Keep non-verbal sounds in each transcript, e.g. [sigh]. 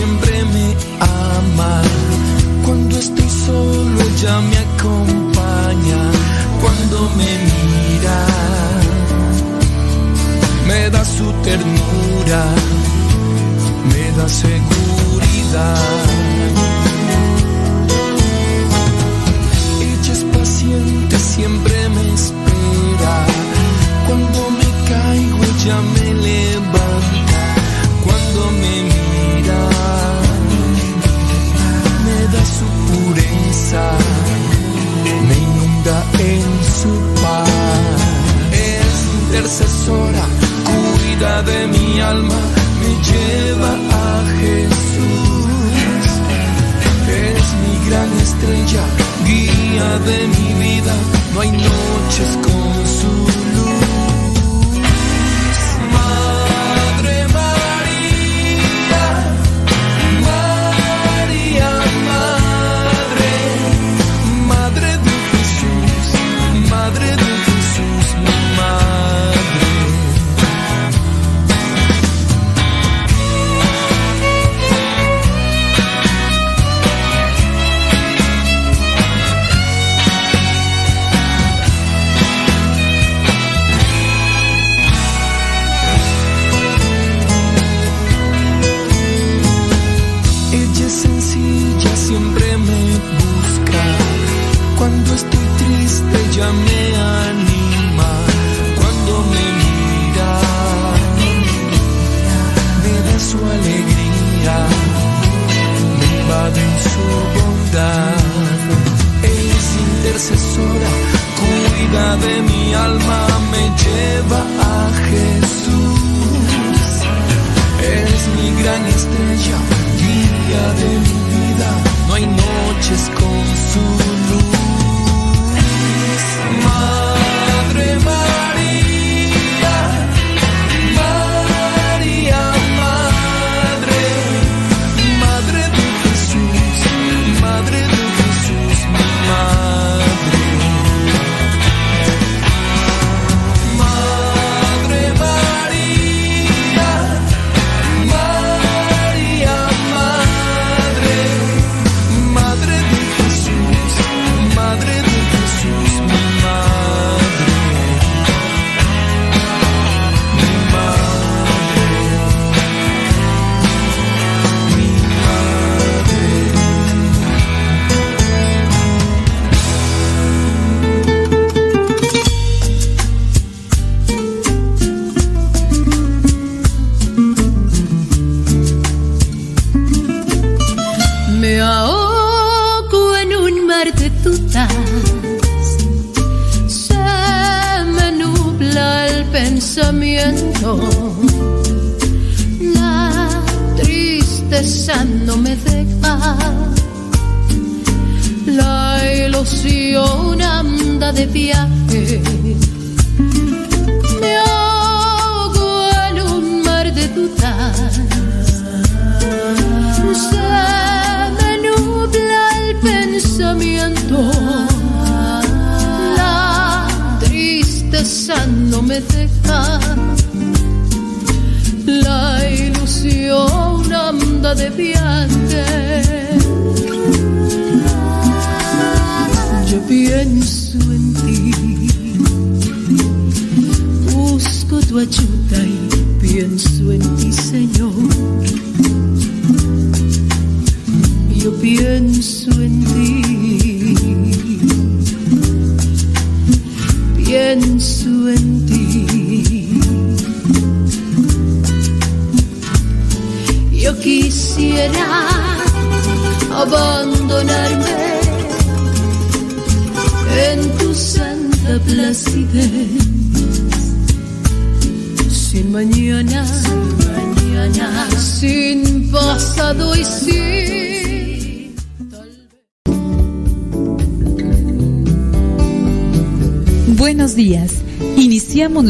siempre me ama. Cuando estoy solo ella me acompaña. Cuando me mira, me da su ternura, me da seguridad. Ella es paciente, siempre me espera. Cuando me caigo ella me pureza, me inunda en su paz. Es intercesora, cuida de mi alma, me lleva a Jesús. Es mi gran estrella, guía de mi vida, no hay noches con su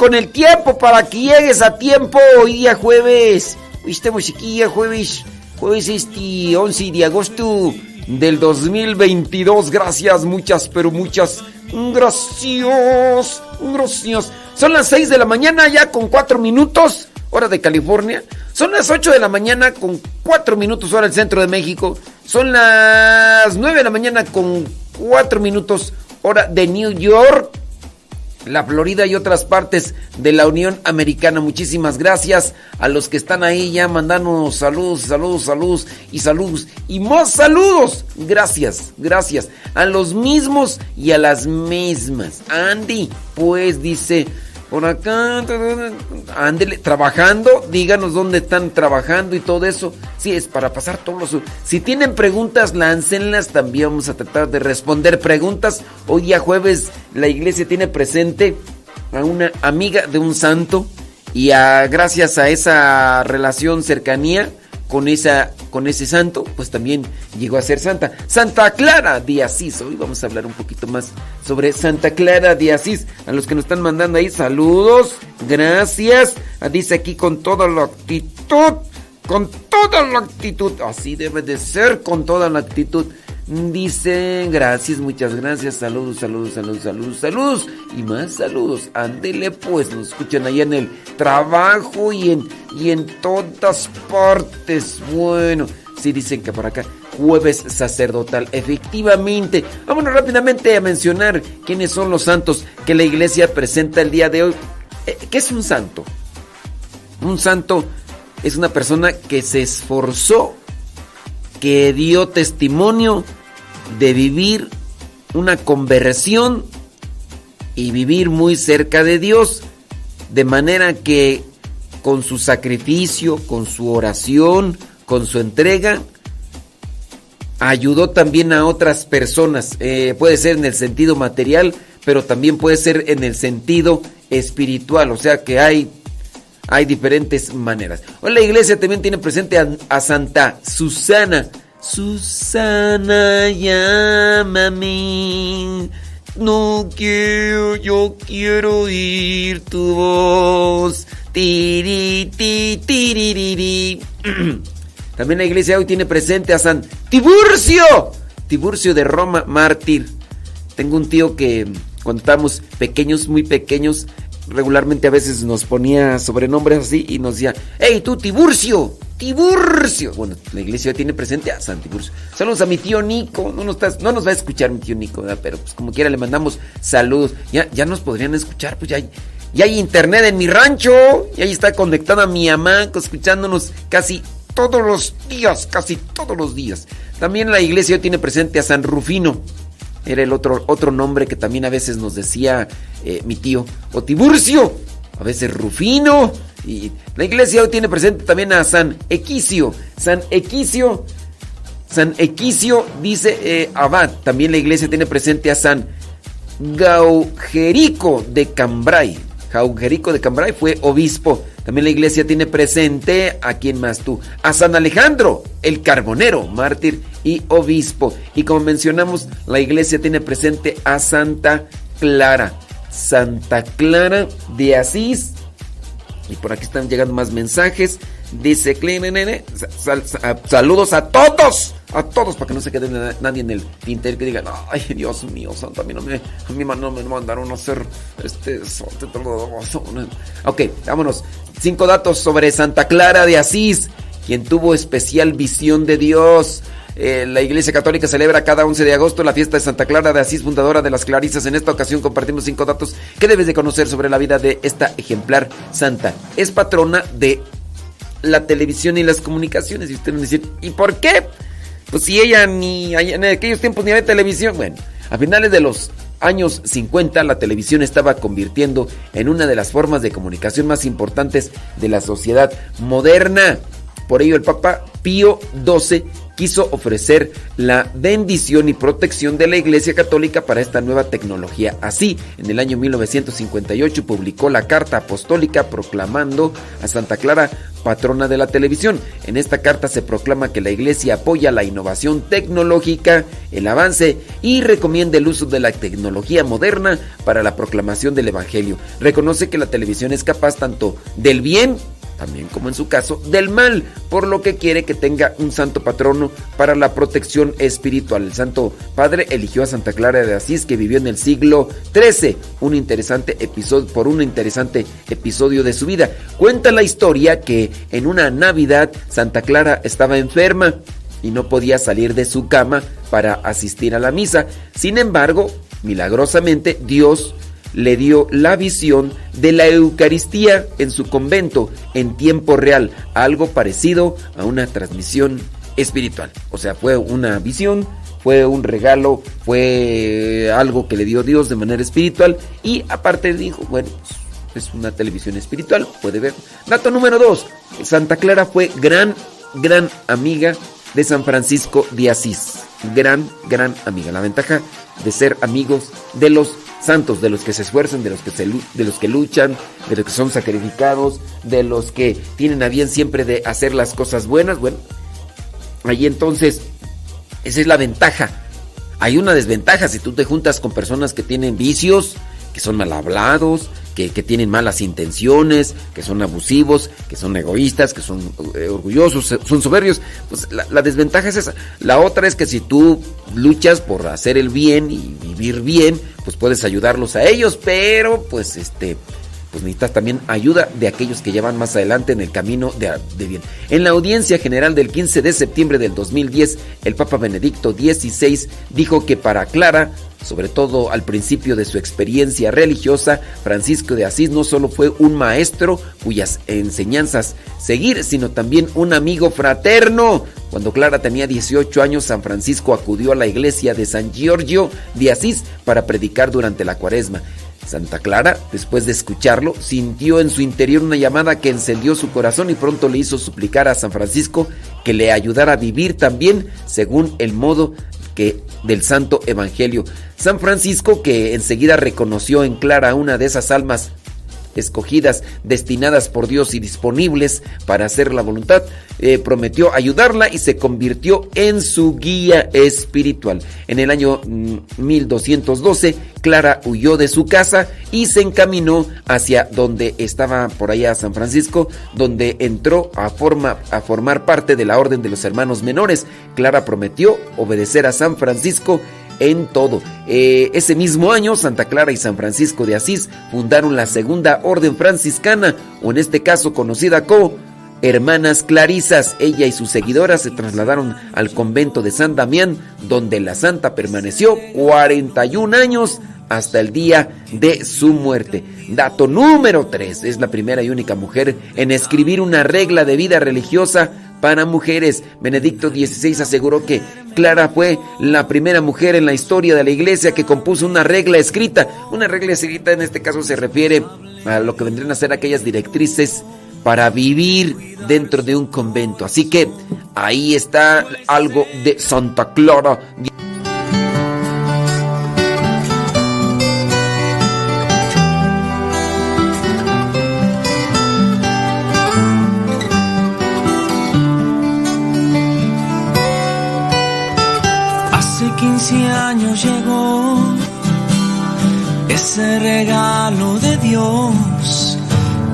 Con el tiempo, para que llegues a tiempo. Hoy día jueves. Estamos aquí, jueves. Jueves este 11 de agosto del 2022. Gracias, muchas, pero muchas. Gracias. Gracias. Son las 6 de la mañana ya con 4 minutos. Hora de California. Son las 8 de la mañana con 4 minutos hora del centro de México. Son las 9 de la mañana con 4 minutos hora de New York la Florida y otras partes de la Unión Americana. Muchísimas gracias a los que están ahí ya mandándonos saludos, saludos, saludos y saludos y más saludos. Gracias, gracias a los mismos y a las mismas. Andy, pues dice por acá, ándele, trabajando, díganos dónde están trabajando y todo eso. Sí, es para pasar todos los... Si tienen preguntas, láncenlas, también vamos a tratar de responder preguntas. Hoy día jueves la iglesia tiene presente a una amiga de un santo y a, gracias a esa relación, cercanía con, esa, con ese santo, pues también llegó a ser santa. Santa Clara de Asís. Hoy vamos a hablar un poquito más sobre Santa Clara de Asís. A los que nos están mandando ahí, saludos, gracias. Ah, Dice aquí con toda la actitud, con toda la actitud. Así debe de ser, con toda la actitud. Dice, gracias, muchas gracias, saludos, saludos, saludos, saludos, saludos y más saludos. Ándele pues, nos escuchan allá en el trabajo y en, y en todas partes. Bueno, sí dicen que por acá, jueves sacerdotal, efectivamente. Vámonos rápidamente a mencionar quiénes son los santos que la iglesia presenta el día de hoy. Eh, ¿Qué es un santo? Un santo es una persona que se esforzó, que dio testimonio de vivir una conversión y vivir muy cerca de Dios, de manera que con su sacrificio, con su oración, con su entrega, ayudó también a otras personas. Eh, puede ser en el sentido material, pero también puede ser en el sentido espiritual, o sea que hay hay diferentes maneras. Hoy la iglesia también tiene presente a, a Santa Susana. Susana, llámame. No quiero, yo quiero oír tu voz. Tiri, ti, tiririri. [clears throat] También la iglesia hoy tiene presente a San Tiburcio. Tiburcio de Roma, mártir. Tengo un tío que cuando estábamos pequeños, muy pequeños, regularmente a veces nos ponía sobrenombres así y nos decía, ¡Hey, tú, Tiburcio! ¡Tiburcio! Bueno, la iglesia tiene presente a San Tiburcio. Saludos a mi tío Nico. No nos, no nos va a escuchar mi tío Nico, pero pues como quiera le mandamos saludos. Ya, ya nos podrían escuchar, pues ya hay, hay internet en mi rancho. Y ahí está conectada mi mamá, escuchándonos casi todos los días, casi todos los días. También la iglesia tiene presente a San Rufino. Era el otro, otro nombre que también a veces nos decía eh, mi tío. O Tiburcio. A veces Rufino. Y la iglesia hoy tiene presente también a San Equicio. San Equicio. San Equicio dice eh, Abad. También la iglesia tiene presente a San Gaujerico de Cambrai. Gaujerico de Cambrai fue obispo. También la iglesia tiene presente a quién más tú. A San Alejandro, el carbonero, mártir y obispo. Y como mencionamos, la iglesia tiene presente a Santa Clara. Santa Clara de Asís. Y por aquí están llegando más mensajes. Dice sal, saludos a todos, a todos, para que no se quede nadie en el tintero que diga, ay Dios mío, Santa, a mí no me, a mí me mandaron a hacer este. Ok, vámonos. Cinco datos sobre Santa Clara de Asís, quien tuvo especial visión de Dios. Eh, la Iglesia Católica celebra cada 11 de agosto la fiesta de Santa Clara de Asís, fundadora de las Clarisas. En esta ocasión compartimos cinco datos que debes de conocer sobre la vida de esta ejemplar santa. Es patrona de la televisión y las comunicaciones. Y ustedes a decir, ¿y por qué? Pues si ella ni en aquellos tiempos ni había televisión. Bueno, a finales de los años 50 la televisión estaba convirtiendo en una de las formas de comunicación más importantes de la sociedad moderna. Por ello el Papa Pío XII quiso ofrecer la bendición y protección de la Iglesia Católica para esta nueva tecnología. Así, en el año 1958 publicó la Carta Apostólica proclamando a Santa Clara patrona de la televisión. En esta carta se proclama que la Iglesia apoya la innovación tecnológica, el avance y recomienda el uso de la tecnología moderna para la proclamación del Evangelio. Reconoce que la televisión es capaz tanto del bien también como en su caso, del mal, por lo que quiere que tenga un santo patrono para la protección espiritual. El Santo Padre eligió a Santa Clara de Asís, que vivió en el siglo XIII, un interesante episodio, por un interesante episodio de su vida. Cuenta la historia que en una Navidad Santa Clara estaba enferma y no podía salir de su cama para asistir a la misa. Sin embargo, milagrosamente Dios le dio la visión de la Eucaristía en su convento en tiempo real, algo parecido a una transmisión espiritual. O sea, fue una visión, fue un regalo, fue algo que le dio Dios de manera espiritual y aparte dijo, bueno, es una televisión espiritual, puede ver. Dato número dos, Santa Clara fue gran, gran amiga de San Francisco de Asís. Gran, gran amiga. La ventaja de ser amigos de los santos, de los que se esfuerzan, de los que, se, de los que luchan, de los que son sacrificados, de los que tienen a bien siempre de hacer las cosas buenas. Bueno, ahí entonces, esa es la ventaja. Hay una desventaja si tú te juntas con personas que tienen vicios, que son mal hablados, que, tienen malas intenciones, que son abusivos, que son egoístas, que son eh, orgullosos, son soberbios. Pues la, desventaja es esa. La otra es que si tú luchas por hacer el bien y vivir bien, pues puedes ayudarlos a ellos, pero pues este pues necesitas también ayuda de aquellos que llevan más adelante en el camino de, de, bien. En la audiencia general del 15 de septiembre del 2010, el Papa Benedicto XVI dijo que para Clara sobre todo al principio de su experiencia religiosa, Francisco de Asís no solo fue un maestro cuyas enseñanzas seguir, sino también un amigo fraterno. Cuando Clara tenía 18 años, San Francisco acudió a la iglesia de San Giorgio de Asís para predicar durante la cuaresma. Santa Clara, después de escucharlo, sintió en su interior una llamada que encendió su corazón y pronto le hizo suplicar a San Francisco que le ayudara a vivir también según el modo que del Santo Evangelio. San Francisco, que enseguida reconoció en Clara una de esas almas escogidas, destinadas por Dios y disponibles para hacer la voluntad, eh, prometió ayudarla y se convirtió en su guía espiritual. En el año 1212, mm, Clara huyó de su casa y se encaminó hacia donde estaba por allá San Francisco, donde entró a, forma, a formar parte de la Orden de los Hermanos Menores. Clara prometió obedecer a San Francisco en todo. Eh, ese mismo año, Santa Clara y San Francisco de Asís fundaron la segunda orden franciscana, o en este caso conocida como Hermanas Clarisas. Ella y sus seguidoras se trasladaron al convento de San Damián, donde la santa permaneció 41 años hasta el día de su muerte. Dato número 3. Es la primera y única mujer en escribir una regla de vida religiosa para mujeres. Benedicto XVI aseguró que Clara fue la primera mujer en la historia de la iglesia que compuso una regla escrita. Una regla escrita en este caso se refiere a lo que vendrían a ser aquellas directrices para vivir dentro de un convento. Así que ahí está algo de Santa Clara. llegó ese regalo de Dios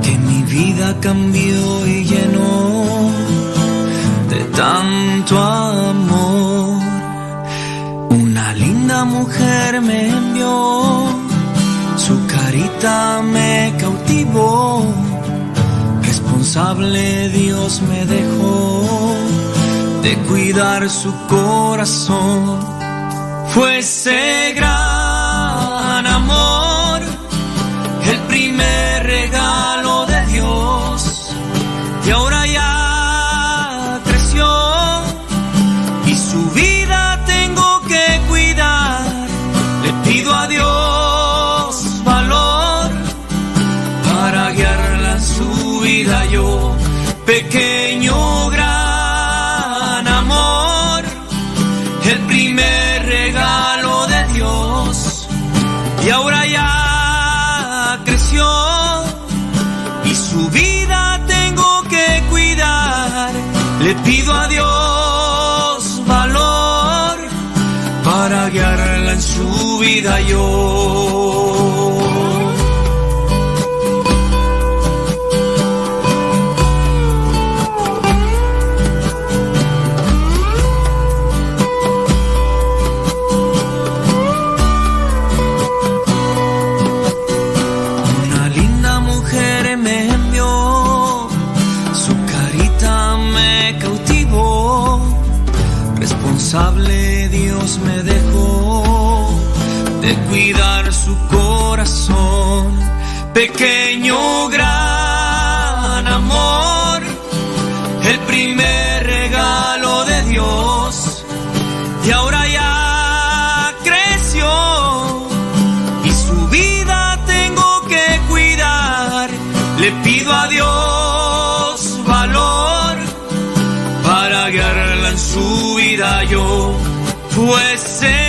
que mi vida cambió y llenó de tanto amor. Una linda mujer me envió, su carita me cautivó, responsable Dios me dejó de cuidar su corazón pues ese gran amor. vida. West End.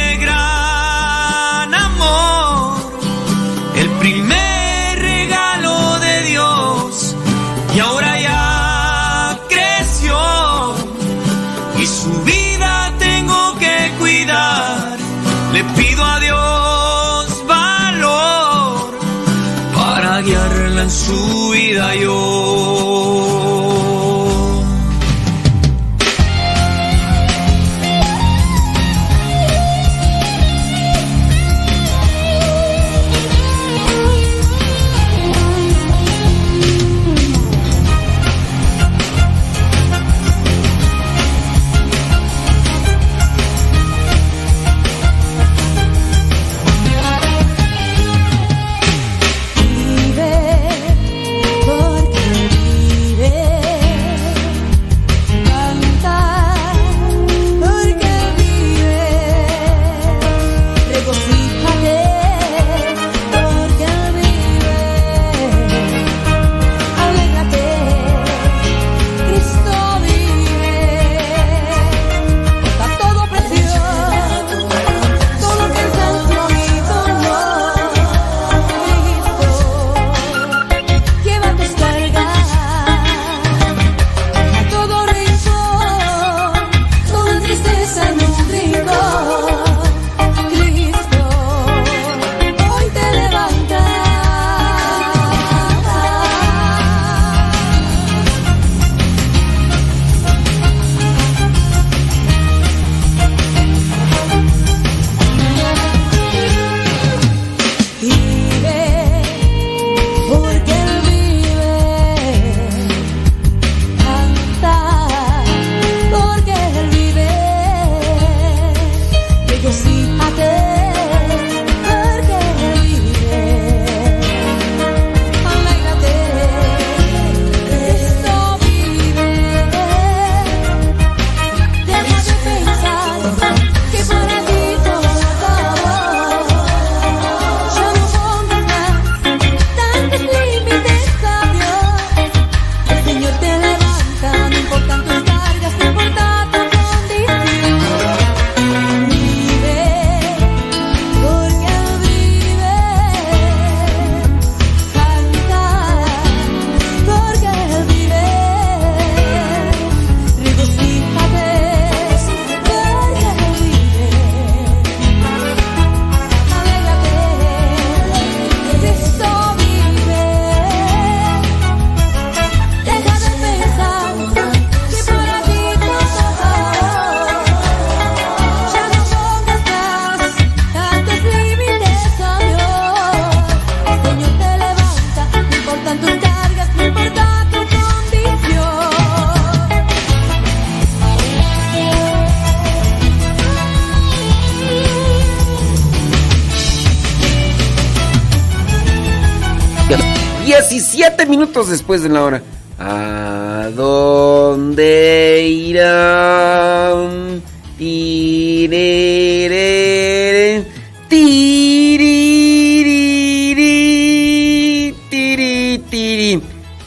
Minutos después de la hora. ¿A dónde irán?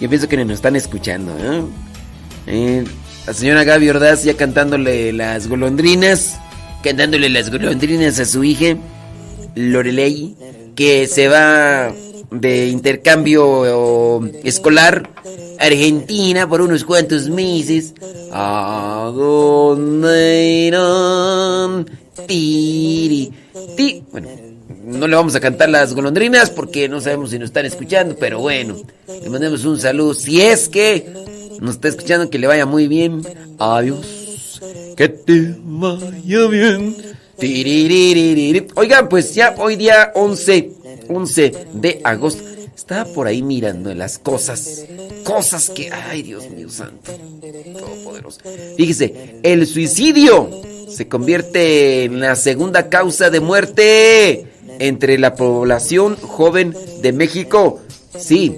Yo pienso que nos están escuchando. ¿eh? Eh, la señora Gaby Ordaz ya cantándole las golondrinas. Cantándole las golondrinas a su hija, Lorelei, que se va de intercambio escolar Argentina por unos cuantos meses. ¿A dónde irán? Tiri, ti. Bueno, no le vamos a cantar las golondrinas porque no sabemos si nos están escuchando, pero bueno, le mandamos un saludo. Si es que nos está escuchando, que le vaya muy bien. Adiós. Que te vaya bien. Oigan, pues ya hoy día 11 11 de agosto. Estaba por ahí mirando las cosas. Cosas que. Ay, Dios mío santo. Todopoderoso. Fíjese, el suicidio se convierte en la segunda causa de muerte entre la población joven de México. Sí.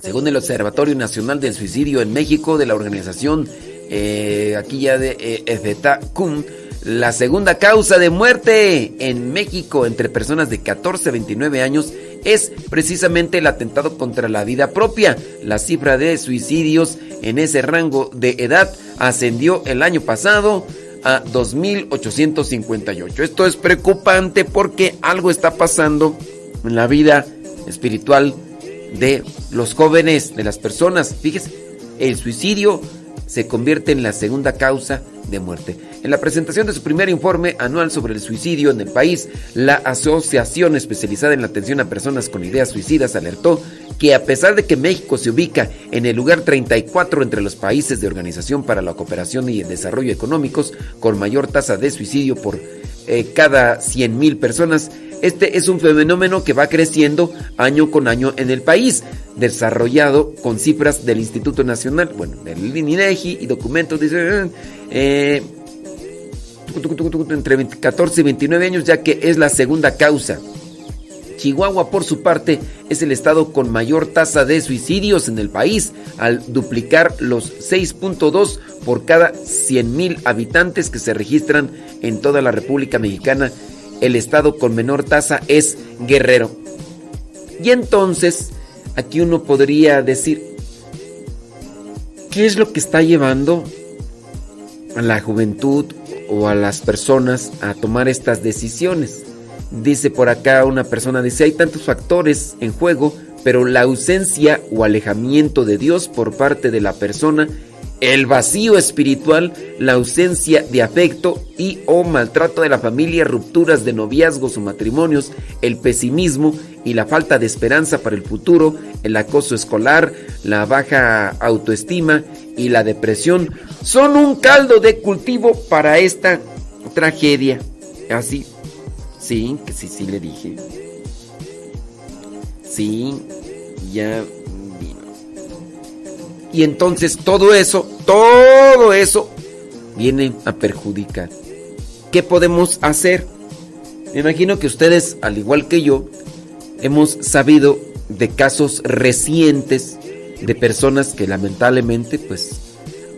Según el Observatorio Nacional del Suicidio en México de la organización eh, aquí ya de eh, la segunda causa de muerte en México entre personas de 14 a 29 años es precisamente el atentado contra la vida propia. La cifra de suicidios en ese rango de edad ascendió el año pasado a 2.858. Esto es preocupante porque algo está pasando en la vida espiritual de los jóvenes, de las personas. Fíjese, el suicidio se convierte en la segunda causa de muerte. En la presentación de su primer informe anual sobre el suicidio en el país, la Asociación Especializada en la Atención a Personas con Ideas Suicidas alertó que a pesar de que México se ubica en el lugar 34 entre los países de Organización para la Cooperación y el Desarrollo Económicos con mayor tasa de suicidio por eh, cada 100.000 personas, este es un fenómeno que va creciendo año con año en el país, desarrollado con cifras del Instituto Nacional, bueno, del INEGI y documentos, dice, eh, entre 14 y 29 años, ya que es la segunda causa. Chihuahua, por su parte, es el estado con mayor tasa de suicidios en el país, al duplicar los 6.2 por cada 100.000 habitantes que se registran en toda la República Mexicana el estado con menor tasa es Guerrero. Y entonces, aquí uno podría decir, ¿qué es lo que está llevando a la juventud o a las personas a tomar estas decisiones? Dice por acá una persona, dice, hay tantos factores en juego, pero la ausencia o alejamiento de Dios por parte de la persona el vacío espiritual, la ausencia de afecto y o maltrato de la familia, rupturas de noviazgos o matrimonios, el pesimismo y la falta de esperanza para el futuro, el acoso escolar, la baja autoestima y la depresión son un caldo de cultivo para esta tragedia. Así, sí, que sí, sí le dije. Sí, ya y entonces todo eso, todo eso viene a perjudicar. ¿Qué podemos hacer? Me imagino que ustedes, al igual que yo, hemos sabido de casos recientes de personas que lamentablemente pues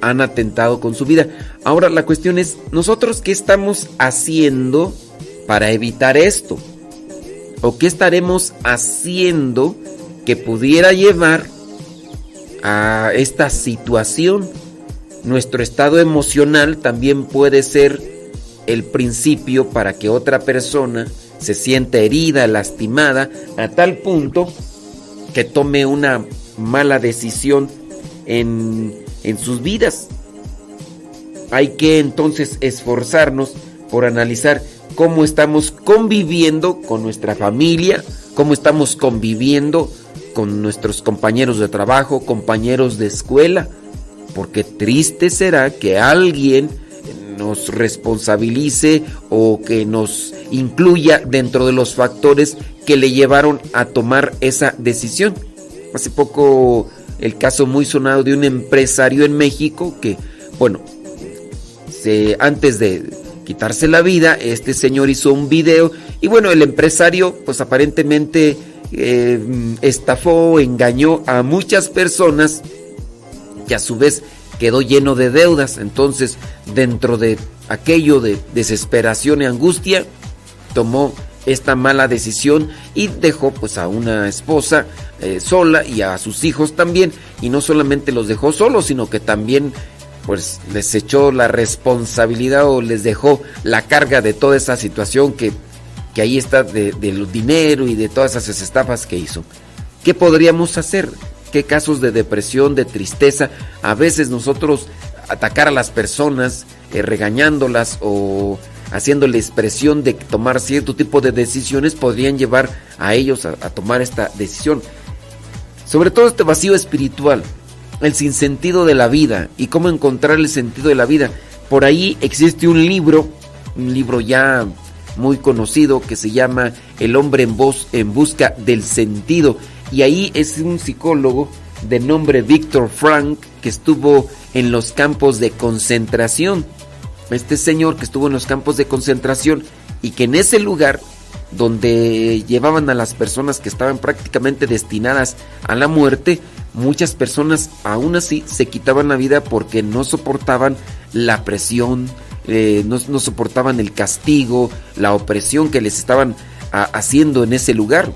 han atentado con su vida. Ahora la cuestión es, ¿nosotros qué estamos haciendo para evitar esto? ¿O qué estaremos haciendo que pudiera llevar a esta situación. Nuestro estado emocional también puede ser el principio para que otra persona se sienta herida, lastimada, a tal punto que tome una mala decisión en, en sus vidas. Hay que entonces esforzarnos por analizar cómo estamos conviviendo con nuestra familia, cómo estamos conviviendo con nuestros compañeros de trabajo, compañeros de escuela, porque triste será que alguien nos responsabilice o que nos incluya dentro de los factores que le llevaron a tomar esa decisión. Hace poco el caso muy sonado de un empresario en México que, bueno, antes de quitarse la vida, este señor hizo un video y bueno, el empresario pues aparentemente eh, estafó, engañó a muchas personas y a su vez quedó lleno de deudas. Entonces, dentro de aquello de desesperación y angustia, tomó esta mala decisión y dejó pues a una esposa eh, sola y a sus hijos también. Y no solamente los dejó solos, sino que también pues les echó la responsabilidad o les dejó la carga de toda esa situación que, que ahí está de, de dinero y de todas esas estafas que hizo. ¿Qué podríamos hacer? ¿Qué casos de depresión, de tristeza? A veces nosotros atacar a las personas, eh, regañándolas o haciéndole expresión de tomar cierto tipo de decisiones podrían llevar a ellos a, a tomar esta decisión. Sobre todo este vacío espiritual el sinsentido de la vida y cómo encontrar el sentido de la vida. Por ahí existe un libro, un libro ya muy conocido que se llama El hombre en voz en busca del sentido y ahí es un psicólogo de nombre Víctor Frank que estuvo en los campos de concentración. Este señor que estuvo en los campos de concentración y que en ese lugar donde llevaban a las personas que estaban prácticamente destinadas a la muerte, muchas personas aún así se quitaban la vida porque no soportaban la presión, eh, no, soportaban el castigo, la opresión que les estaban haciendo en ese lugar.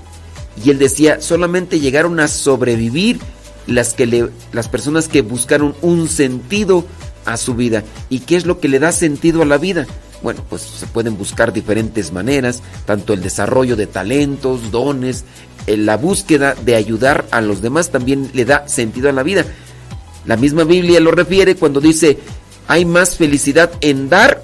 Y él decía, solamente llegaron a sobrevivir las, que le, las personas que buscaron un sentido a su vida. ¿Y qué es lo que le da sentido a la vida? Bueno, pues se pueden buscar diferentes maneras, tanto el desarrollo de talentos, dones, la búsqueda de ayudar a los demás también le da sentido a la vida. La misma Biblia lo refiere cuando dice, hay más felicidad en dar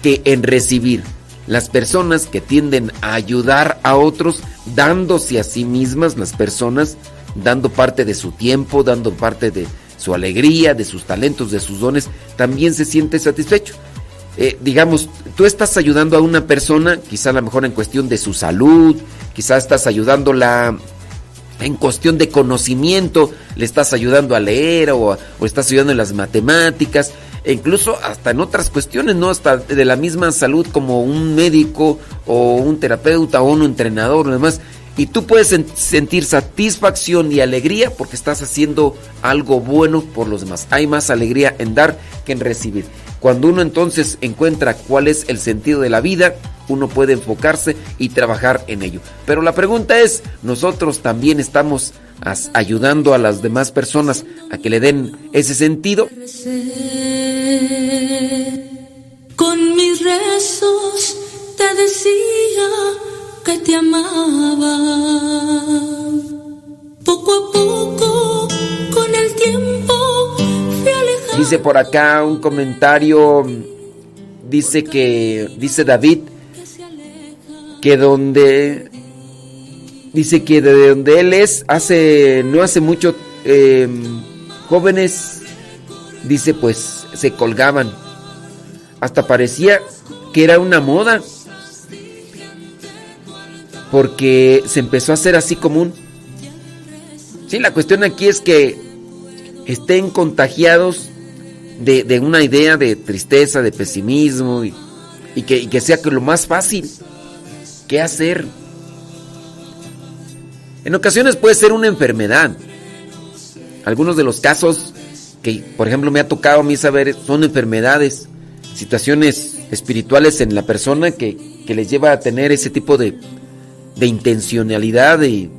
que en recibir. Las personas que tienden a ayudar a otros, dándose a sí mismas, las personas, dando parte de su tiempo, dando parte de su alegría, de sus talentos, de sus dones, también se siente satisfecho. Eh, digamos, tú estás ayudando a una persona, quizá a lo mejor en cuestión de su salud, quizá estás ayudándola en cuestión de conocimiento, le estás ayudando a leer o, estás ayudando en las matemáticas, e incluso hasta en otras cuestiones, ¿no? Hasta de la misma salud como un médico o un terapeuta o un entrenador o demás. Y tú puedes sentir satisfacción y alegría porque estás haciendo algo bueno por los demás. Hay más alegría en dar que en recibir. Cuando uno entonces encuentra cuál es el sentido de la vida, uno puede enfocarse y trabajar en ello. Pero la pregunta es, ¿nosotros también estamos ayudando a las demás personas a que le den ese sentido? Con mis rezos te decía que te amaba. Poco a poco, con el tiempo, Dice por acá un comentario, dice que, dice David, que donde, dice que de donde él es, hace, no hace mucho, em, jóvenes, dice pues, se colgaban. Hasta parecía que era una moda. Porque se empezó a hacer así común. Sí, la cuestión aquí es que estén contagiados de, una idea de tristeza, de pesimismo y, que, que, sea lo más fácil. ¿Qué hacer? En ocasiones puede ser una enfermedad. Algunos de los casos que, por ejemplo, me ha tocado a mí saber son enfermedades, situaciones espirituales en la persona que, que les lleva a tener ese tipo de, de intencionalidad y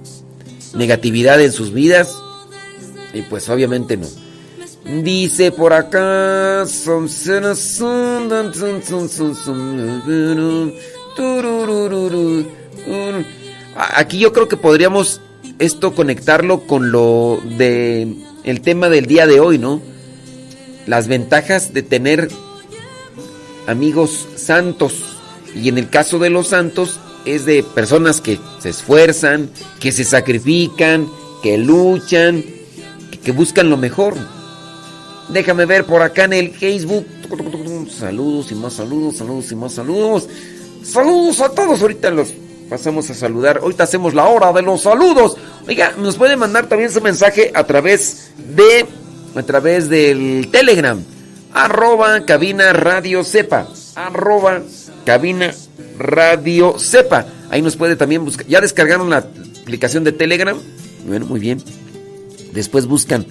negatividad en sus vidas. Y pues obviamente no. Dice por acá. Aquí yo creo que podríamos esto conectarlo con lo de el tema del día de hoy, ¿no? Las ventajas de tener amigos santos. Y en el caso de los santos es de personas que se esfuerzan, que se sacrifican, que luchan, que buscan lo mejor. Déjame ver por acá en el Facebook. Saludos y más saludos, saludos y más saludos. Saludos a todos. Ahorita los pasamos a saludar. Ahorita hacemos la hora de los saludos. Oiga, nos puede mandar también su mensaje a través de a través del Telegram. Arroba cabina radio sepa. Arroba cabina radio sepa. Ahí nos puede también buscar. Ya descargaron la aplicación de Telegram. Bueno, muy bien. Después buscan,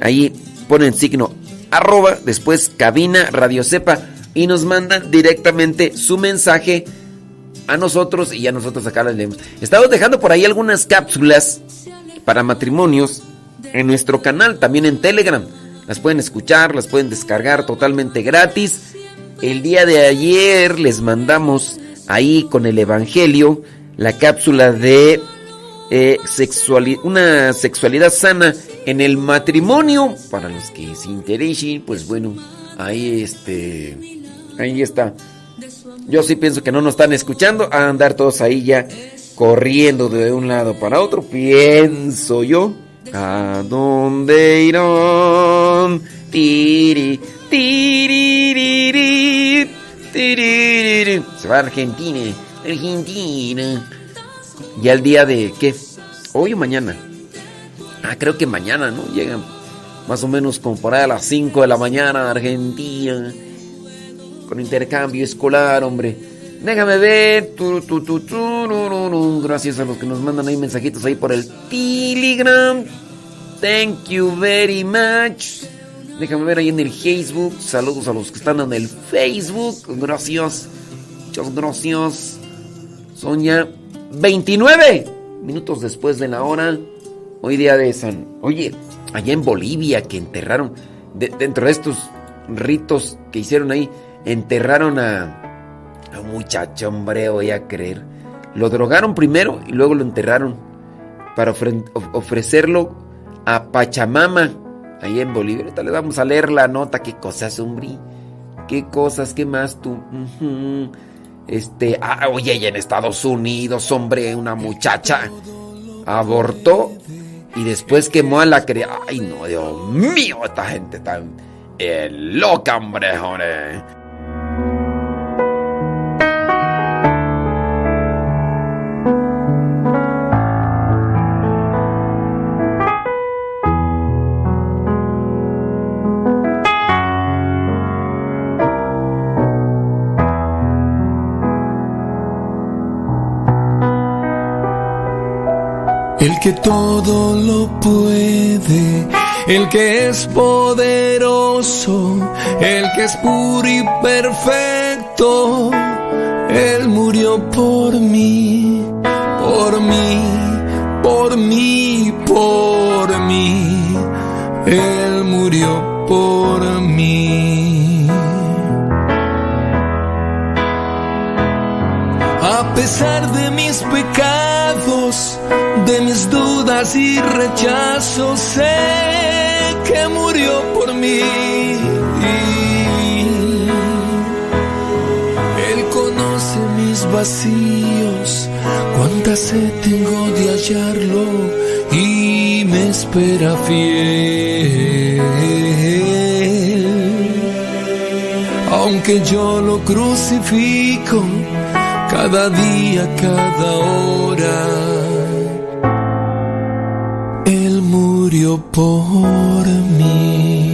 ahí ponen signo arroba, después cabina Radio Cepa y nos mandan directamente su mensaje a nosotros y a nosotros acá les leemos. Estamos dejando por ahí algunas cápsulas para matrimonios en nuestro canal, también en Telegram. Las pueden escuchar, las pueden descargar totalmente gratis. El día de ayer les mandamos ahí con el Evangelio la cápsula de eh, una sexualidad sana en el matrimonio. Para los que se interesen, pues bueno, ahí este, ahí está. Yo sí pienso que no nos están escuchando, a andar todos ahí ya corriendo de un lado para otro, pienso yo. ¿A dónde irán? Tiri, tiri, tiri, Se va a Argentina, Argentina. Ya el día de qué? Hoy o mañana. Ah, creo que mañana, ¿no? Llegan más o menos como por ahí a las 5 de la mañana a Argentina. Con intercambio escolar, hombre. Déjame ver. Gracias a los que nos mandan ahí mensajitos ahí por el Telegram. Thank you very much. Déjame ver ahí en el Facebook. Saludos a los que están en el Facebook. Gracias. Muchas gracias. Son ya 29 minutos después de la hora. Hoy día de San. Oye, allá en Bolivia que enterraron. dentro de estos ritos que hicieron ahí, enterraron a. A un muchacho, hombre, voy a creer. Lo drogaron primero y luego lo enterraron. Para ofrecerlo a Pachamama, ahí en Bolivia. Ahorita le vamos a leer la nota. ¿Qué cosas, hombre? ¿Qué cosas? ¿Qué más tú? Este, ah, oye, y en Estados Unidos, hombre, una muchacha abortó y después quemó a la criada. Ay, no, Dios mío, esta gente tan eh, loca, hombre, hombre. El que todo lo puede, el que es poderoso, el que es puro y perfecto. Él murió por mí, por mí, por mí, por mí. Él murió por mí. A pesar de mis pecados, de mis dudas y rechazos, sé que murió por mí. Él conoce mis vacíos, cuánta sed tengo de hallarlo y me espera fiel. Aunque yo lo crucifico cada día, cada hora murió por mí.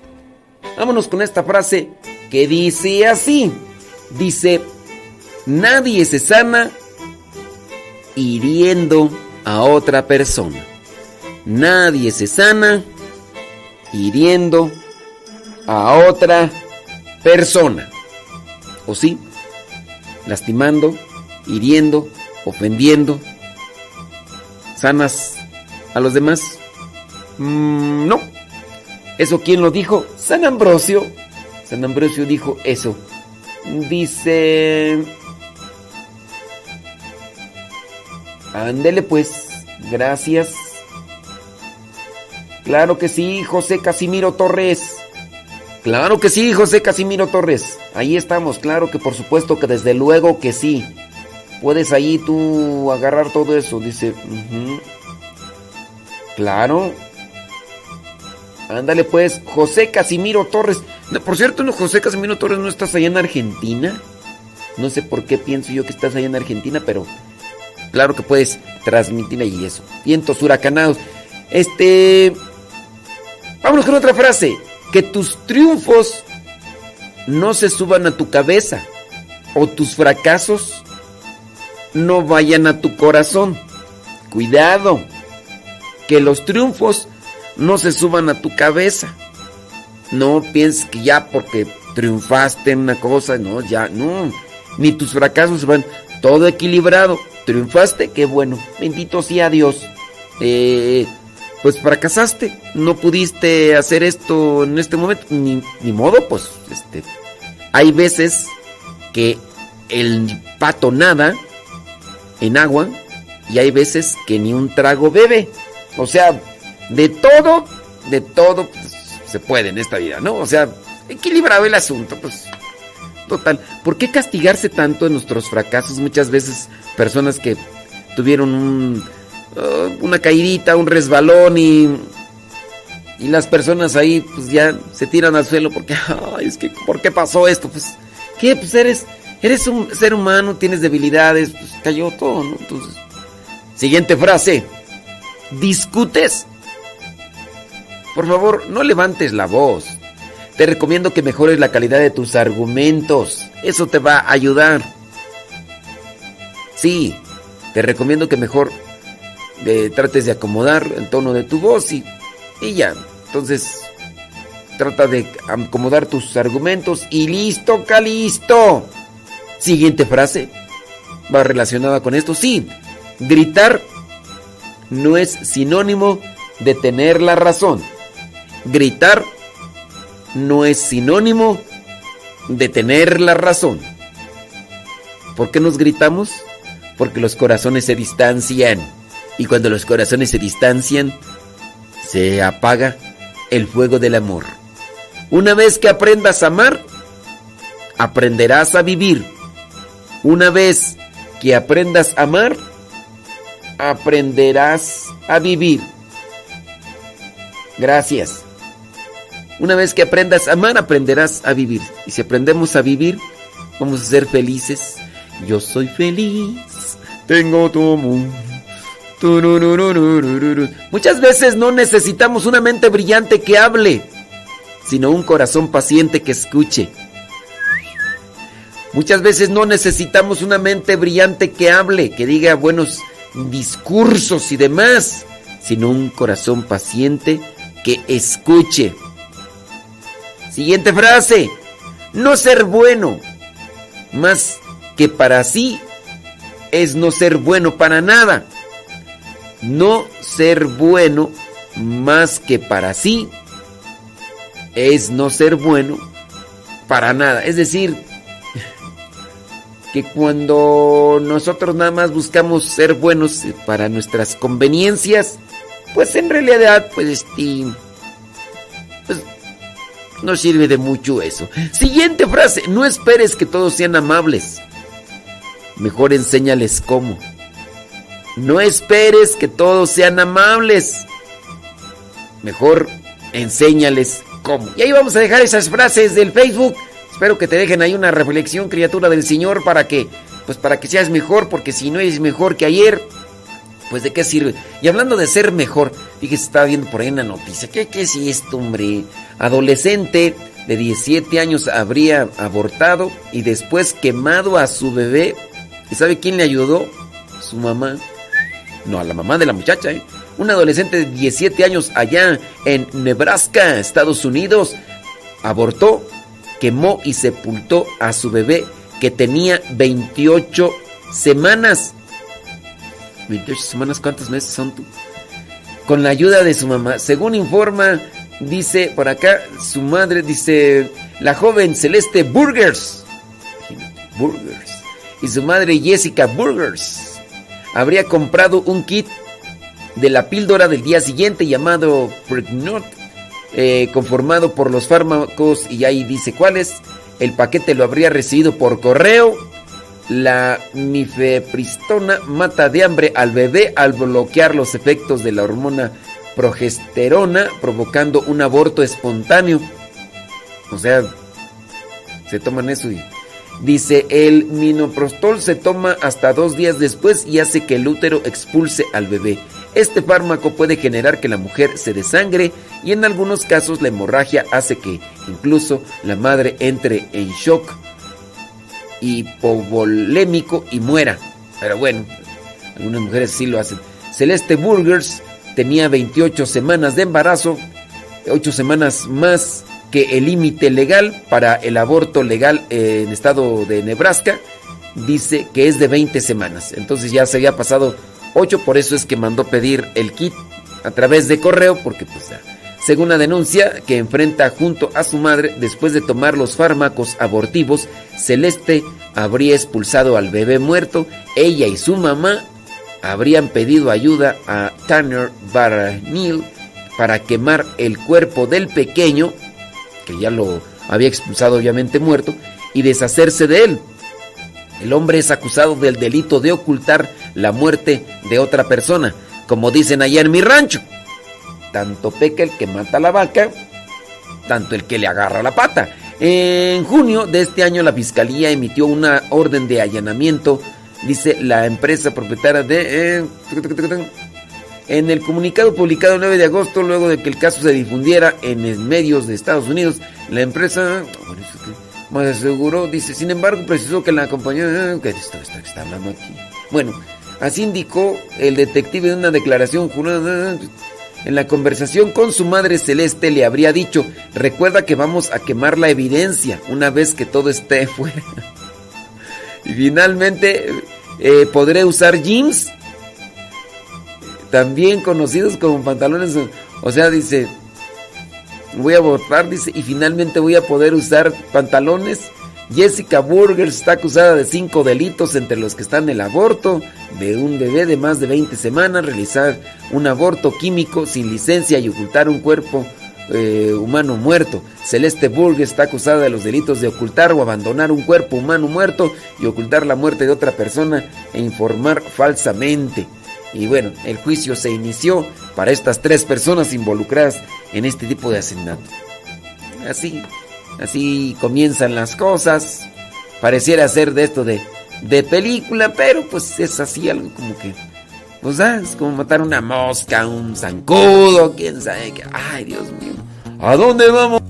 Vámonos con esta frase que dice así. Dice, nadie se sana hiriendo a otra persona. Nadie se sana hiriendo a otra persona. ¿O sí? Lastimando, hiriendo, ofendiendo. ¿Sanas a los demás? Mm, no. ¿Eso quién lo dijo? San Ambrosio. San Ambrosio dijo eso. Dice... Ándele pues, gracias. Claro que sí, José Casimiro Torres. Claro que sí, José Casimiro Torres. Ahí estamos, claro que por supuesto que desde luego que sí. Puedes ahí tú agarrar todo eso, dice. Claro. Ándale pues, José Casimiro Torres. por cierto, no, José Casimiro Torres, ¿no estás allá en Argentina? No sé por qué pienso yo que estás allá en Argentina, pero claro que puedes transmitir ahí eso. Vientos huracanados. Este... Vámonos con otra frase que tus triunfos no se suban a tu cabeza o tus fracasos no vayan a tu corazón. Cuidado, que los triunfos no se suban a tu cabeza. No pienses que ya porque triunfaste en una cosa, no, ya, no. Ni tus fracasos van todo equilibrado. Triunfaste, qué bueno. Bendito sea Dios. Eh, pues fracasaste, no pudiste hacer esto en este momento, ni, modo, pues este, hay veces que el pato nada en agua y hay veces que ni un trago bebe. O sea, de todo, de todo pues, se puede en esta vida, ¿no? O sea, equilibrado el asunto, pues total. ¿Por qué castigarse tanto en nuestros fracasos? Muchas veces personas que tuvieron un Uh, una caidita, un resbalón y, y las personas ahí pues ya se tiran al suelo porque, [laughs] ay, es que, ¿por qué pasó esto? Pues, ¿qué? Pues eres, eres un ser humano, tienes debilidades, pues cayó todo, ¿no? Entonces, siguiente frase, ¿discutes? Por favor, no levantes la voz. Te recomiendo que mejores la calidad de tus argumentos. Eso te va a ayudar. Sí, te recomiendo que mejor trates de acomodar el tono de tu voz y, y ya. Entonces, trata de acomodar tus argumentos y listo, calisto. Siguiente frase. Va relacionada con esto. Sí, gritar no es sinónimo de tener la razón. Gritar no es sinónimo de tener la razón. ¿Por qué nos gritamos? Porque los corazones se distancian. Y cuando los corazones se distancian, se apaga el fuego del amor. Una vez que aprendas a amar, aprenderás a vivir. Una vez que aprendas a amar, aprenderás a vivir. Gracias. Una vez que aprendas a amar, aprenderás a vivir. Y si aprendemos a vivir, vamos a ser felices. Yo soy feliz. Tengo tu amor. Muchas veces no necesitamos una mente brillante que hable, sino un corazón paciente que escuche. Muchas veces no necesitamos una mente brillante que hable, que diga buenos discursos y demás, sino un corazón paciente que escuche. Siguiente frase. No ser bueno más que para sí es no ser bueno para nada no ser bueno más que para sí es no ser bueno para nada. Es decir, que cuando nosotros nada más buscamos ser buenos para nuestras conveniencias, pues en realidad, pues, este, pues no sirve de mucho eso. Siguiente frase, no esperes que todos sean amables. Mejor enséñales cómo. No esperes que todos sean amables. Mejor enséñales cómo. Y ahí vamos a dejar esas frases del Facebook. Espero que te dejen ahí una reflexión, criatura del Señor, para que, pues para que seas mejor, porque si no eres mejor que ayer, pues de qué sirve. Y hablando de ser mejor, fíjese, estaba viendo por ahí una noticia. ¿Qué, qué es esto, hombre? Adolescente de 17 años habría abortado y después quemado a su bebé. ¿Y sabe quién le ayudó? Su mamá no a la mamá de la muchacha, ¿eh? un adolescente de 17 años allá en Nebraska, Estados Unidos, abortó, quemó y sepultó a su bebé que tenía 28 semanas. 28 semanas, ¿cuántos meses son tú? Con la ayuda de su mamá. Según informa, dice por acá, su madre dice, la joven Celeste Burgers. Burgers. Y su madre Jessica Burgers habría comprado un kit de la píldora del día siguiente llamado Pregnot, eh, conformado por los fármacos y ahí dice cuáles. El paquete lo habría recibido por correo. La mifepristona mata de hambre al bebé al bloquear los efectos de la hormona progesterona, provocando un aborto espontáneo. O sea, se toman eso y... Dice, el minoprostol se toma hasta dos días después y hace que el útero expulse al bebé. Este fármaco puede generar que la mujer se desangre y en algunos casos la hemorragia hace que incluso la madre entre en shock hipovolémico y muera. Pero bueno, algunas mujeres sí lo hacen. Celeste Burgers tenía 28 semanas de embarazo, 8 semanas más que el límite legal para el aborto legal en estado de Nebraska dice que es de 20 semanas. Entonces ya se había pasado 8, por eso es que mandó pedir el kit a través de correo, porque pues según la denuncia que enfrenta junto a su madre, después de tomar los fármacos abortivos, Celeste habría expulsado al bebé muerto, ella y su mamá habrían pedido ayuda a Tanner Barnil para quemar el cuerpo del pequeño que ya lo había expulsado obviamente muerto, y deshacerse de él. El hombre es acusado del delito de ocultar la muerte de otra persona, como dicen allá en mi rancho. Tanto peca el que mata la vaca, tanto el que le agarra la pata. En junio de este año la fiscalía emitió una orden de allanamiento, dice la empresa propietaria de... Eh, en el comunicado publicado el 9 de agosto, luego de que el caso se difundiera en medios de Estados Unidos, la empresa más aseguró, dice, sin embargo, precisó que la compañía... ¿Qué esto, está hablando aquí? Bueno, así indicó el detective en una declaración jurada. En la conversación con su madre Celeste le habría dicho, recuerda que vamos a quemar la evidencia una vez que todo esté [laughs] fuera. y finalmente, eh, ¿podré usar jeans? también conocidos como pantalones. O sea, dice, voy a votar, dice, y finalmente voy a poder usar pantalones. Jessica Burgers está acusada de cinco delitos entre los que están el aborto de un bebé de más de 20 semanas, realizar un aborto químico sin licencia y ocultar un cuerpo eh, humano muerto. Celeste Burgers está acusada de los delitos de ocultar o abandonar un cuerpo humano muerto y ocultar la muerte de otra persona e informar falsamente. Y bueno, el juicio se inició para estas tres personas involucradas en este tipo de asesinato. Así, así comienzan las cosas. Pareciera ser de esto de, de película, pero pues es así algo como que... Pues ah, es como matar una mosca, un zancudo, quién sabe qué. Ay, Dios mío. ¿A dónde vamos?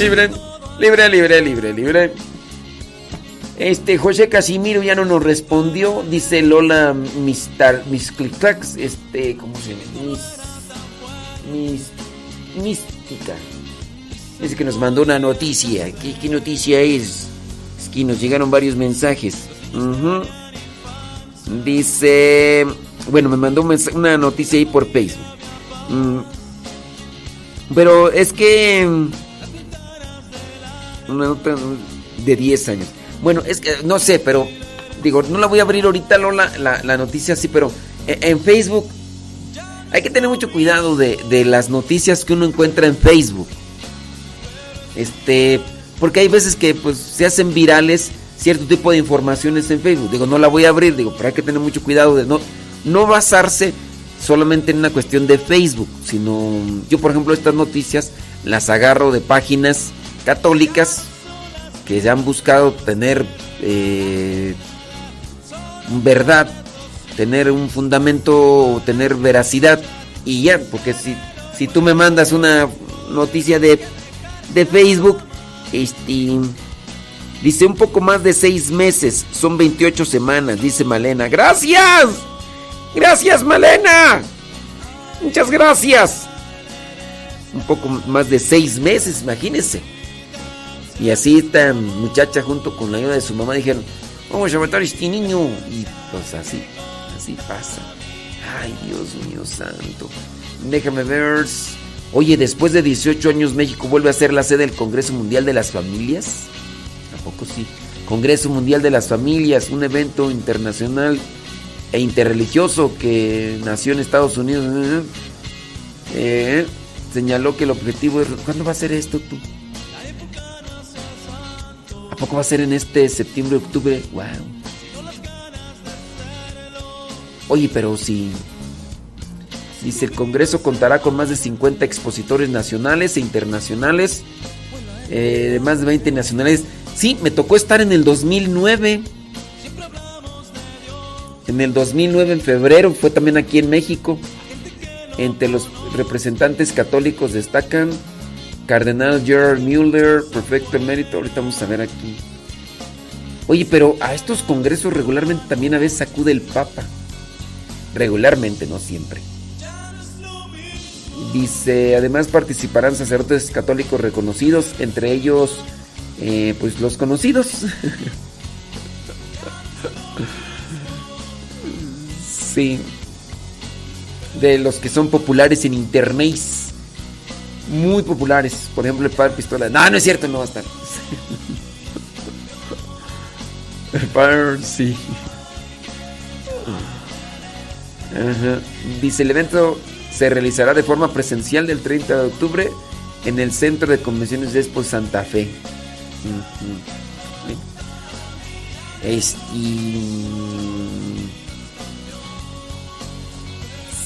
Libre, libre, libre, libre, libre. Este, José Casimiro ya no nos respondió. Dice Lola Mistar, Mis este, ¿cómo se llama? Mis, mística. Dice que nos mandó una noticia. ¿Qué, noticia es? Es que nos llegaron varios mensajes. Dice, bueno, me mandó una noticia ahí por Facebook. Mm. Pero es que de 10 años. Bueno, es que no sé, pero digo, no la voy a abrir ahorita Lola, la, noticia así, pero en, Facebook hay que tener mucho cuidado de, de, las noticias que uno encuentra en Facebook. Este, porque hay veces que pues se hacen virales cierto tipo de informaciones en Facebook. Digo, no la voy a abrir, digo, pero hay que tener mucho cuidado de no, no basarse solamente en una cuestión de Facebook, sino yo por ejemplo estas noticias las agarro de páginas católicas que ya han buscado tener eh, verdad, tener un fundamento, tener veracidad y ya, porque si, si tú me mandas una noticia de, de Facebook, este, dice un poco más de seis meses, son 28 semanas, dice Malena. Gracias, gracias Malena, muchas gracias. Un poco más de seis meses, imagínense. Y así esta muchacha junto con la ayuda de su mamá dijeron, vamos a matar a este niño. Y pues así, así pasa. Ay, Dios mío santo. Déjame ver. Oye, después de 18 años México vuelve a ser la sede del Congreso Mundial de las Familias. ¿A poco sí? Congreso Mundial de las Familias, un evento internacional e interreligioso que nació en Estados Unidos. Eh, señaló que el objetivo es... ¿Cuándo va a ser esto tú? ¿A poco va a ser en este septiembre, octubre? ¡Wow! Oye, pero si... Dice, el Congreso contará con más de 50 expositores nacionales e internacionales, eh, de más de 20 nacionales. Sí, me tocó estar en el 2009. En el 2009, en febrero, fue también aquí en México. Entre los representantes católicos destacan Cardenal Gerard Mueller, Perfecto Emérito. Ahorita vamos a ver aquí. Oye, pero a estos congresos regularmente también a veces acude el Papa. Regularmente, no siempre. Dice, además participarán sacerdotes católicos reconocidos, entre ellos, eh, pues los conocidos. [laughs] sí. De los que son populares en internet. Muy populares. Por ejemplo, el padre Pistola. No, no es cierto, no va a estar. el padre, sí. Dice, el evento se realizará de forma presencial del 30 de octubre en el Centro de Convenciones de Expo Santa Fe. Este...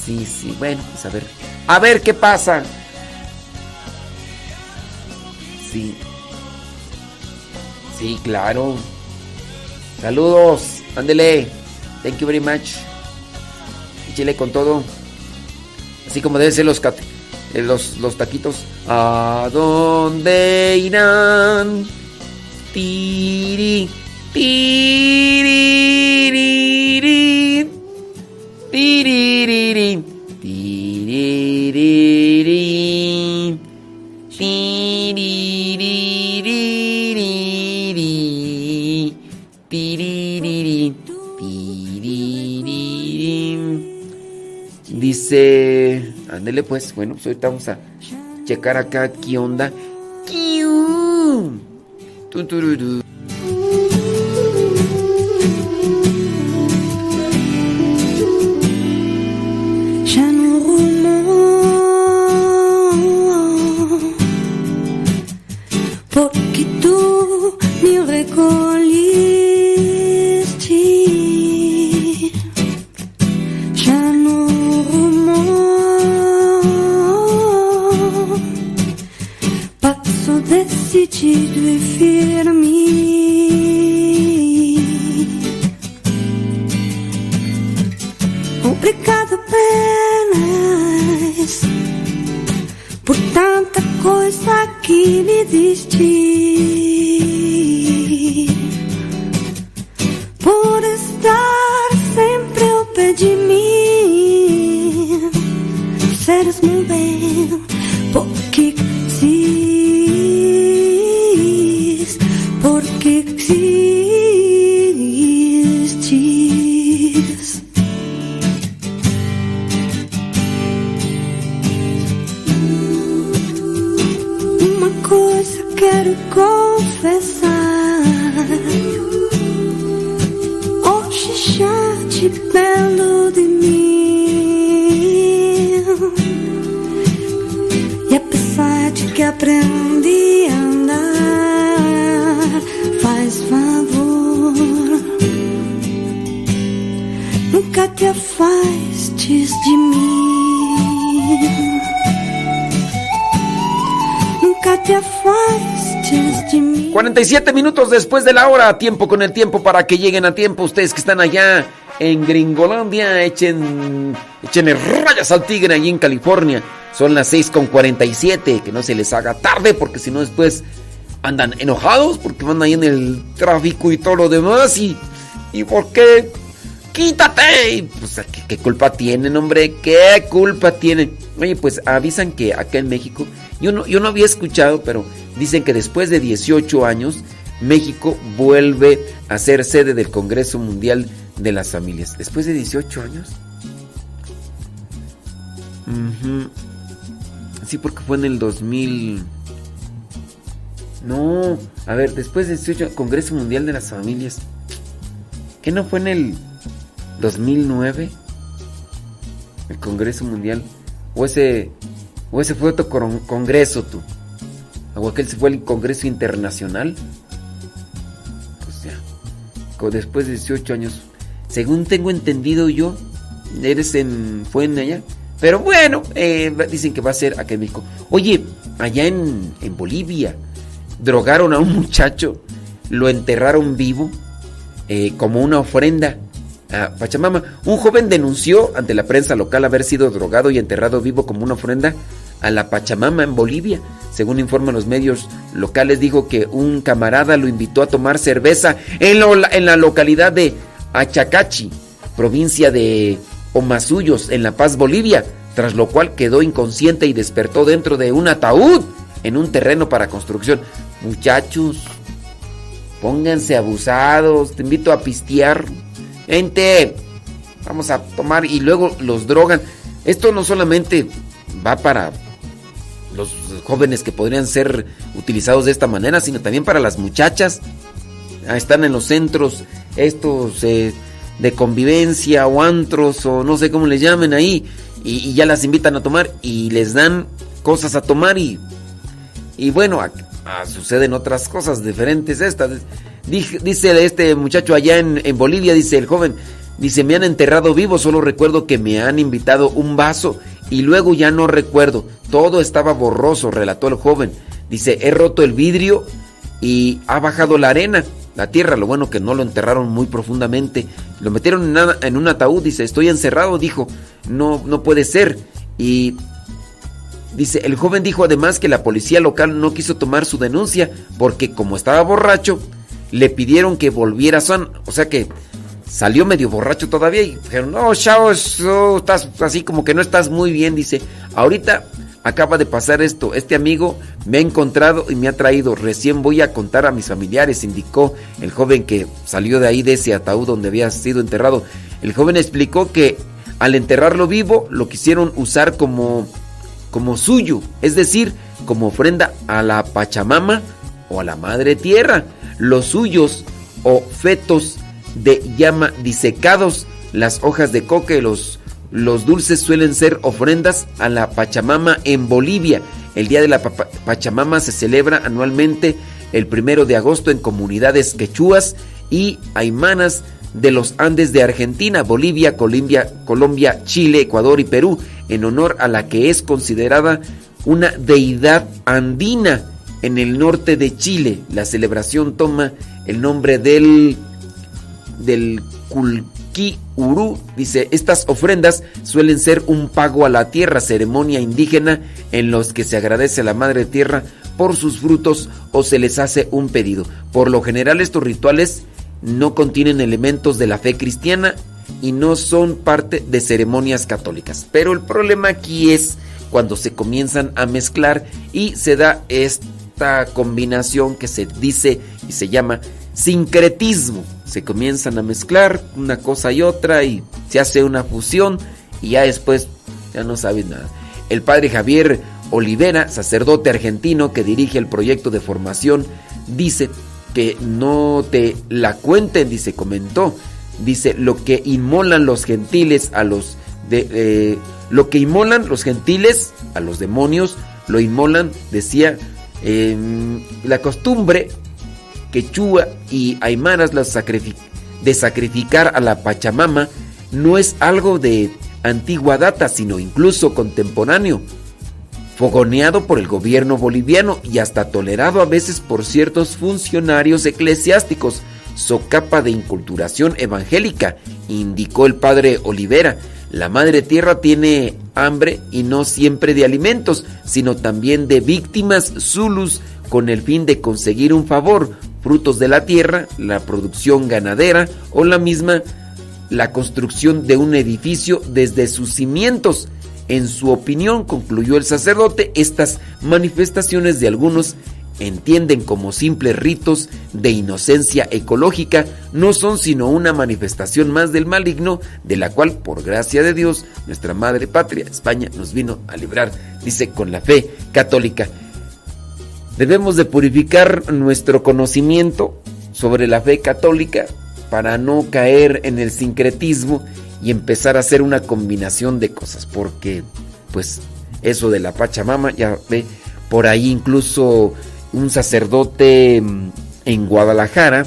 Sí, sí, bueno, pues a ver. A ver qué pasa. Sí. Sí, claro. Saludos. Ándele. Thank you very much. Chile con todo. Así como deben ser los, eh, los, los taquitos. ¿A dónde irán? Tiri, tiri, Dice, ándele pues, bueno, pues ahorita vamos a checar acá qué onda. Já después de la hora, tiempo con el tiempo para que lleguen a tiempo ustedes que están allá en Gringolandia, echen, echen rayas al tigre allí en California. Son las 6 con 47, que no se les haga tarde porque si no después andan enojados porque van ahí en el tráfico y todo lo demás y, y por qué quítate. Pues, ¿qué, ¿qué, culpa tienen, hombre? ¿Qué culpa tienen? Oye, pues avisan que acá en México, yo no, yo no había escuchado, pero dicen que después de 18 años, México vuelve a ser sede del Congreso Mundial de las Familias. Después de 18 años. Sí, porque fue en el 2000. No, a ver, después del 18 Congreso Mundial de las Familias. ¿Qué no fue en el 2009? El Congreso Mundial. O ese, o ese fue otro congreso, tú. O aquel se fue el Congreso Internacional. Después de 18 años. Según tengo entendido yo, eres en. fue en allá. Pero bueno, eh, dicen que va a ser acá en. Oye, allá en, en Bolivia, drogaron a un [laughs] muchacho, lo enterraron vivo eh, como una ofrenda a Pachamama. Un joven denunció ante la prensa local haber sido drogado y enterrado vivo como una ofrenda a la Pachamama en Bolivia. Según informan los medios locales, dijo que un camarada lo invitó a tomar cerveza en, en la localidad de Achacachi, provincia de Omasuyos, en La Paz, Bolivia, tras lo cual quedó inconsciente y despertó dentro de un ataúd en un terreno para construcción. Muchachos, pónganse abusados, te invito a pistear. Gente, vamos a tomar y luego los drogan. Esto no solamente va para jóvenes que podrían ser utilizados de esta manera, sino también para las muchachas. Ah, Están en los centros estos eh, de convivencia o antros o no sé cómo les llamen ahí y, ya las invitan a tomar y les dan cosas a tomar y, y bueno, a- a- suceden otras cosas diferentes estas. Dij- Dice este muchacho allá en, en Bolivia, dice el joven, dice, me han enterrado vivo, solo recuerdo que me han invitado un vaso y luego ya no recuerdo. Todo estaba borroso, relató el joven. Dice, he roto el vidrio y ha bajado la arena, la tierra. Lo bueno que no lo enterraron muy profundamente. Lo metieron en, un ataúd, dice, estoy encerrado, dijo, no, no puede ser. Y Dice, el joven dijo además que la policía local no quiso tomar su denuncia porque como estaba borracho, le pidieron que volviera san. O sea que salió medio borracho todavía y dijeron, no, chao, eso, estás así como que no estás muy bien. Dice, ahorita acaba de pasar esto, este amigo me ha encontrado y me ha traído, recién voy a contar a mis familiares, indicó el joven que salió de ahí de ese ataúd donde había sido enterrado. El joven explicó que al enterrarlo vivo lo quisieron usar como como suyo, es decir, como ofrenda a la Pachamama o a la Madre Tierra. Los suyos o fetos de llama disecados, las hojas de coque, los, los dulces suelen ser ofrendas a la Pachamama en Bolivia. El Día de la Pachamama se celebra anualmente el primero de agosto en comunidades quechuas y aymanas de los Andes de Argentina, Bolivia, Colombia, Colombia, Chile, Ecuador y Perú, en honor a la que es considerada una deidad andina en el norte de Chile. La celebración toma el nombre del del Kulki Uru. Dice, estas ofrendas suelen ser un pago a la tierra, ceremonia indígena en los que se agradece a la madre tierra por sus frutos o se les hace un pedido. Por lo general estos rituales no contienen elementos de la fe cristiana y no son parte de ceremonias católicas. Pero el problema aquí es cuando se comienzan a mezclar y se da esta combinación que se dice y se llama sincretismo. Se comienzan a mezclar una cosa y otra y se hace una fusión y ya después ya no sabes nada. El padre Javier Olivera, sacerdote argentino que dirige el proyecto de formación, dice que no te la cuenten, dice, comentó. Dice, lo que inmolan los gentiles a los de eh, lo que inmolan los gentiles a los demonios, lo inmolan, decía, em, la costumbre quechua y aymaras las de sacrificar a la Pachamama no es algo de antigua data, sino incluso contemporáneo, fogoneado por el gobierno boliviano y hasta tolerado a veces por ciertos funcionarios eclesiásticos, socapa de inculturación evangélica, indicó el padre Olivera. La madre tierra tiene hambre y no siempre de alimentos, sino también de víctimas zulus con el fin de conseguir un favor, frutos de la tierra, la producción ganadera o la misma la construcción de un edificio desde sus cimientos. En su opinión, concluyó el sacerdote, estas manifestaciones de algunos entienden como simples ritos de inocencia ecológica, no son sino una manifestación más del maligno, de la cual, por gracia de Dios, nuestra madre patria, España, nos vino a librar, dice con la fe católica. Debemos de purificar nuestro conocimiento sobre la fe católica para no caer en el sincretismo y empezar a hacer una combinación de cosas, porque pues eso de la Pachamama, ya ve, por ahí incluso un sacerdote mm, en Guadalajara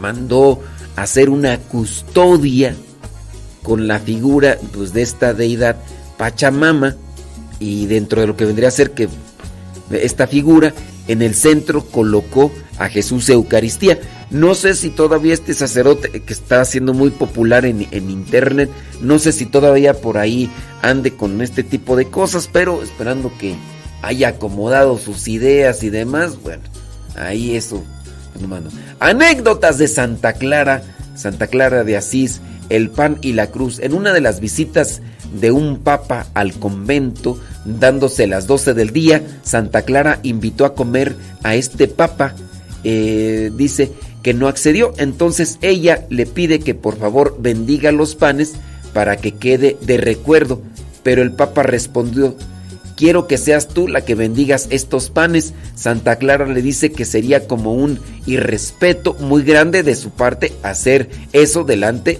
mandó hacer una custodia con la figura pues, de esta deidad Pachamama y dentro de lo que vendría a ser que esta figura en el centro colocó a Jesús Eucaristía. No sé si todavía este sacerdote que está siendo muy popular en, en, internet, no sé si todavía por ahí ande con este tipo de cosas, pero esperando que haya acomodado sus ideas y demás, bueno, ahí eso. Anécdotas de Santa Clara, Santa Clara de Asís, el pan y la cruz. En una de las visitas de un papa al convento, dándose las 12 del día, Santa Clara invitó a comer a este papa. Eh, dice que no accedió, entonces ella le pide que por favor bendiga los panes para que quede de recuerdo. Pero el papa respondió, quiero que seas tú la que bendigas estos panes. Santa Clara le dice que sería como un irrespeto muy grande de su parte hacer eso delante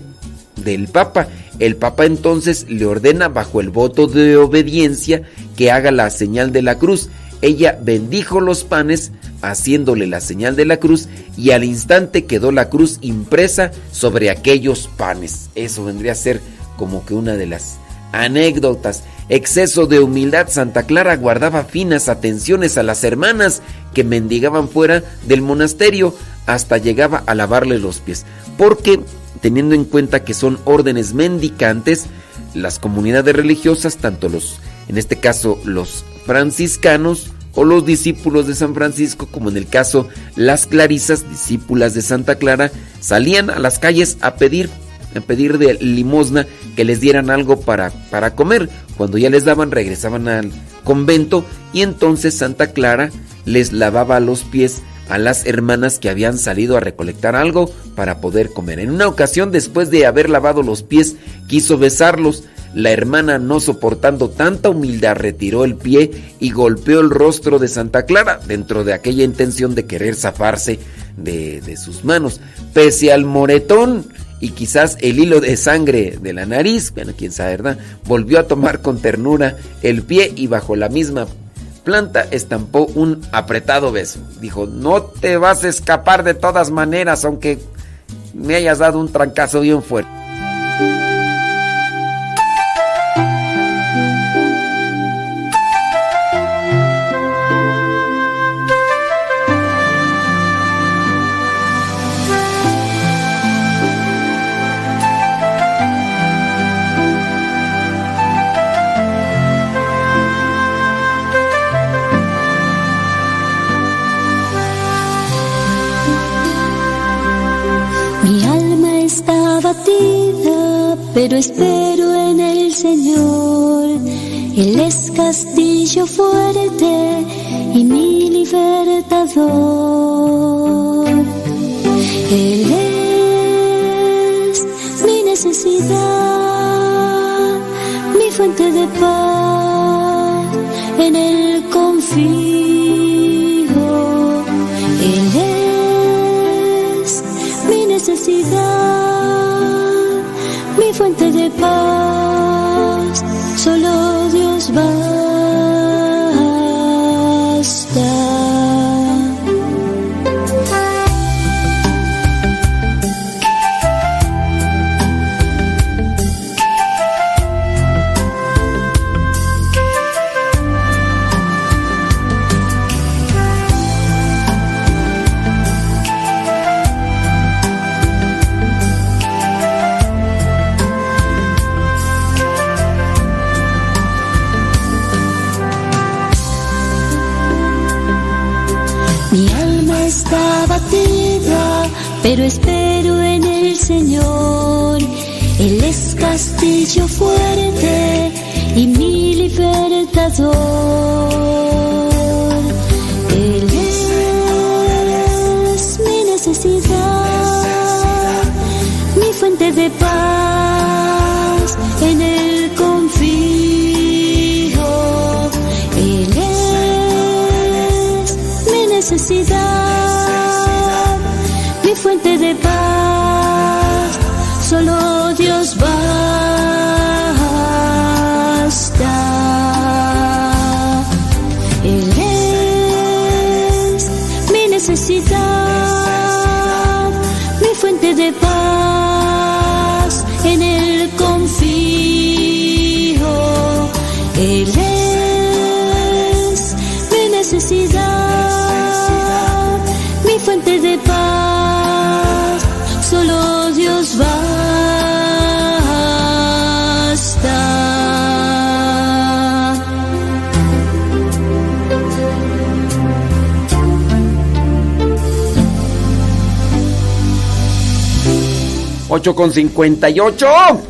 del Papa. El Papa entonces le ordena bajo el voto de obediencia que haga la señal de la cruz. Ella bendijo los panes haciéndole la señal de la cruz y al instante quedó la cruz impresa sobre aquellos panes. Eso vendría a ser como que una de las anécdotas exceso de humildad, Santa Clara guardaba finas atenciones a las hermanas que mendigaban fuera del monasterio hasta llegaba a lavarle los pies. Porque, teniendo en cuenta que son órdenes mendicantes, las comunidades religiosas, tanto los, en este caso, los franciscanos, o los discípulos de San Francisco, como en el caso las clarisas, discípulas de Santa Clara, salían a las calles a pedir a pedir de limosna que les dieran algo para, para comer. Cuando ya les daban, regresaban al convento y entonces Santa Clara les lavaba los pies a las hermanas que habían salido a recolectar algo para poder comer. En una ocasión, después de haber lavado los pies, quiso besarlos. La hermana, no soportando tanta humildad, retiró el pie y golpeó el rostro de Santa Clara dentro de aquella intención de querer zafarse de, de sus manos. Pese al moretón y quizás el hilo de sangre de la nariz, bueno, quién sabe, ¿verdad? Volvió a tomar con ternura el pie y bajo la misma planta estampó un apretado beso. Dijo, no te vas a escapar de todas maneras, aunque me hayas dado un trancazo bien fuerte. Pero espero en el Señor. Él es castillo fuerte y mi libertador. Él es mi necesidad, mi fuente de paz, solo Dios va. Castillo fuerte 8 con 8,58.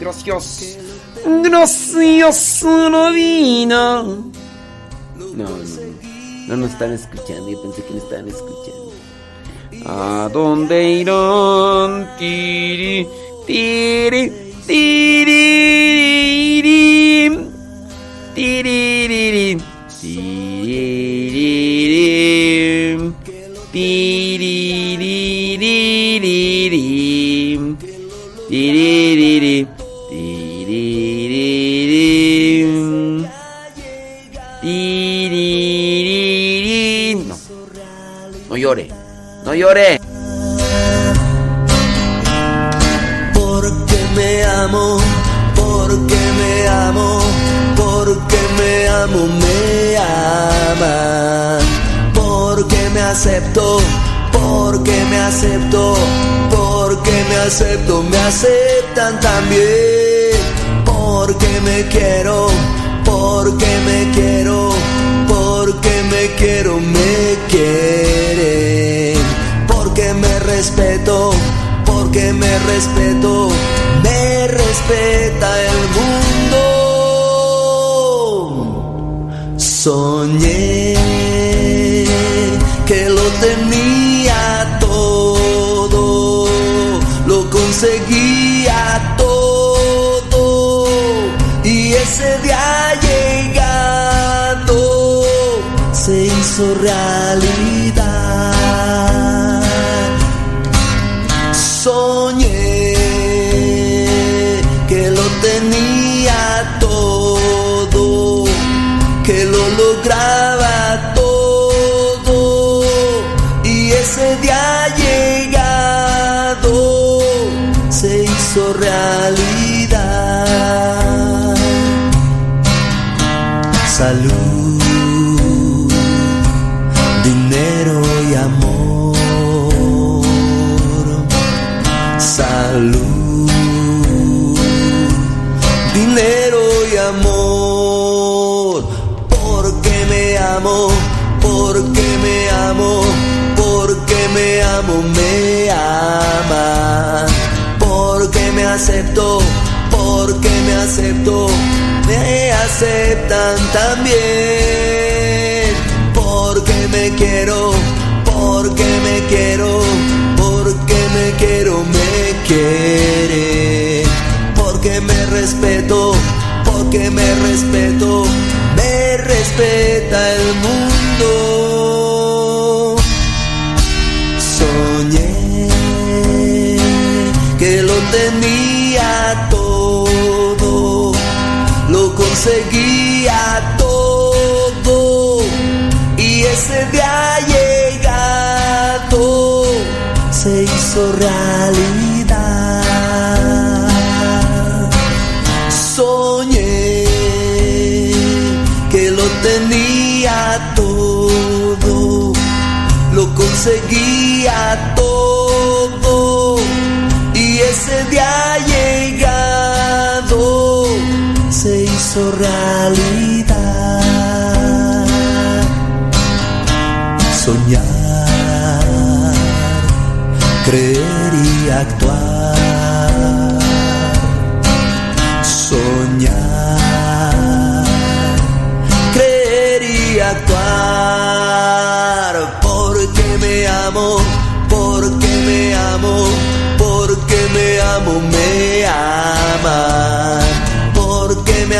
Gracias. Gracias, Robina. No, no, no no nos están escuchando. Yo pensé que me estaban escuchando. ¿A dónde irán? Tiri, tiri. tratan tan. Porque me quiero, porque me quiero, porque me quiero, me quiere. Porque me respeto, porque me respeto, me respeta el mundo. seguía todo y ese día llegado se hizo raro.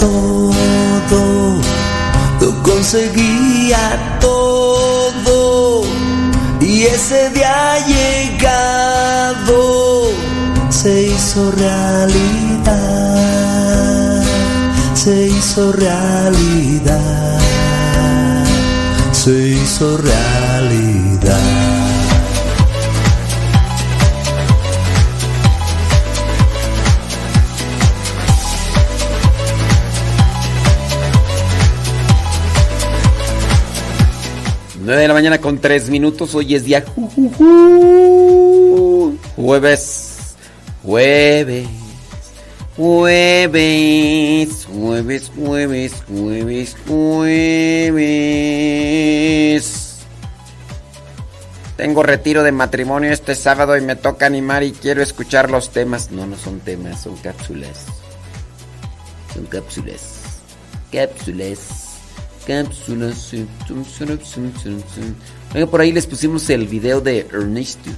todo, lo conseguía todo y ese día llegado se hizo realidad, se hizo realidad, se hizo realidad. De la mañana con 3 minutos. Hoy es día jueves. Jueves. Jueves. Jueves, jueves, jueves, jueves. Tengo retiro de matrimonio este sábado y me toca animar y quiero escuchar los temas. No, no son temas, son cápsulas. Son cápsulas. Cápsulas. Venga, por ahí les pusimos el video de Ernesto.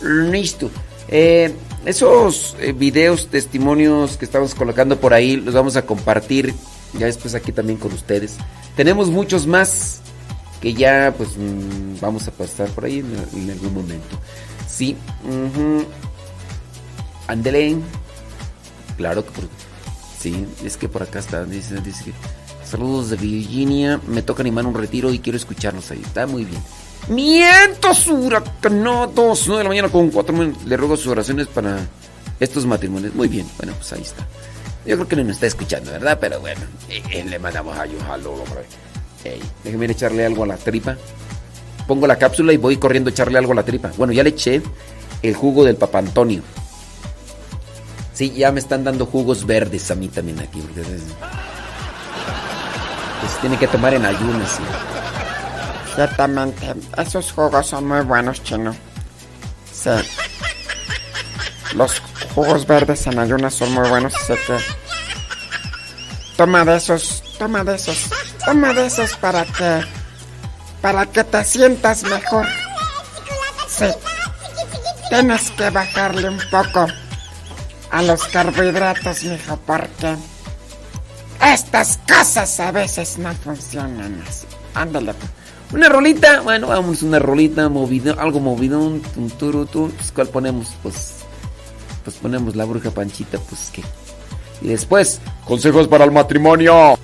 Ernesto. Eh, esos eh, videos, testimonios que estamos colocando por ahí, los vamos a compartir ya después aquí también con ustedes. Tenemos muchos más que ya pues mm, vamos a pasar por ahí en, algún momento. Sí. Uh Claro que sí, es que por acá está, dice, Saludos de Virginia. Me toca animar un retiro y quiero escucharlos ahí. Está muy bien. Mientos huracanados. 9 de la mañana con 4 Le ruego sus oraciones para estos matrimonios. Muy bien. Bueno, pues ahí está. Yo creo que no nos está escuchando, ¿verdad? Pero bueno, eh, le mandamos a Yohalo, hombre. déjeme echarle algo a la tripa. Pongo la cápsula y voy corriendo a echarle algo a la tripa. Bueno, ya le eché el jugo del Papa Antonio. Sí, ya me están dando jugos verdes a mí también aquí. Porque tiene que tomar en ayunas. Ciertamente, esos jugos son muy buenos, chino. Sí. Los jugos verdes en ayunas son muy buenos, así que. Toma de esos, toma de esos, toma de esos para que. para que te sientas mejor. Sí. Tienes que bajarle un poco a los carbohidratos, mijo, porque estas cosas a veces no funcionan así. Ándale. Una rolita, bueno, vamos, una rolita, movido, algo movido, un turutu, pues ¿cuál ponemos? Pues, pues ponemos la bruja panchita, pues qué. Y después, consejos para el matrimonio.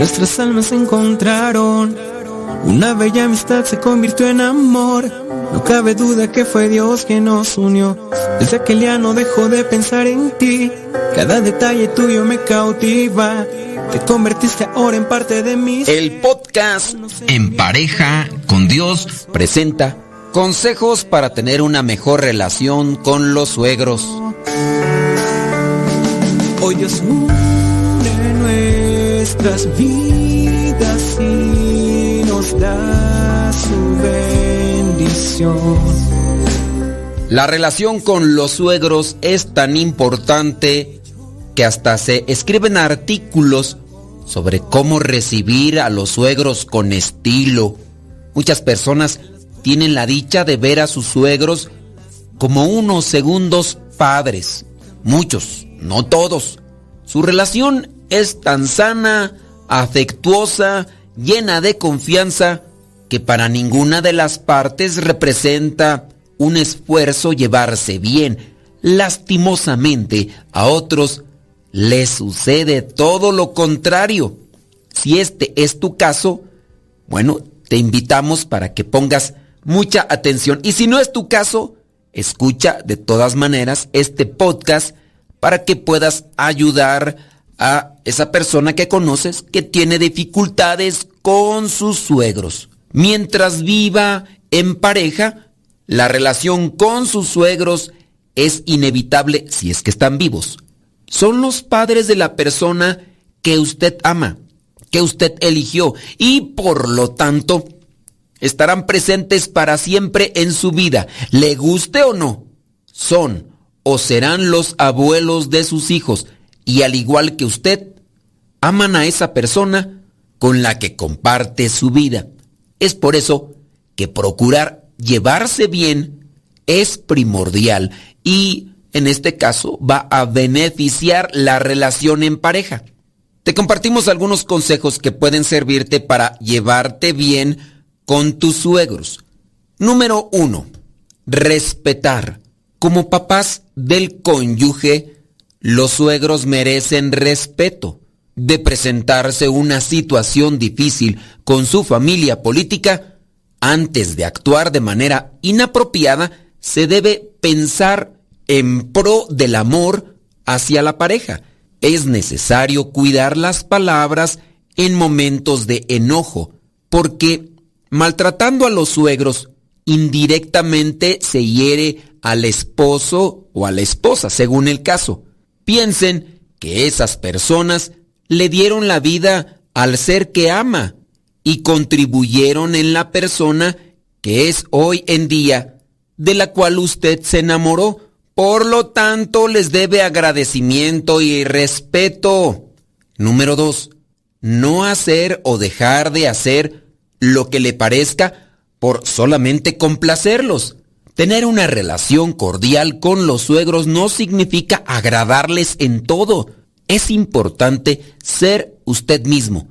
Nuestras almas se encontraron. Una bella amistad se convirtió en amor. No cabe duda que fue Dios quien nos unió. Desde aquel día no dejo de pensar en ti. Cada detalle tuyo me cautiva. Te convertiste ahora en parte de mí. El podcast En pareja con Dios presenta consejos para tener una mejor relación con los suegros. Hoy nuestras vidas y nos da su bendición. La relación con los suegros es tan importante que hasta se escriben artículos sobre cómo recibir a los suegros con estilo. Muchas personas tienen la dicha de ver a sus suegros como unos segundos padres. Muchos, no todos. Su relación es tan sana, afectuosa, llena de confianza, que para ninguna de las partes representa un esfuerzo llevarse bien. Lastimosamente, a otros les sucede todo lo contrario. Si este es tu caso, bueno, te invitamos para que pongas mucha atención. Y si no es tu caso, escucha de todas maneras este podcast para que puedas ayudar a esa persona que conoces que tiene dificultades con sus suegros. Mientras viva en pareja, la relación con sus suegros es inevitable si es que están vivos. Son los padres de la persona que usted ama, que usted eligió y por lo tanto estarán presentes para siempre en su vida, le guste o no. Son o serán los abuelos de sus hijos y al igual que usted, aman a esa persona con la que comparte su vida. Es por eso que procurar llevarse bien es primordial y en este caso va a beneficiar la relación en pareja. Te compartimos algunos consejos que pueden servirte para llevarte bien con tus suegros. Número uno, respetar. Como papás del cónyuge, los suegros merecen respeto. De presentarse una situación difícil con su familia política, antes de actuar de manera inapropiada, se debe pensar en pro del amor hacia la pareja. Es necesario cuidar las palabras en momentos de enojo, porque maltratando a los suegros, indirectamente se hiere al esposo o a la esposa, según el caso. Piensen que esas personas le dieron la vida al ser que ama y contribuyeron en la persona que es hoy en día, de la cual usted se enamoró. Por lo tanto, les debe agradecimiento y respeto. Número dos, no hacer o dejar de hacer lo que le parezca por solamente complacerlos. Tener una relación cordial con los suegros no significa agradarles en todo. Es importante ser usted mismo,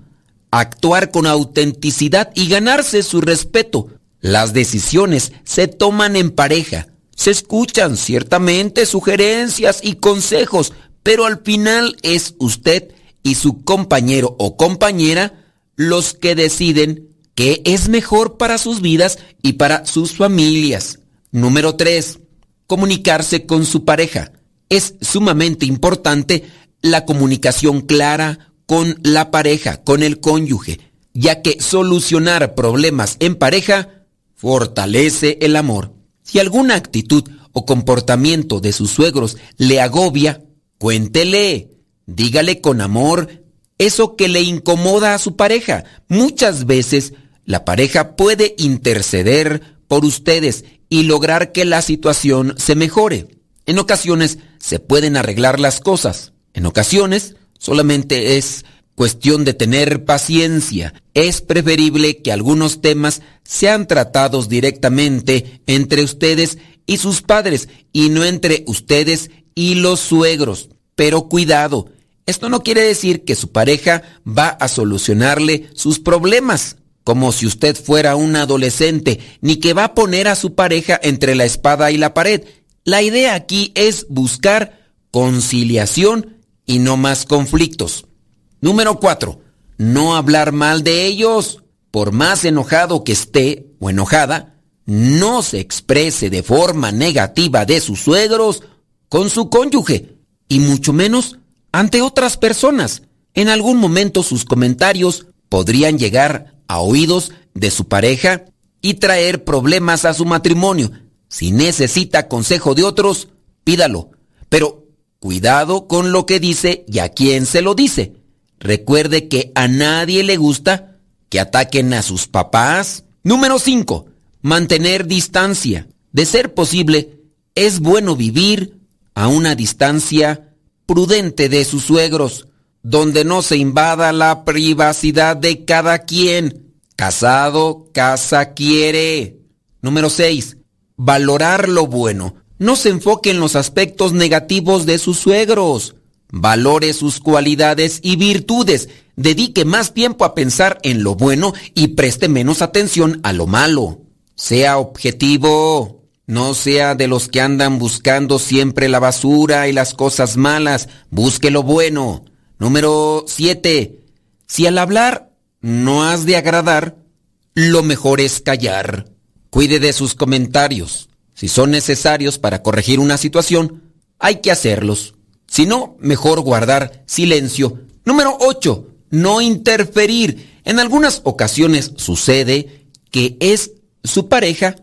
actuar con autenticidad y ganarse su respeto. Las decisiones se toman en pareja. Se escuchan ciertamente sugerencias y consejos, pero al final es usted y su compañero o compañera los que deciden qué es mejor para sus vidas y para sus familias. Número 3. Comunicarse con su pareja. Es sumamente importante la comunicación clara con la pareja, con el cónyuge, ya que solucionar problemas en pareja fortalece el amor. Si alguna actitud o comportamiento de sus suegros le agobia, cuéntele, dígale con amor eso que le incomoda a su pareja. Muchas veces la pareja puede interceder por ustedes y lograr que la situación se mejore. En ocasiones se pueden arreglar las cosas. En ocasiones solamente es cuestión de tener paciencia. Es preferible que algunos temas sean tratados directamente entre ustedes y sus padres y no entre ustedes y los suegros. Pero cuidado, esto no quiere decir que su pareja va a solucionarle sus problemas, como si usted fuera un adolescente, ni que va a poner a su pareja entre la espada y la pared. La idea aquí es buscar conciliación y no más conflictos. Número 4. No hablar mal de ellos. Por más enojado que esté o enojada, no se exprese de forma negativa de sus suegros con su cónyuge y mucho menos ante otras personas. En algún momento sus comentarios podrían llegar a oídos de su pareja y traer problemas a su matrimonio. Si necesita consejo de otros, pídalo. Pero cuidado con lo que dice y a quién se lo dice. Recuerde que a nadie le gusta que ataquen a sus papás. Número 5. Mantener distancia. De ser posible, es bueno vivir a una distancia prudente de sus suegros, donde no se invada la privacidad de cada quien. Casado, casa quiere. Número 6. Valorar lo bueno. No se enfoque en los aspectos negativos de sus suegros. Valore sus cualidades y virtudes. Dedique más tiempo a pensar en lo bueno y preste menos atención a lo malo. Sea objetivo. No sea de los que andan buscando siempre la basura y las cosas malas. Busque lo bueno. Número 7. Si al hablar no has de agradar, lo mejor es callar. Cuide de sus comentarios. Si son necesarios para corregir una situación, hay que hacerlos. Si no, mejor guardar silencio. Número 8. No interferir. En algunas ocasiones sucede que es su pareja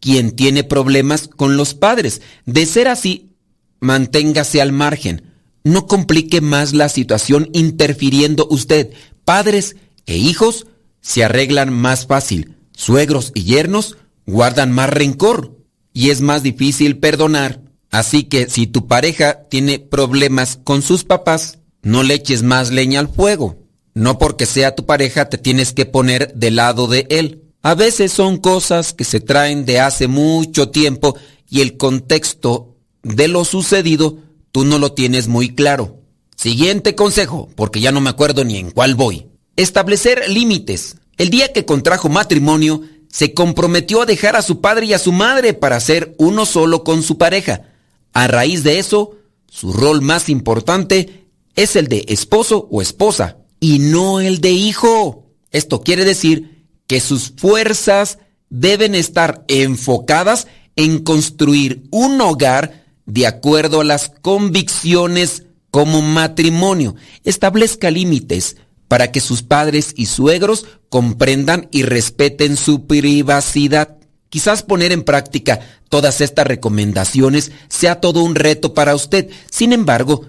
quien tiene problemas con los padres. De ser así, manténgase al margen. No complique más la situación interfiriendo usted. Padres e hijos se arreglan más fácil. Suegros y yernos guardan más rencor y es más difícil perdonar. Así que si tu pareja tiene problemas con sus papás, no le eches más leña al fuego. No porque sea tu pareja te tienes que poner del lado de él. A veces son cosas que se traen de hace mucho tiempo y el contexto de lo sucedido tú no lo tienes muy claro. Siguiente consejo, porque ya no me acuerdo ni en cuál voy. Establecer límites. El día que contrajo matrimonio, se comprometió a dejar a su padre y a su madre para ser uno solo con su pareja. A raíz de eso, su rol más importante es el de esposo o esposa y no el de hijo. Esto quiere decir que sus fuerzas deben estar enfocadas en construir un hogar de acuerdo a las convicciones como matrimonio. Establezca límites para que sus padres y suegros comprendan y respeten su privacidad. Quizás poner en práctica todas estas recomendaciones sea todo un reto para usted. Sin embargo,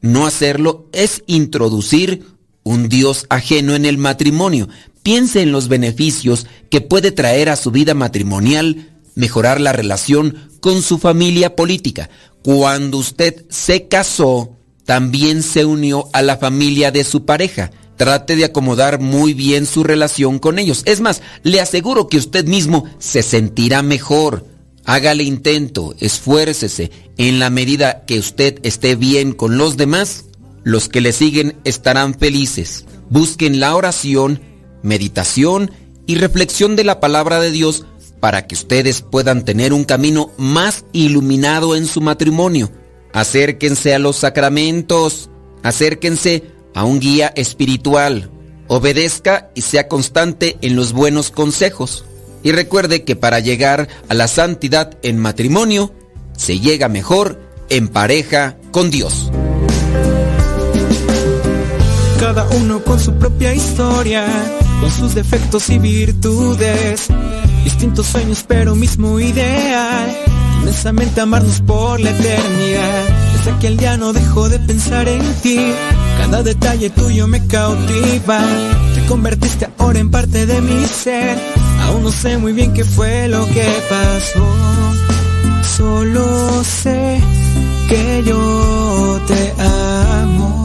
no hacerlo es introducir un Dios ajeno en el matrimonio. Piense en los beneficios que puede traer a su vida matrimonial mejorar la relación con su familia política. Cuando usted se casó, también se unió a la familia de su pareja trate de acomodar muy bien su relación con ellos. Es más, le aseguro que usted mismo se sentirá mejor. Hágale intento, esfuércese. En la medida que usted esté bien con los demás, los que le siguen estarán felices. Busquen la oración, meditación y reflexión de la palabra de Dios para que ustedes puedan tener un camino más iluminado en su matrimonio. Acérquense a los sacramentos, acérquense a un guía espiritual, obedezca y sea constante en los buenos consejos. Y recuerde que para llegar a la santidad en matrimonio, se llega mejor en pareja con Dios. Cada uno con su propia historia, con sus defectos y virtudes, distintos sueños pero mismo ideal, inmensamente amarnos por la eternidad. Desde aquel día no dejo de pensar en ti, cada detalle tuyo me cautiva, te convertiste ahora en parte de mi ser, aún no sé muy bien qué fue lo que pasó, solo sé que yo te amo.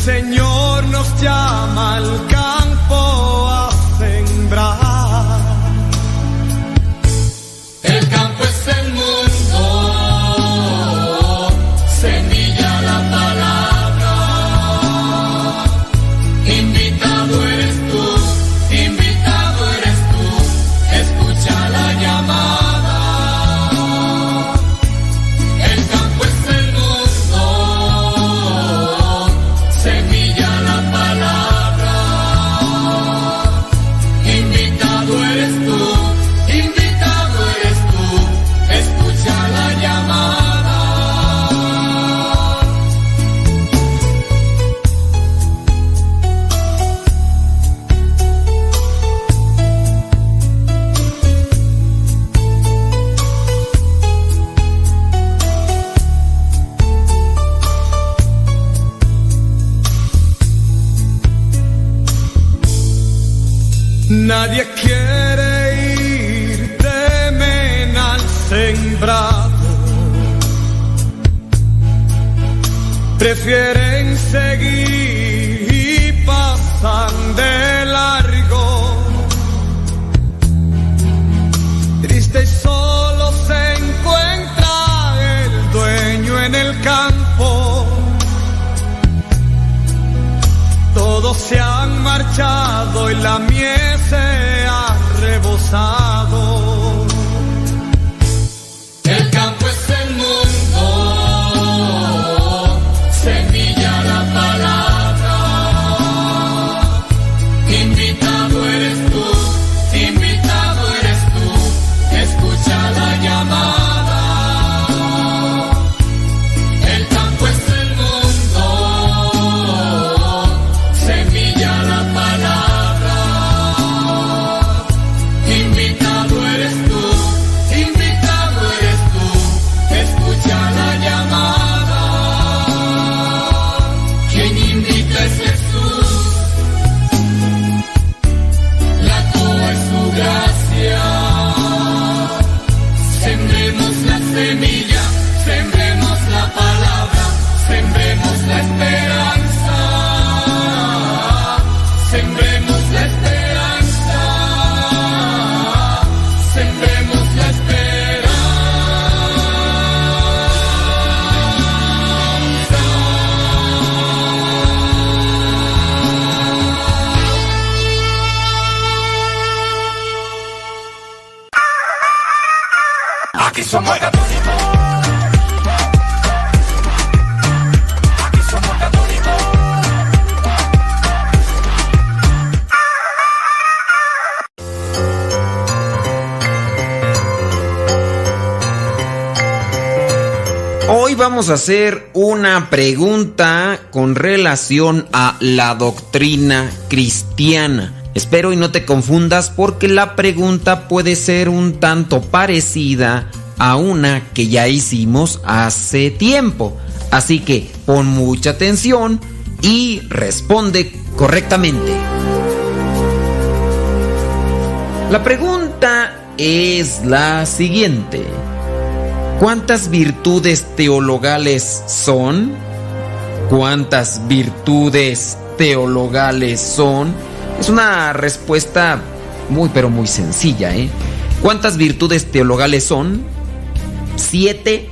Señor nos llama al hacer una pregunta con relación a la doctrina cristiana. Espero y no te confundas porque la pregunta puede ser un tanto parecida a una que ya hicimos hace tiempo. Así que pon mucha atención y responde correctamente. La pregunta es la siguiente. ¿Cuántas virtudes teologales son? ¿Cuántas virtudes teologales son? Es una respuesta muy pero muy sencilla, ¿eh? ¿Cuántas virtudes teologales son? ¿Siete?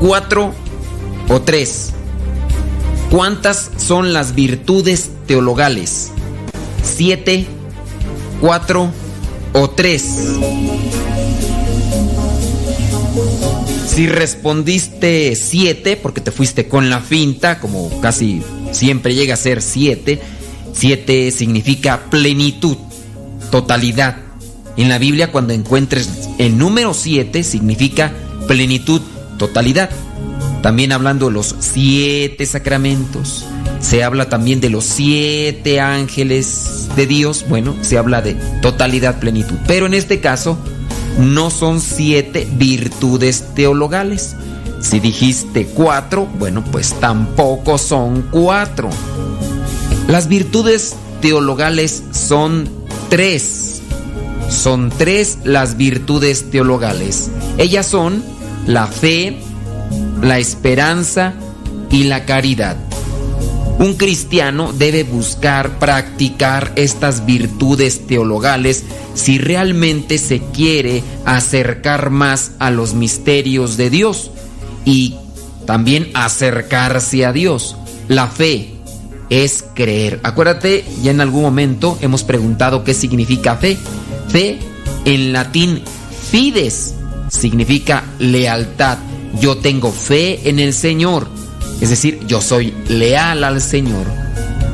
¿Cuatro? ¿O tres? ¿Cuántas son las virtudes teologales? ¿Siete? ¿Cuatro? ¿O tres? Si respondiste 7, porque te fuiste con la finta, como casi siempre llega a ser 7, 7 significa plenitud, totalidad. En la Biblia cuando encuentres el número 7 significa plenitud, totalidad. También hablando de los siete sacramentos, se habla también de los siete ángeles de Dios, bueno, se habla de totalidad, plenitud. Pero en este caso, no son siete virtudes teologales. Si dijiste cuatro, bueno, pues tampoco son cuatro. Las virtudes teologales son tres. Son tres las virtudes teologales. Ellas son la fe, la esperanza y la caridad. Un cristiano debe buscar practicar estas virtudes teologales si realmente se quiere acercar más a los misterios de Dios y también acercarse a Dios. La fe es creer. Acuérdate, ya en algún momento hemos preguntado qué significa fe. Fe en latín fides significa lealtad. Yo tengo fe en el Señor. Es decir, yo soy leal al Señor.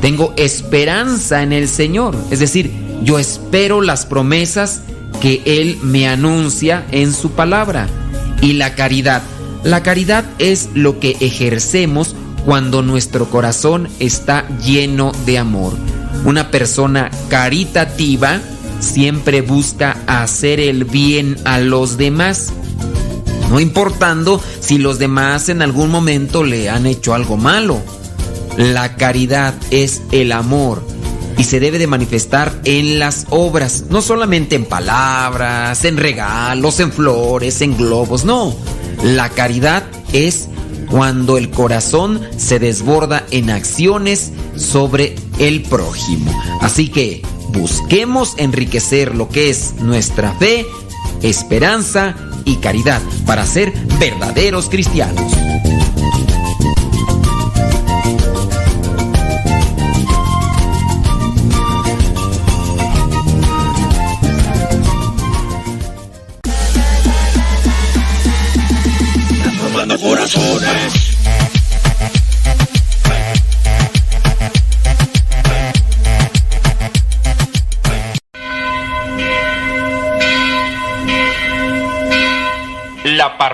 Tengo esperanza en el Señor. Es decir, yo espero las promesas que Él me anuncia en su palabra. Y la caridad. La caridad es lo que ejercemos cuando nuestro corazón está lleno de amor. Una persona caritativa siempre busca hacer el bien a los demás no importando si los demás en algún momento le han hecho algo malo. La caridad es el amor y se debe de manifestar en las obras, no solamente en palabras, en regalos, en flores, en globos, no. La caridad es cuando el corazón se desborda en acciones sobre el prójimo. Así que busquemos enriquecer lo que es nuestra fe, esperanza y caridad para ser verdaderos cristianos.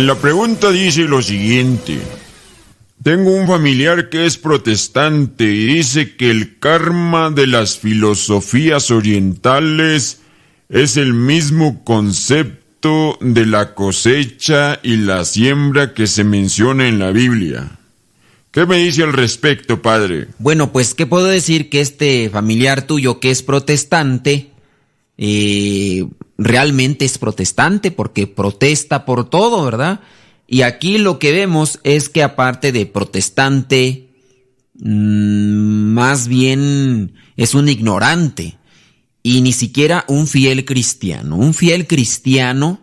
La pregunta dice lo siguiente. Tengo un familiar que es protestante y dice que el karma de las filosofías orientales es el mismo concepto de la cosecha y la siembra que se menciona en la Biblia. ¿Qué me dice al respecto, padre? Bueno, pues, ¿qué puedo decir que este familiar tuyo que es protestante eh, realmente es protestante porque protesta por todo, ¿verdad? Y aquí lo que vemos es que aparte de protestante, mm, más bien es un ignorante y ni siquiera un fiel cristiano. Un fiel cristiano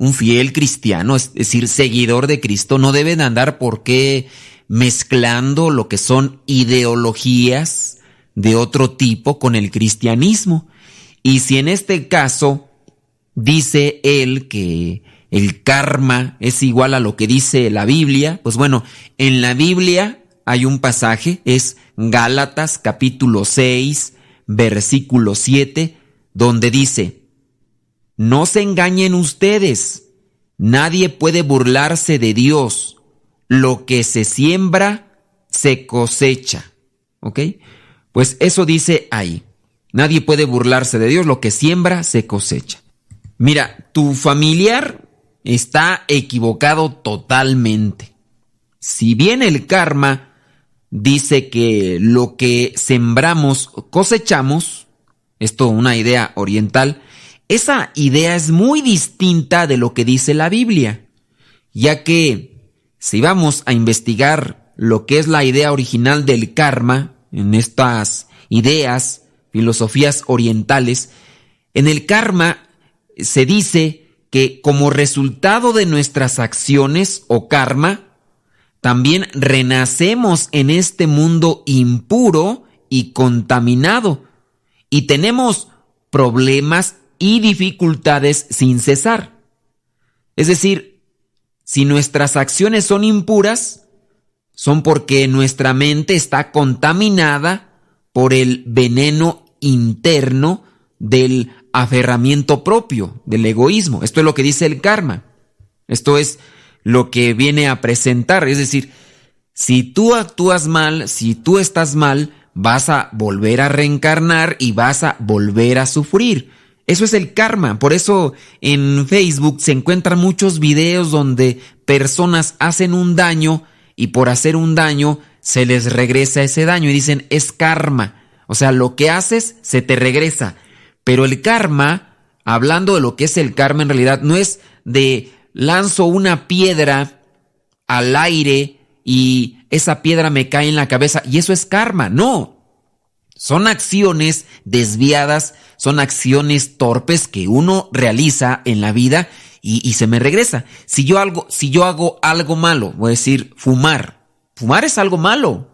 un fiel cristiano, es decir, seguidor de Cristo, no debe de andar por qué mezclando lo que son ideologías de otro tipo con el cristianismo. Y si en este caso dice él que el karma es igual a lo que dice la Biblia, pues bueno, en la Biblia hay un pasaje, es Gálatas capítulo 6, versículo 7, donde dice, no se engañen ustedes, nadie puede burlarse de Dios, lo que se siembra, se cosecha. ¿Ok? Pues eso dice ahí. Nadie puede burlarse de Dios, lo que siembra, se cosecha. Mira, tu familiar está equivocado totalmente. Si bien el karma dice que lo que sembramos cosechamos, esto una idea oriental, esa idea es muy distinta de lo que dice la Biblia, ya que si vamos a investigar lo que es la idea original del karma en estas ideas, filosofías orientales, en el karma se dice que como resultado de nuestras acciones o karma, también renacemos en este mundo impuro y contaminado y tenemos problemas y dificultades sin cesar. Es decir, si nuestras acciones son impuras, son porque nuestra mente está contaminada por el veneno interno del aferramiento propio, del egoísmo. Esto es lo que dice el karma. Esto es lo que viene a presentar. Es decir, si tú actúas mal, si tú estás mal, vas a volver a reencarnar y vas a volver a sufrir. Eso es el karma. Por eso en Facebook se encuentran muchos videos donde personas hacen un daño y por hacer un daño se les regresa ese daño y dicen es karma. O sea, lo que haces se te regresa. Pero el karma, hablando de lo que es el karma en realidad, no es de lanzo una piedra al aire y esa piedra me cae en la cabeza y eso es karma. No. Son acciones desviadas, son acciones torpes que uno realiza en la vida y, se me regresa. Si yo, algo, si yo hago algo malo, voy a decir fumar. Fumar es algo malo.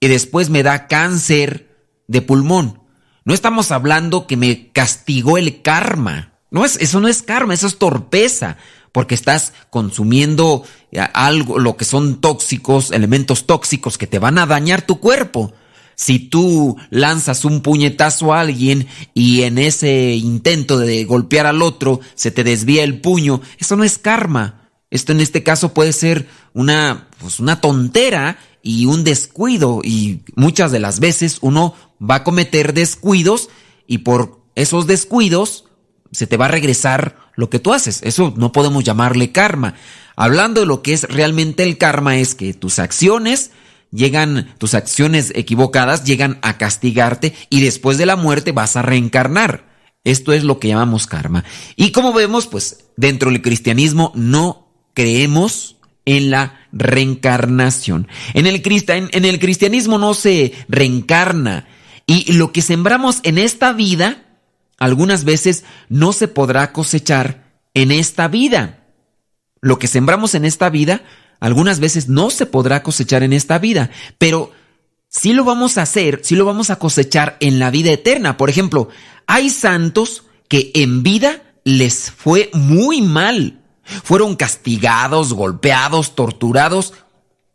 Y después me da cáncer de pulmón. No estamos hablando que me castigó el karma. No es, eso no es karma, eso es torpeza, porque estás consumiendo eh, algo, lo que son tóxicos, elementos tóxicos que te van a dañar tu cuerpo. Si tú lanzas un puñetazo a alguien y en ese intento de golpear al otro se te desvía el puño, eso no es karma. Esto en este caso puede ser una, pues una tontera y un descuido y muchas de las veces uno va a cometer descuidos y por esos descuidos se te va a regresar lo que tú haces. Eso no podemos llamarle karma. Hablando de lo que es realmente el karma es que tus acciones llegan, tus acciones equivocadas llegan a castigarte y después de la muerte vas a reencarnar. Esto es lo que llamamos karma. Y como vemos, pues dentro del cristianismo no creemos en la reencarnación. En el, en el cristianismo no se reencarna y lo que sembramos en esta vida, algunas veces no se podrá cosechar en esta vida. Lo que sembramos en esta vida, algunas veces no se podrá cosechar en esta vida, pero sí lo vamos a hacer, sí lo vamos a cosechar en la vida eterna. Por ejemplo, hay santos que en vida les fue muy mal fueron castigados, golpeados, torturados,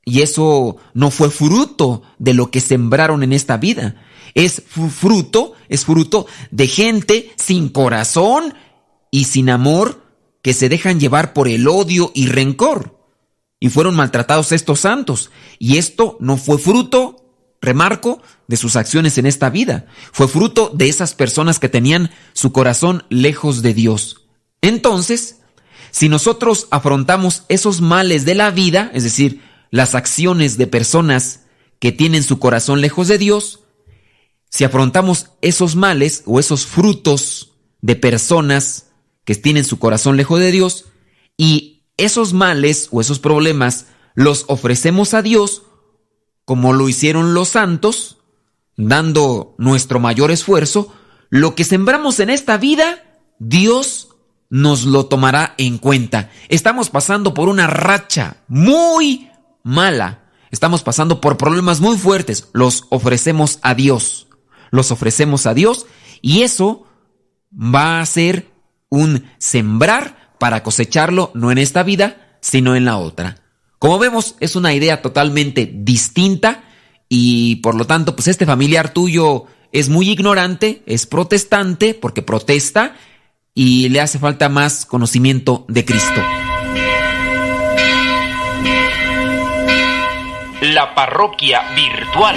y eso no fue fruto de lo que sembraron en esta vida. Es fruto, es fruto de gente sin corazón y sin amor que se dejan llevar por el odio y rencor. Y fueron maltratados estos santos. Y esto no fue fruto, remarco, de sus acciones en esta vida. Fue fruto de esas personas que tenían su corazón lejos de Dios. Entonces, si nosotros afrontamos esos males de la vida, es decir, las acciones de personas que tienen su corazón lejos de Dios, si afrontamos esos males o esos frutos de personas que tienen su corazón lejos de Dios y esos males o esos problemas los ofrecemos a Dios como lo hicieron los santos, dando nuestro mayor esfuerzo, lo que sembramos en esta vida, Dios nos lo tomará en cuenta. Estamos pasando por una racha muy mala. Estamos pasando por problemas muy fuertes. Los ofrecemos a Dios. Los ofrecemos a Dios y eso va a ser un sembrar para cosecharlo no en esta vida, sino en la otra. Como vemos, es una idea totalmente distinta y por lo tanto, pues este familiar tuyo es muy ignorante, es protestante porque protesta y le hace falta más conocimiento de Cristo. La parroquia virtual.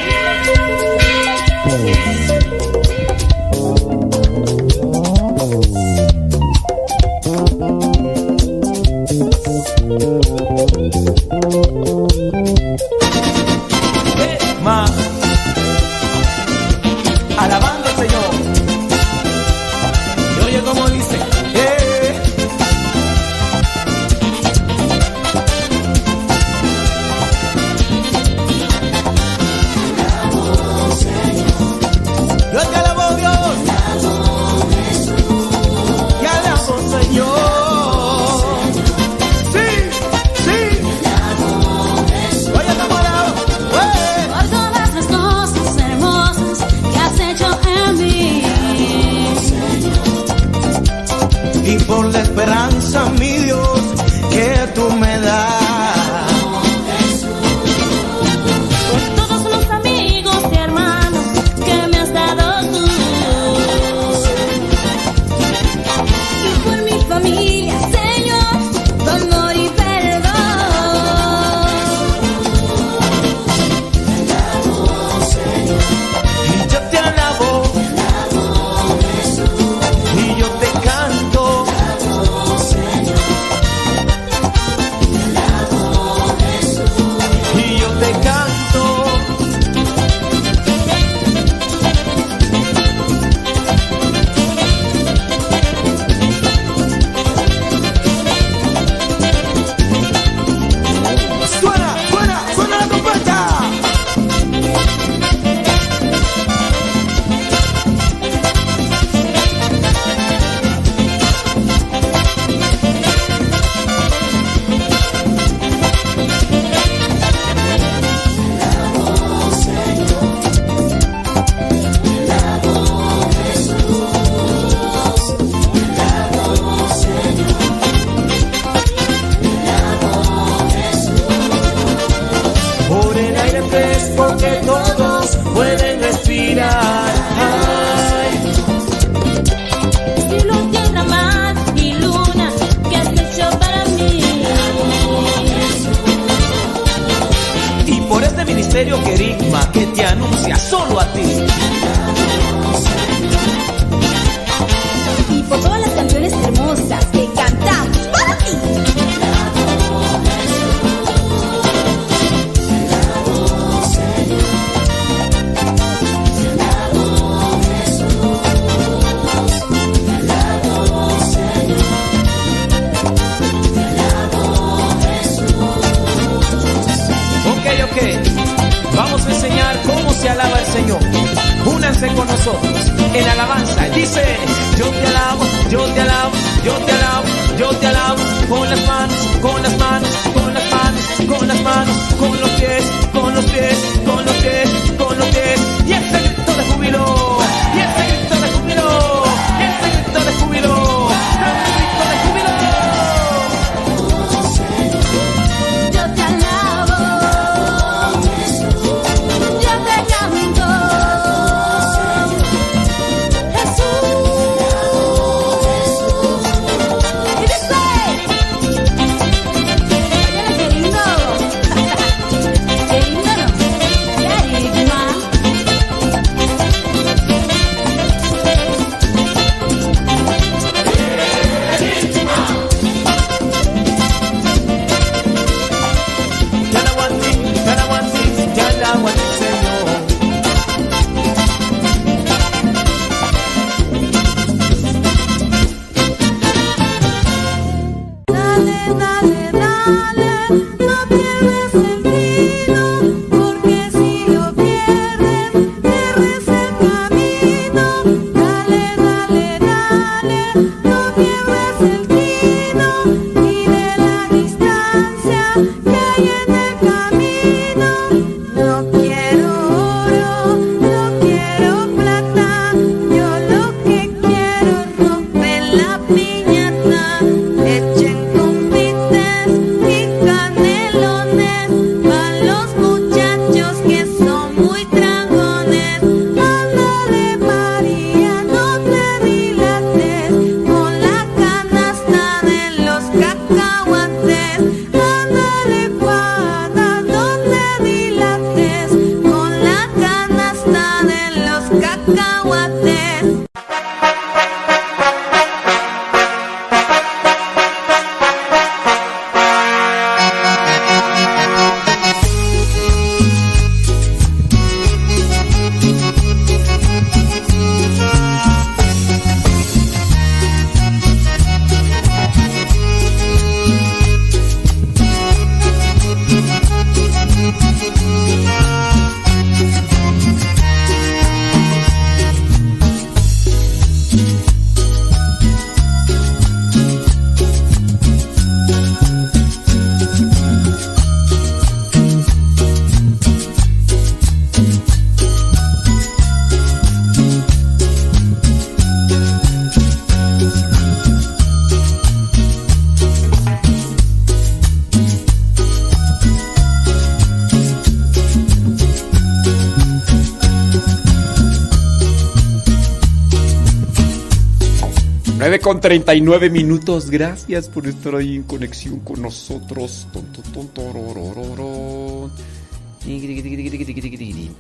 39 minutos. Gracias por estar ahí en conexión con nosotros. Ton, ton, ton, tororororo.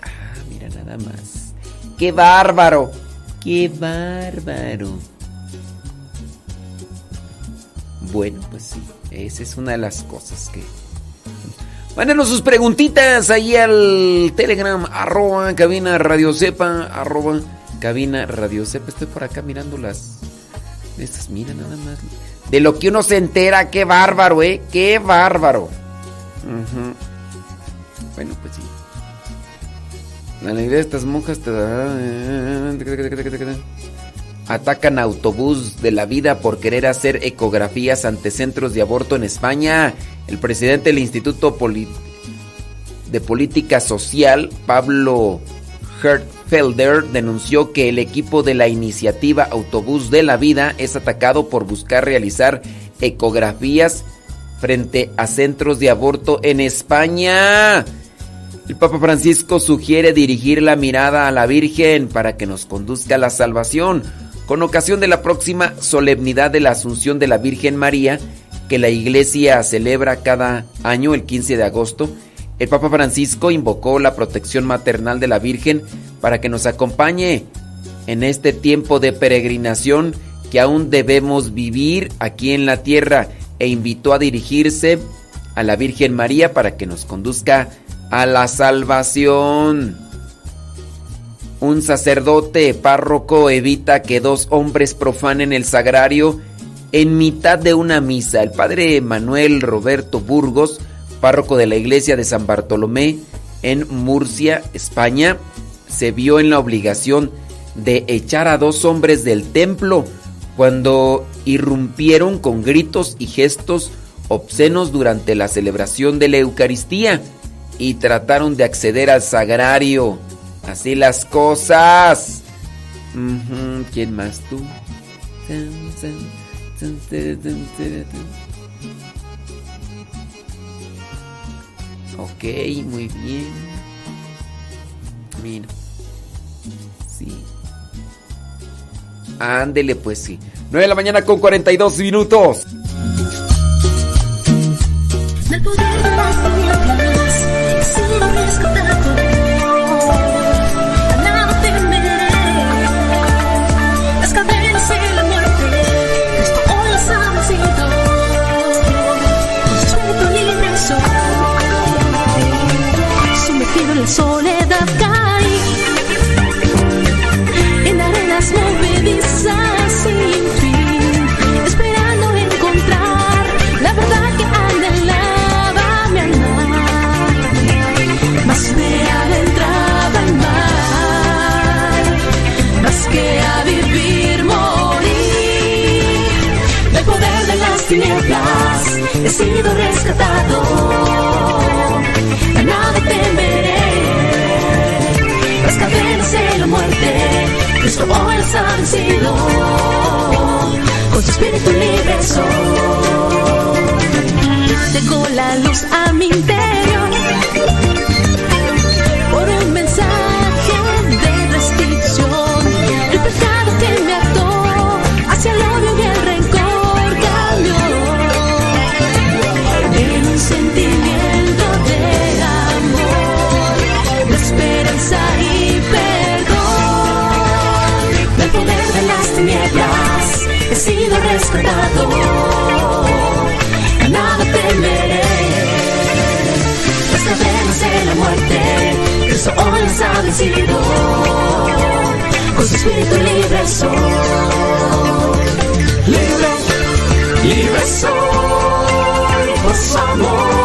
Ah, mira nada más. ¡Qué bárbaro! ¡Qué bárbaro! Bueno, pues sí, esa es una de las cosas que... Mándenos sus preguntitas ahí al Telegram, arroba cabina radio sepa, arroba cabina radio sepa. Estoy por acá mirando las... Estas, mira nada más. De lo que uno se entera, qué bárbaro, ¿eh? Qué bárbaro. Bueno, pues sí. La alegría de estas monjas te da... Atacan autobús de la vida por querer hacer ecografías ante centros de aborto en España. El presidente del Instituto de Política Social, Pablo Hertfelder, denunció que el equipo de la iniciativa Autobús de la Vida es atacado por buscar realizar ecografías frente a centros de aborto en España. El Papa Francisco sugiere dirigir la mirada a la Virgen para que nos conduzca a la salvación. Con ocasión de la próxima solemnidad de la Asunción de la Virgen María, que la Iglesia celebra cada año el 15 de agosto, el Papa Francisco invocó la protección maternal de la Virgen para que nos acompañe en este tiempo de peregrinación que aún debemos vivir aquí en la tierra e invitó a dirigirse a la Virgen María para que nos conduzca a la salvación. Un sacerdote párroco evita que dos hombres profanen el sagrario en mitad de una misa. El padre Manuel Roberto Burgos, párroco de la iglesia de San Bartolomé en Murcia, España, se vio en la obligación de echar a dos hombres del templo cuando irrumpieron con gritos y gestos obscenos durante la celebración de la Eucaristía y trataron de acceder al sagrario. Así las cosas. ¿Quién más tú? Ok, muy bien. Mira. Sí. Ándele, pues sí. 9 de la mañana con 42 minutos. Del sido rescatado. A nada temeré. Las cadenas de la muerte, Cristo hoy las ha vencido. Con su espíritu libre soy. Llegó la luz a mi interior A nada temeré. Las cadenas de la muerte, Cristo hoy las ha vencido. Con su espíritu libre soy. Libre, libre soy por su amor.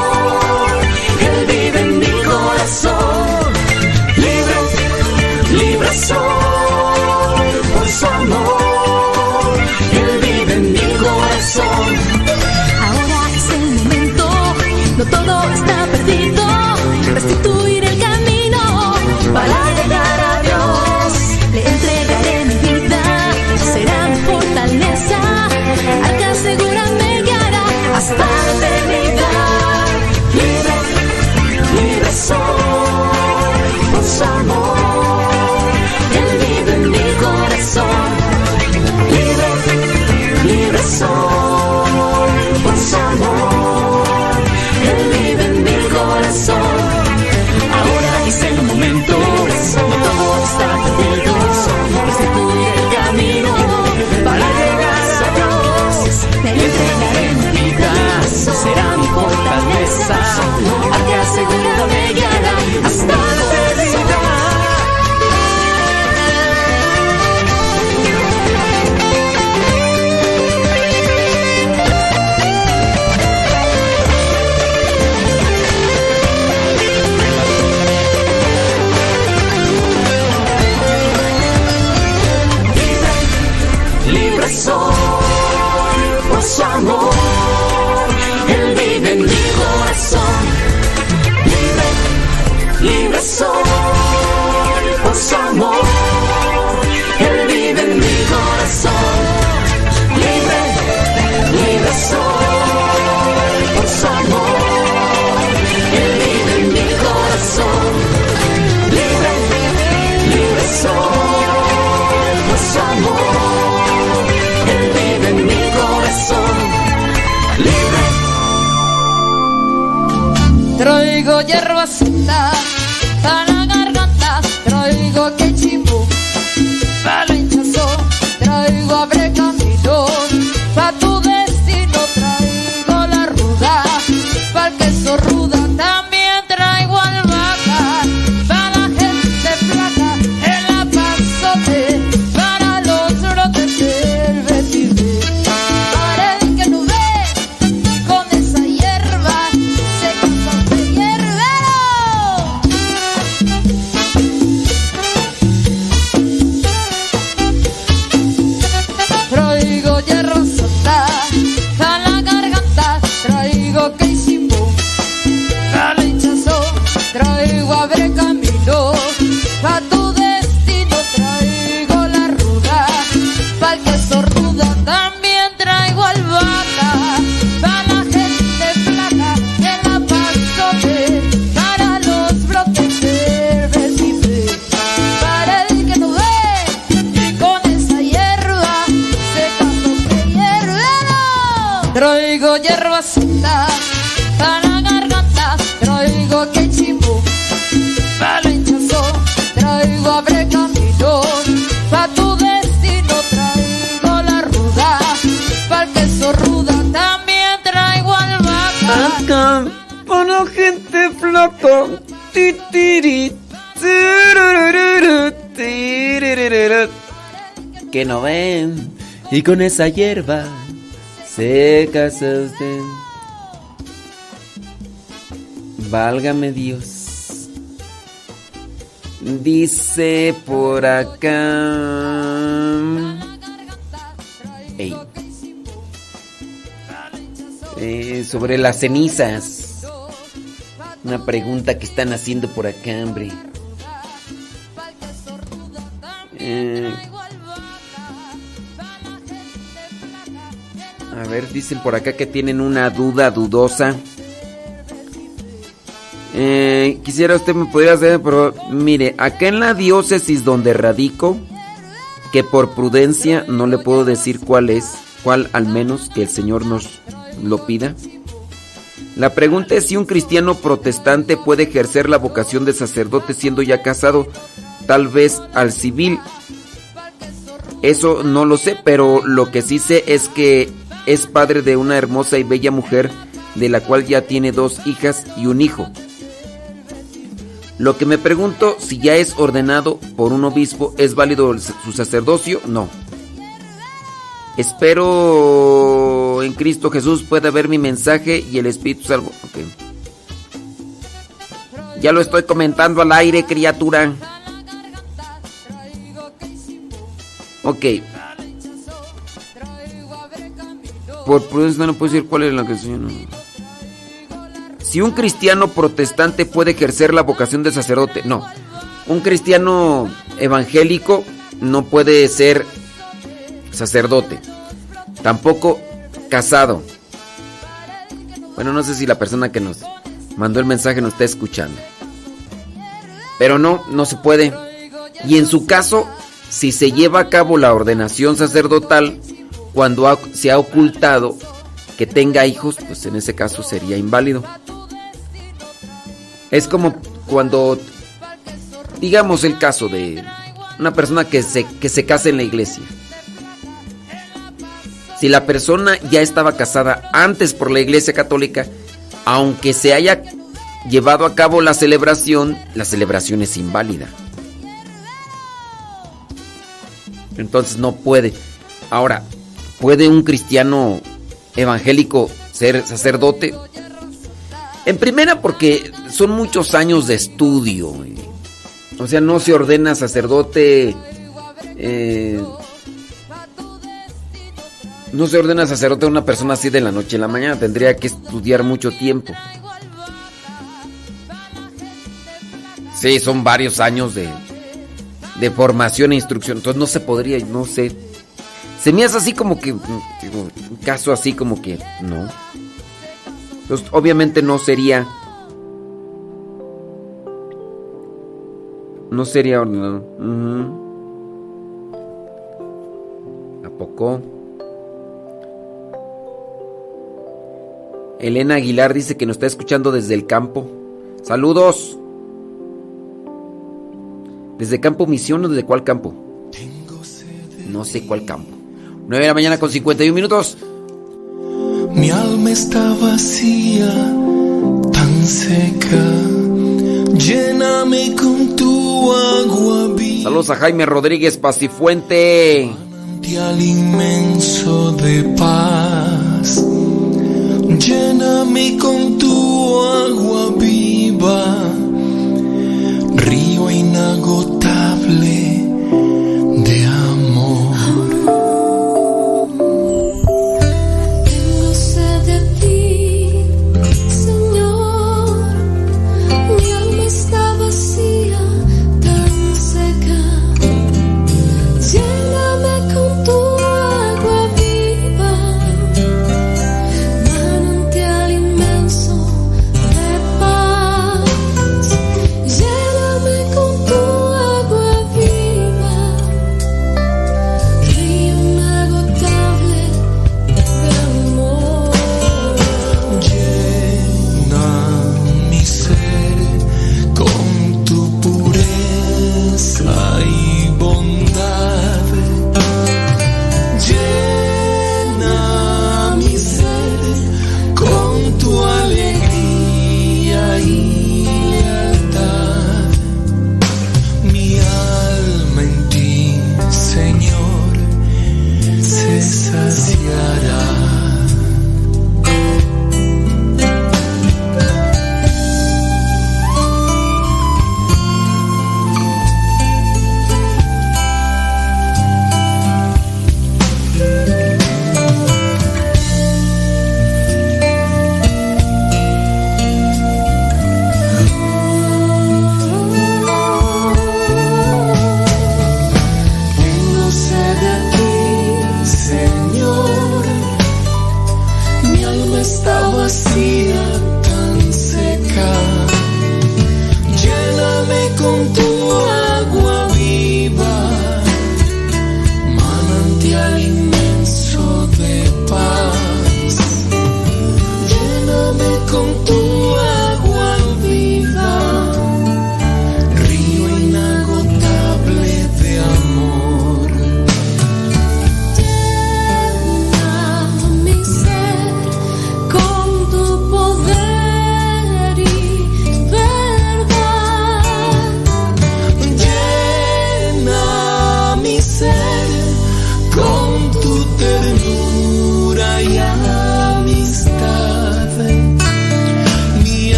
Y con esa hierba se casa. Válgame Dios. Dice por acá. Ey. Eh, sobre las cenizas. Una pregunta que están haciendo por acá, hombre. Dicen por acá que tienen una duda dudosa. Eh, quisiera usted me pudiera hacer, pero mire, acá en la diócesis donde radico, que por prudencia no le puedo decir cuál es, cuál al menos que el Señor nos lo pida. La pregunta es si un cristiano protestante puede ejercer la vocación de sacerdote siendo ya casado, tal vez al civil. Eso no lo sé, pero lo que sí sé es que es padre de una hermosa y bella mujer de la cual ya tiene dos hijas y un hijo. Lo que me pregunto si ya es ordenado por un obispo, ¿es válido su sacerdocio? No. Espero en Cristo Jesús pueda ver mi mensaje y el Espíritu salvo. Ya lo estoy comentando al aire, criatura. Ok. Por prudencia no puedo decir cuál es la. Si un cristiano protestante puede ejercer la vocación de sacerdote, no. Un cristiano evangélico no puede ser sacerdote. Tampoco casado. Bueno, no sé si la persona que nos mandó el mensaje nos está escuchando. Pero no, no se puede. Y en su caso, si se lleva a cabo la ordenación sacerdotal, cuando se ha ocultado que tenga hijos, pues en ese caso sería inválido. Es como cuando, digamos el caso de una persona que se, que se casa en la iglesia. Si la persona ya estaba casada antes por la iglesia católica, aunque se haya llevado a cabo la celebración, la celebración es inválida. Entonces no puede. Ahora, ¿puede un cristiano evangélico ser sacerdote? En primera porque son muchos años de estudio. O sea, no se ordena sacerdote. eh, no se ordena sacerdote a una persona así de la noche a la mañana. Tendría que estudiar mucho tiempo. Sí, son varios años de, de formación e instrucción. Entonces no se podría, no sé. Se me hace así como que. Mm, un caso así como que. No. Pues, obviamente no sería. No sería ordenado. ¿A poco? Elena Aguilar dice que nos está escuchando desde el campo. Saludos. ¿Desde campo misión o desde cuál campo? No sé cuál campo. 9 de la mañana con 51 minutos. Mi alma está vacía, tan seca. Lléname con tu agua viva. Saludos a Jaime Rodríguez Pacifuente. Al inmenso de paz. Lléname con tu agua viva. Río inagotable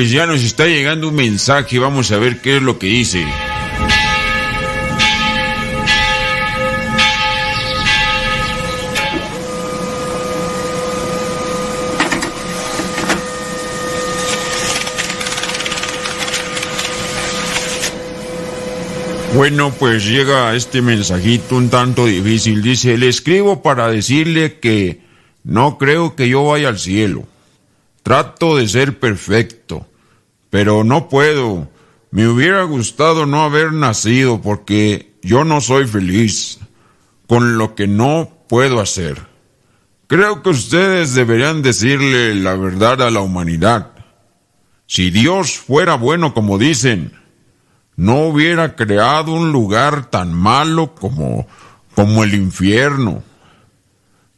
pues ya nos está llegando un mensaje, vamos a ver qué es lo que dice. Bueno, pues llega este mensajito un tanto difícil. Dice, le escribo para decirle que no creo que yo vaya al cielo. Trato de ser perfecto, pero no puedo. Me hubiera gustado no haber nacido porque yo no soy feliz con lo que no puedo hacer. Creo que ustedes deberían decirle la verdad a la humanidad. Si Dios fuera bueno como dicen, no hubiera creado un lugar tan malo como, como el infierno.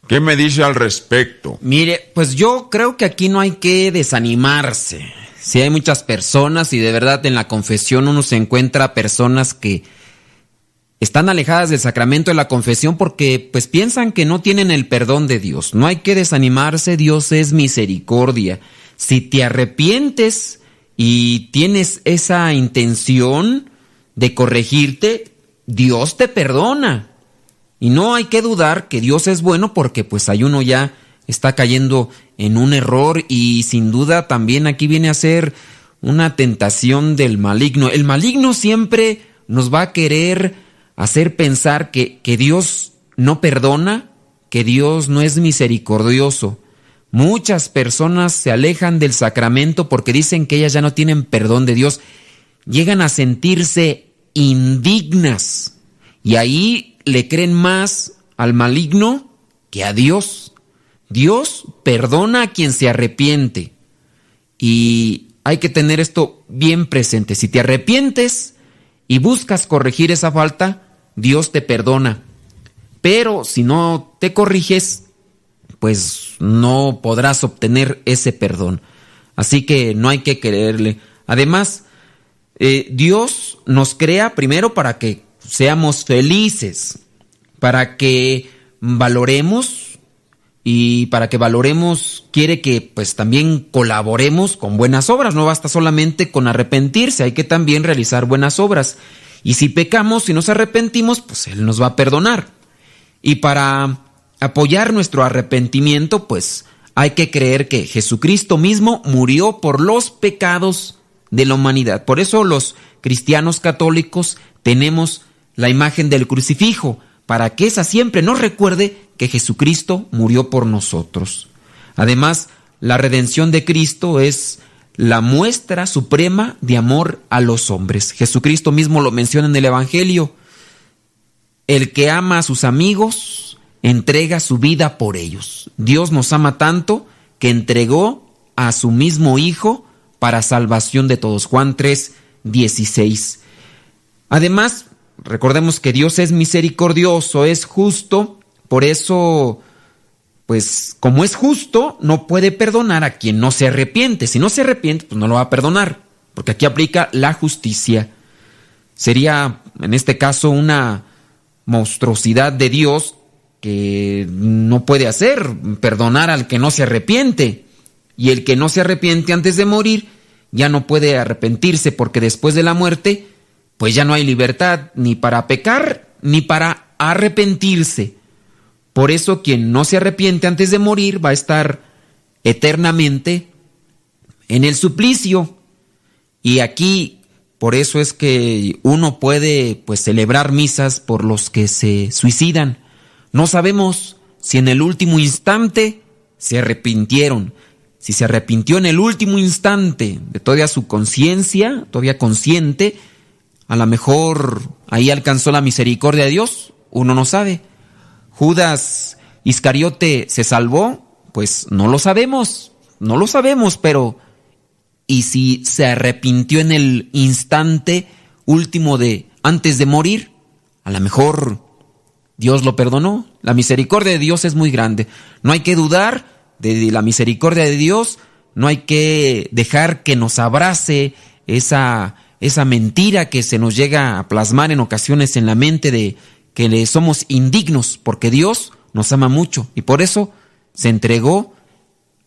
¿Qué me dice al respecto? Mire, pues yo creo que aquí no hay que desanimarse. Si hay muchas personas y de verdad en la confesión uno se encuentra personas que están alejadas del sacramento de la confesión porque pues piensan que no tienen el perdón de Dios. No hay que desanimarse, Dios es misericordia. Si te arrepientes y tienes esa intención de corregirte, Dios te perdona. Y no hay que dudar que Dios es bueno porque pues hay uno ya está cayendo en un error y sin duda también aquí viene a ser una tentación del maligno. El maligno siempre nos va a querer hacer pensar que, que Dios no perdona, que Dios no es misericordioso. Muchas personas se alejan del sacramento porque dicen que ellas ya no tienen perdón de Dios. Llegan a sentirse indignas y ahí le creen más al maligno que a Dios. Dios perdona a quien se arrepiente. Y hay que tener esto bien presente. Si te arrepientes y buscas corregir esa falta, Dios te perdona. Pero si no te corriges, pues no podrás obtener ese perdón. Así que no hay que creerle. Además, eh, Dios nos crea primero para que seamos felices, para que valoremos y para que valoremos quiere que pues también colaboremos con buenas obras, no basta solamente con arrepentirse, hay que también realizar buenas obras. Y si pecamos, si nos arrepentimos, pues Él nos va a perdonar. Y para apoyar nuestro arrepentimiento, pues hay que creer que Jesucristo mismo murió por los pecados de la humanidad. Por eso los cristianos católicos tenemos la imagen del crucifijo, para que esa siempre nos recuerde que Jesucristo murió por nosotros. Además, la redención de Cristo es la muestra suprema de amor a los hombres. Jesucristo mismo lo menciona en el Evangelio. El que ama a sus amigos entrega su vida por ellos. Dios nos ama tanto que entregó a su mismo Hijo para salvación de todos. Juan 3, 16. Además, recordemos que Dios es misericordioso, es justo, por eso, pues como es justo, no puede perdonar a quien no se arrepiente. Si no se arrepiente, pues no lo va a perdonar, porque aquí aplica la justicia. Sería, en este caso, una monstruosidad de Dios que no puede hacer, perdonar al que no se arrepiente. Y el que no se arrepiente antes de morir ya no puede arrepentirse porque después de la muerte, pues ya no hay libertad ni para pecar ni para arrepentirse. Por eso quien no se arrepiente antes de morir va a estar eternamente en el suplicio. Y aquí, por eso es que uno puede pues celebrar misas por los que se suicidan. No sabemos si en el último instante se arrepintieron. Si se arrepintió en el último instante de toda su conciencia, todavía consciente, a lo mejor ahí alcanzó la misericordia de Dios, uno no sabe. Judas Iscariote se salvó, pues no lo sabemos, no lo sabemos, pero ¿y si se arrepintió en el instante último de antes de morir? A lo mejor Dios lo perdonó. La misericordia de Dios es muy grande. No hay que dudar de la misericordia de Dios, no hay que dejar que nos abrace esa, esa mentira que se nos llega a plasmar en ocasiones en la mente de que le somos indignos, porque Dios nos ama mucho y por eso se entregó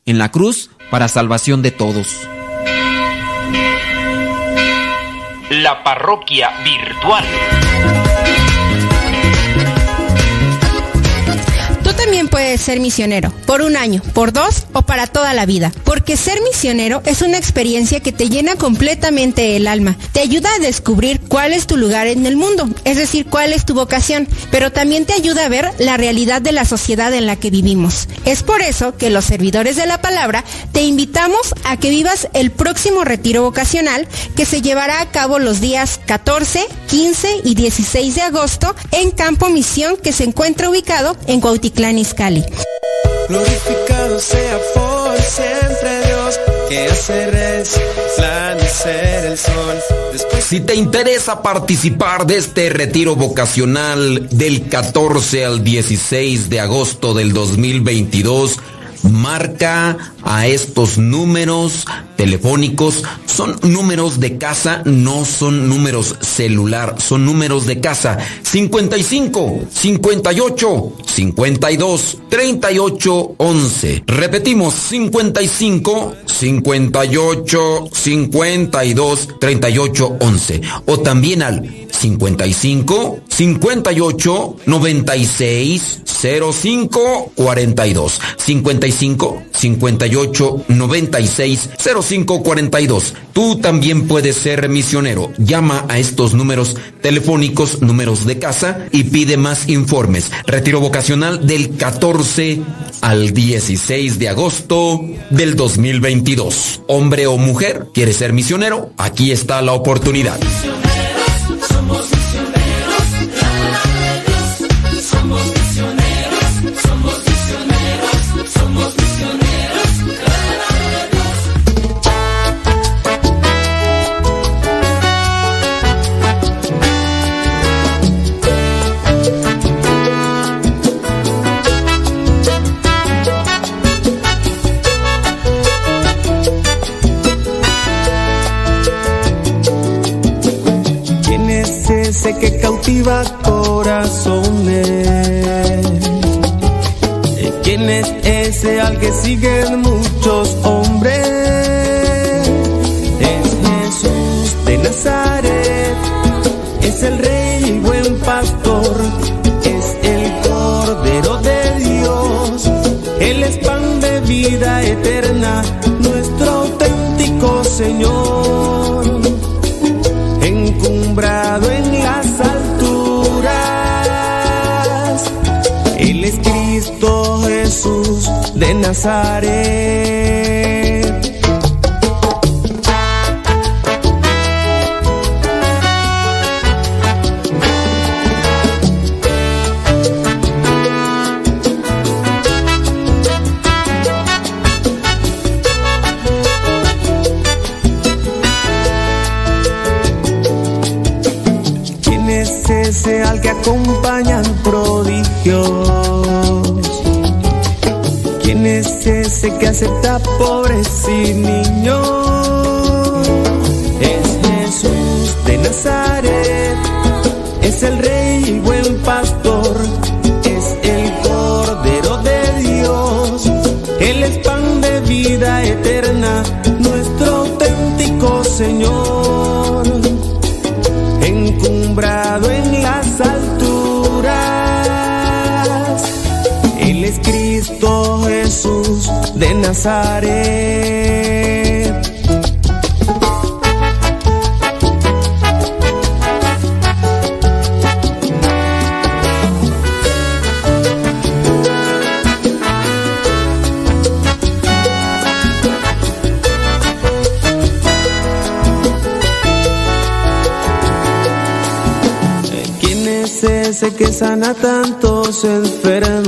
en la cruz para salvación de todos. La parroquia virtual. Ser misionero, por un año, por dos o para toda la vida. Porque ser misionero es una experiencia que te llena completamente el alma. Te ayuda a descubrir cuál es tu lugar en el mundo, es decir, cuál es tu vocación, pero también te ayuda a ver la realidad de la sociedad en la que vivimos. Es por eso que los servidores de la palabra te invitamos a que vivas el próximo retiro vocacional que se llevará a cabo los días 14, 15 y 16 de agosto en Campo Misión que se encuentra ubicado en Cuautitlán Izcalli. Glorificado sea por siempre Dios, que resplandecer el sol. Si te interesa participar de este retiro vocacional del 14 al 16 de agosto del 2022, marca a estos números telefónicos. Son números de casa, no son números celular, son números de casa. 55 58 52 38 11. Repetimos, 55 58 52 38 11. O también al 55 58 96 05 42. 55 58 96 05 42. Tú también puedes ser misionero. Llama a estos números telefónicos, números de casa y pide más informes. Retiro vocacional del 14 al 16 de agosto del 2022. Hombre o mujer, ¿quieres ser misionero? Aquí está la oportunidad. Que cautiva corazones? ¿Quién es ese al que siguen muchos hombres? Es Jesús de Nazaret, es el rey y buen pastor, es el cordero de Dios, él es pan de vida eterna, nuestro auténtico Señor De Nazaret. ¿Quién es ese al que acompañan prodigios? Ese que acepta pobres y niños? Es Jesús de Nazaret, es el rey y de Nazaret. ¿Quién es ese que sana tantos enfermos?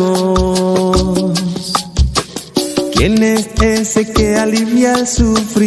sufrir.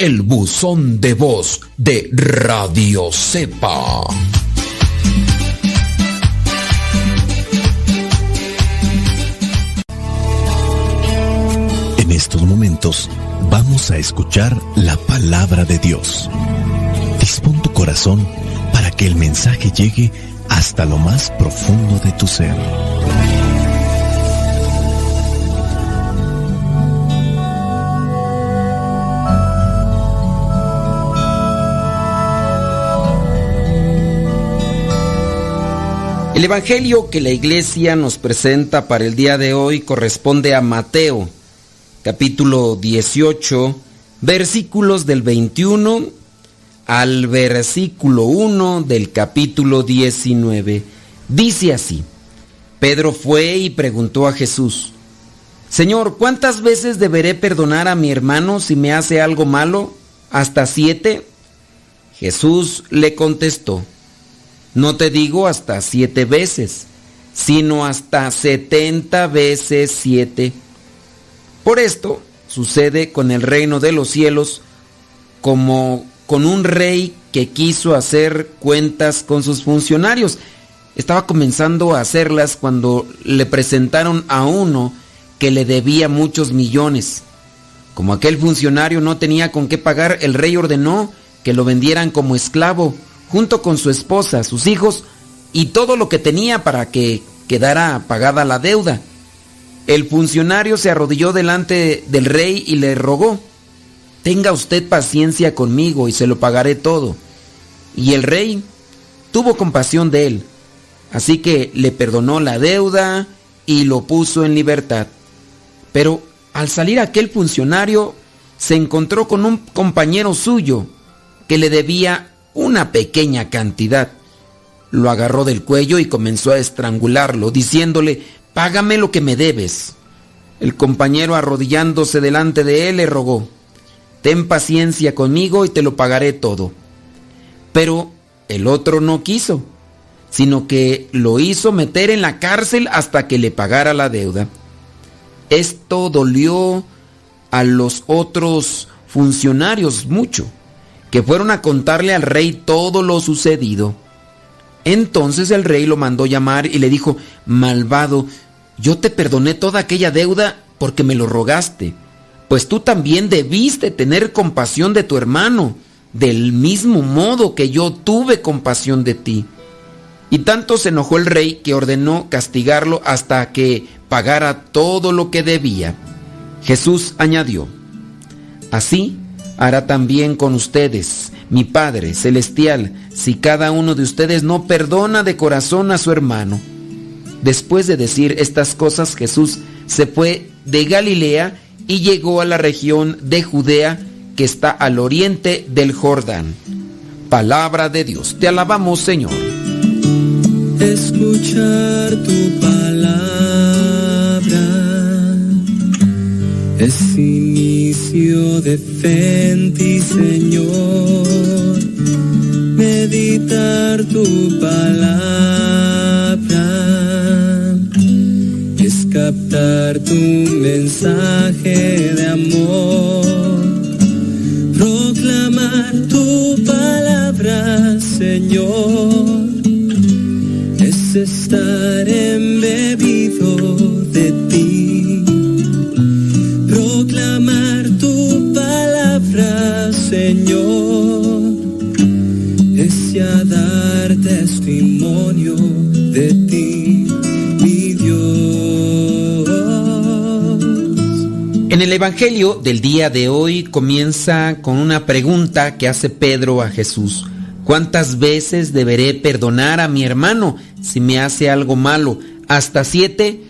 el buzón de voz de Radio Cepa. En estos momentos vamos a escuchar la palabra de Dios. Dispón tu corazón para que el mensaje llegue hasta lo más profundo de tu ser. El Evangelio que la iglesia nos presenta para el día de hoy corresponde a Mateo, capítulo 18, versículos del 21 al versículo 1 del capítulo 19. Dice así, Pedro fue y preguntó a Jesús, Señor, ¿cuántas veces deberé perdonar a mi hermano si me hace algo malo? ¿Hasta siete? Jesús le contestó, no te digo hasta siete veces, sino hasta setenta veces siete. Por esto sucede con el reino de los cielos como con un rey que quiso hacer cuentas con sus funcionarios. Estaba comenzando a hacerlas cuando le presentaron a uno que le debía muchos millones. Como aquel funcionario no tenía con qué pagar, el rey ordenó que lo vendieran como esclavo junto con su esposa, sus hijos y todo lo que tenía para que quedara pagada la deuda. El funcionario se arrodilló delante del rey y le rogó, tenga usted paciencia conmigo y se lo pagaré todo. Y el rey tuvo compasión de él, así que le perdonó la deuda y lo puso en libertad. Pero al salir aquel funcionario se encontró con un compañero suyo que le debía una pequeña cantidad. Lo agarró del cuello y comenzó a estrangularlo, diciéndole, Págame lo que me debes. El compañero arrodillándose delante de él le rogó, Ten paciencia conmigo y te lo pagaré todo. Pero el otro no quiso, sino que lo hizo meter en la cárcel hasta que le pagara la deuda. Esto dolió a los otros funcionarios mucho que fueron a contarle al rey todo lo sucedido. Entonces el rey lo mandó llamar y le dijo, malvado, yo te perdoné toda aquella deuda porque me lo rogaste, pues tú también debiste tener compasión de tu hermano, del mismo modo que yo tuve compasión de ti. Y tanto se enojó el rey que ordenó castigarlo hasta que pagara todo lo que debía. Jesús añadió, así hará también con ustedes, mi Padre Celestial, si cada uno de ustedes no perdona de corazón a su hermano. Después de decir estas cosas, Jesús se fue de Galilea y llegó a la región de Judea que está al oriente del Jordán. Palabra de Dios, te alabamos Señor. Escuchar tu palabra es inicio de fe en ti, Señor. Meditar tu palabra es captar tu mensaje de amor. Proclamar tu palabra, Señor, es estar embebido En el Evangelio del día de hoy comienza con una pregunta que hace Pedro a Jesús. ¿Cuántas veces deberé perdonar a mi hermano si me hace algo malo? ¿Hasta siete?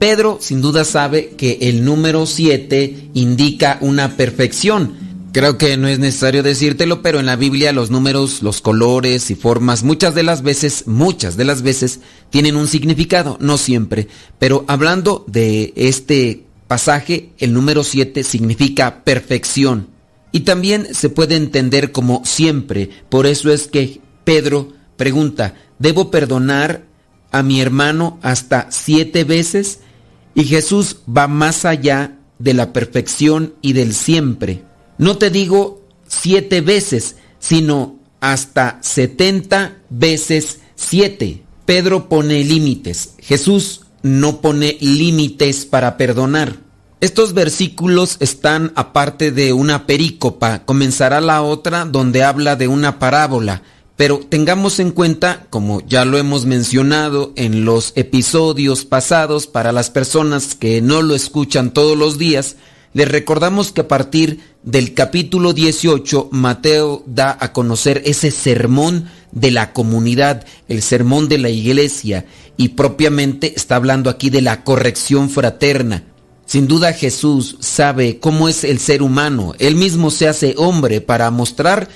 Pedro sin duda sabe que el número siete indica una perfección. Creo que no es necesario decírtelo, pero en la Biblia los números, los colores y formas muchas de las veces, muchas de las veces tienen un significado, no siempre. Pero hablando de este pasaje, el número 7 significa perfección. Y también se puede entender como siempre. Por eso es que Pedro pregunta, ¿debo perdonar a mi hermano hasta siete veces? Y Jesús va más allá de la perfección y del siempre. No te digo siete veces, sino hasta setenta veces siete. Pedro pone límites. Jesús no pone límites para perdonar. Estos versículos están aparte de una perícopa. Comenzará la otra donde habla de una parábola. Pero tengamos en cuenta, como ya lo hemos mencionado en los episodios pasados, para las personas que no lo escuchan todos los días, les recordamos que a partir del capítulo 18, Mateo da a conocer ese sermón de la comunidad, el sermón de la iglesia, y propiamente está hablando aquí de la corrección fraterna. Sin duda Jesús sabe cómo es el ser humano, él mismo se hace hombre para mostrar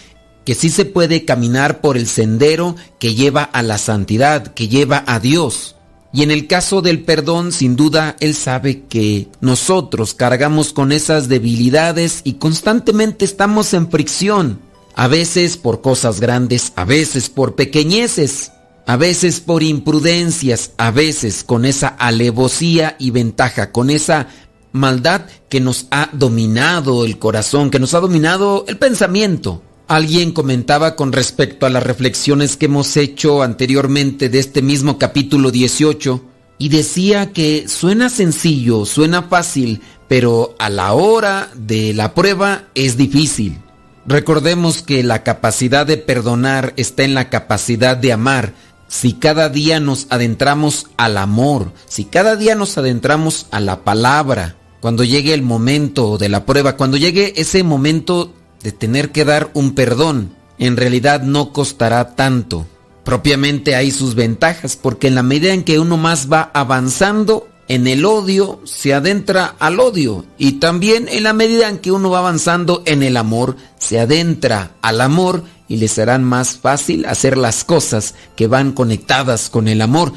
que sí se puede caminar por el sendero que lleva a la santidad, que lleva a Dios. Y en el caso del perdón, sin duda, Él sabe que nosotros cargamos con esas debilidades y constantemente estamos en fricción. A veces por cosas grandes, a veces por pequeñeces, a veces por imprudencias, a veces con esa alevosía y ventaja, con esa maldad que nos ha dominado el corazón, que nos ha dominado el pensamiento. Alguien comentaba con respecto a las reflexiones que hemos hecho anteriormente de este mismo capítulo 18 y decía que suena sencillo, suena fácil, pero a la hora de la prueba es difícil. Recordemos que la capacidad de perdonar está en la capacidad de amar. Si cada día nos adentramos al amor, si cada día nos adentramos a la palabra, cuando llegue el momento de la prueba, cuando llegue ese momento de tener que dar un perdón, en realidad no costará tanto. Propiamente hay sus ventajas, porque en la medida en que uno más va avanzando en el odio, se adentra al odio. Y también en la medida en que uno va avanzando en el amor, se adentra al amor y le serán más fácil hacer las cosas que van conectadas con el amor.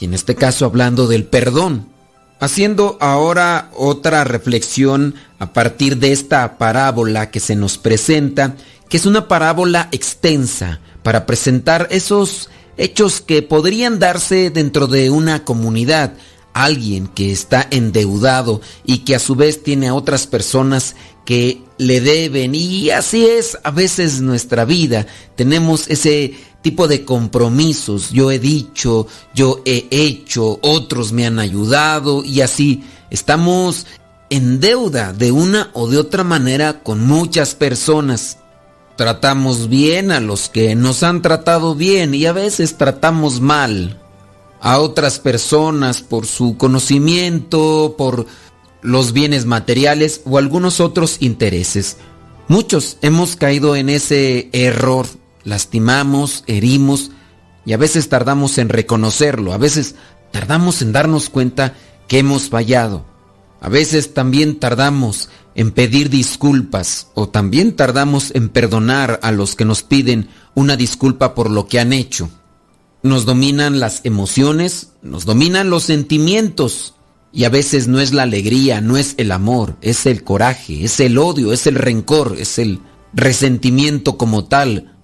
Y en este caso hablando del perdón. Haciendo ahora otra reflexión a partir de esta parábola que se nos presenta, que es una parábola extensa para presentar esos hechos que podrían darse dentro de una comunidad. Alguien que está endeudado y que a su vez tiene a otras personas que le deben. Y así es a veces nuestra vida. Tenemos ese tipo de compromisos. Yo he dicho, yo he hecho, otros me han ayudado y así estamos en deuda de una o de otra manera con muchas personas. Tratamos bien a los que nos han tratado bien y a veces tratamos mal a otras personas por su conocimiento, por los bienes materiales o algunos otros intereses. Muchos hemos caído en ese error lastimamos, herimos y a veces tardamos en reconocerlo, a veces tardamos en darnos cuenta que hemos fallado, a veces también tardamos en pedir disculpas o también tardamos en perdonar a los que nos piden una disculpa por lo que han hecho. Nos dominan las emociones, nos dominan los sentimientos y a veces no es la alegría, no es el amor, es el coraje, es el odio, es el rencor, es el resentimiento como tal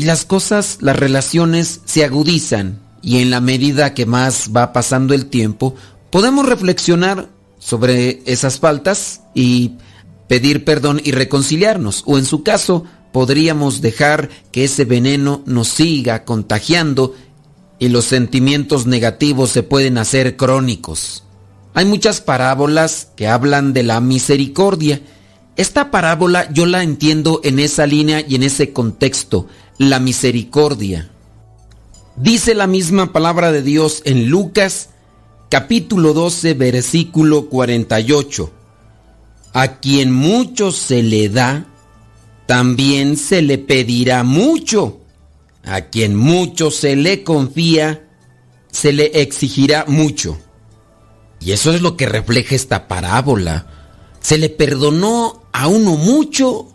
y las cosas, las relaciones se agudizan y en la medida que más va pasando el tiempo, podemos reflexionar sobre esas faltas y pedir perdón y reconciliarnos. O en su caso, podríamos dejar que ese veneno nos siga contagiando y los sentimientos negativos se pueden hacer crónicos. Hay muchas parábolas que hablan de la misericordia. Esta parábola yo la entiendo en esa línea y en ese contexto la misericordia. Dice la misma palabra de Dios en Lucas capítulo 12 versículo 48. A quien mucho se le da, también se le pedirá mucho. A quien mucho se le confía, se le exigirá mucho. Y eso es lo que refleja esta parábola. Se le perdonó a uno mucho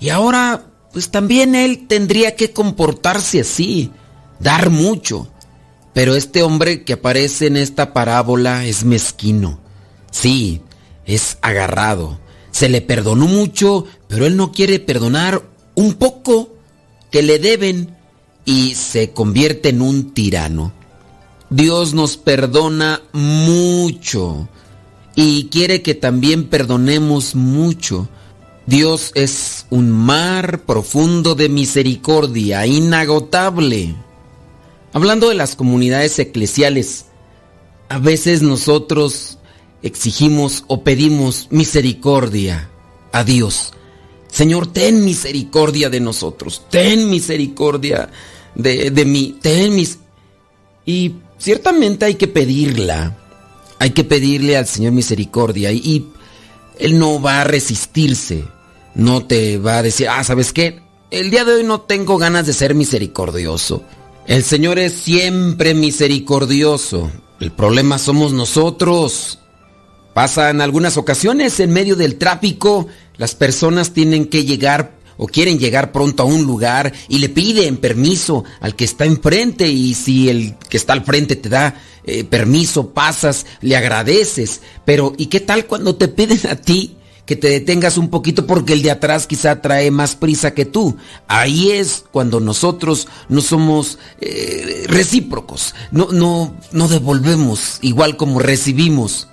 y ahora pues también él tendría que comportarse así, dar mucho. Pero este hombre que aparece en esta parábola es mezquino. Sí, es agarrado. Se le perdonó mucho, pero él no quiere perdonar un poco que le deben y se convierte en un tirano. Dios nos perdona mucho y quiere que también perdonemos mucho. Dios es un mar profundo de misericordia, inagotable. Hablando de las comunidades eclesiales, a veces nosotros exigimos o pedimos misericordia a Dios. Señor, ten misericordia de nosotros, ten misericordia de, de mí, ten mis... Y ciertamente hay que pedirla, hay que pedirle al Señor misericordia y, y Él no va a resistirse, no te va a decir, ah, ¿sabes qué? El día de hoy no tengo ganas de ser misericordioso. El Señor es siempre misericordioso. El problema somos nosotros. Pasa en algunas ocasiones en medio del tráfico, las personas tienen que llegar o quieren llegar pronto a un lugar y le piden permiso al que está enfrente y si el que está al frente te da eh, permiso, pasas, le agradeces. Pero ¿y qué tal cuando te piden a ti que te detengas un poquito porque el de atrás quizá trae más prisa que tú? Ahí es cuando nosotros no somos eh, recíprocos, no, no, no devolvemos igual como recibimos.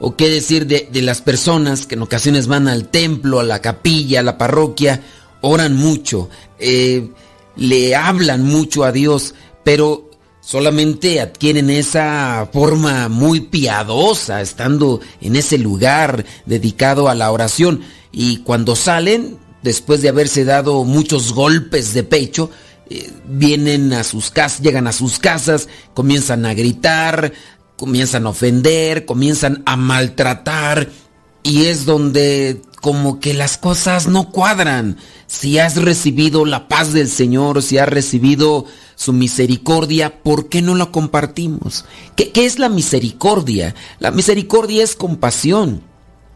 O qué decir de, de, las personas que en ocasiones van al templo, a la capilla, a la parroquia, oran mucho, eh, le hablan mucho a Dios, pero solamente adquieren esa forma muy piadosa estando en ese lugar dedicado a la oración. Y cuando salen, después de haberse dado muchos golpes de pecho, eh, vienen a sus casas, llegan a sus casas, comienzan a gritar, comienzan a ofender, comienzan a maltratar y es donde como que las cosas no cuadran. Si has recibido la paz del Señor, si has recibido su misericordia, ¿por qué no la compartimos? ¿Qué, ¿Qué, es la misericordia? La misericordia es compasión.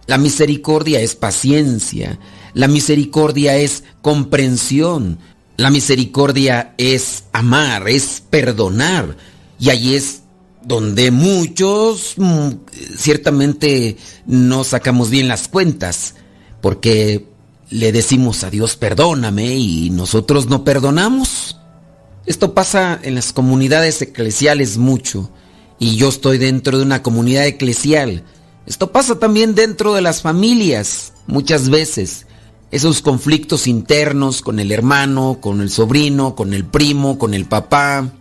La misericordia es paciencia. La misericordia es comprensión. La misericordia es amar, es perdonar. Y ahí es donde muchos mm, ciertamente no sacamos bien las cuentas, porque le decimos a Dios perdóname y nosotros no perdonamos. Esto pasa en las comunidades eclesiales mucho, y yo estoy dentro de una comunidad eclesial. Esto pasa también dentro de las familias, muchas veces. Esos conflictos internos con el hermano, con el sobrino, con el primo, con el papá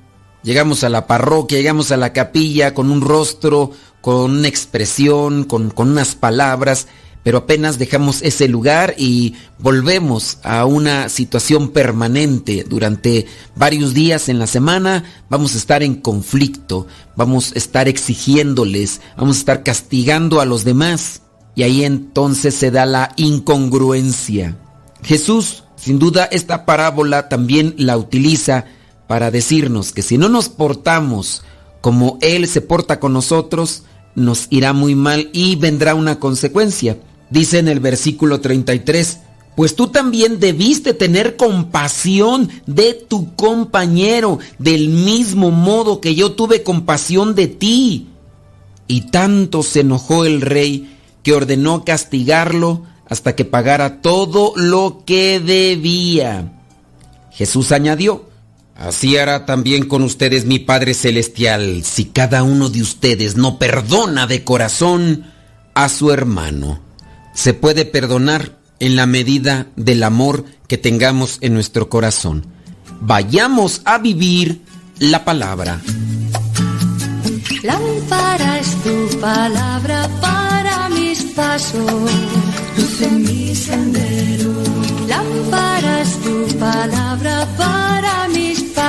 Llegamos a la parroquia, llegamos a la capilla con un rostro, con una expresión, con, con, unas palabras, pero apenas dejamos ese lugar y volvemos a una situación permanente. Durante varios días en la semana vamos a estar en conflicto, vamos a estar exigiéndoles, vamos a estar castigando a los demás. Y ahí entonces se da la incongruencia. Jesús, sin duda, esta parábola también la utiliza para decirnos que si no nos portamos como Él se porta con nosotros, nos irá muy mal y vendrá una consecuencia. Dice en el versículo 33, pues tú también debiste tener compasión de tu compañero, del mismo modo que yo tuve compasión de ti. Y tanto se enojó el rey que ordenó castigarlo hasta que pagara todo lo que debía. Jesús añadió, Así hará también con ustedes mi Padre Celestial si cada uno de ustedes no perdona de corazón a su hermano. Se puede perdonar en la medida del amor que tengamos en nuestro corazón. Vayamos a vivir la palabra. Lámpara es tu palabra para mis pasos, luz en mi sendero. Lámpara es tu palabra para mis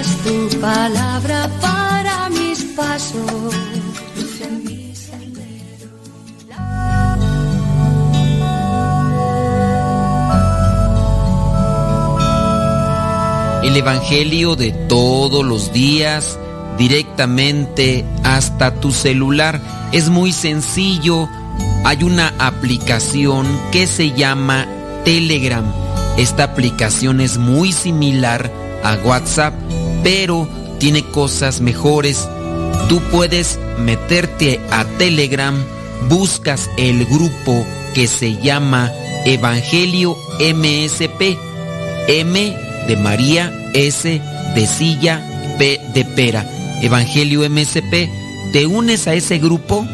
es tu palabra para mis pasos. El Evangelio de todos los días directamente hasta tu celular. Es muy sencillo. Hay una aplicación que se llama Telegram. Esta aplicación es muy similar a WhatsApp, pero tiene cosas mejores. Tú puedes meterte a Telegram, buscas el grupo que se llama Evangelio MSP. M de María, S de silla, P de pera. Evangelio MSP. Te unes a ese grupo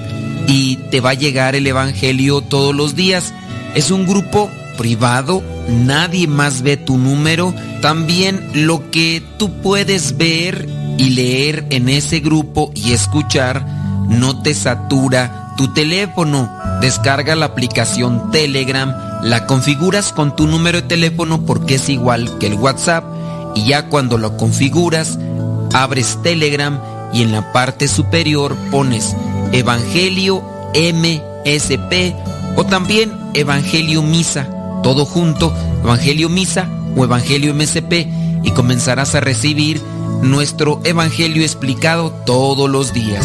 y te va a llegar el Evangelio todos los días. Es un grupo privado, nadie más ve tu número. También lo que tú puedes ver y leer en ese grupo y escuchar no te satura tu teléfono. Descarga la aplicación Telegram, la configuras con tu número de teléfono porque es igual que el WhatsApp y ya cuando lo configuras, abres Telegram y en la parte superior pones Evangelio MSP o también Evangelio Misa, todo junto, Evangelio Misa o Evangelio MSP y comenzarás a recibir nuestro Evangelio explicado todos los días.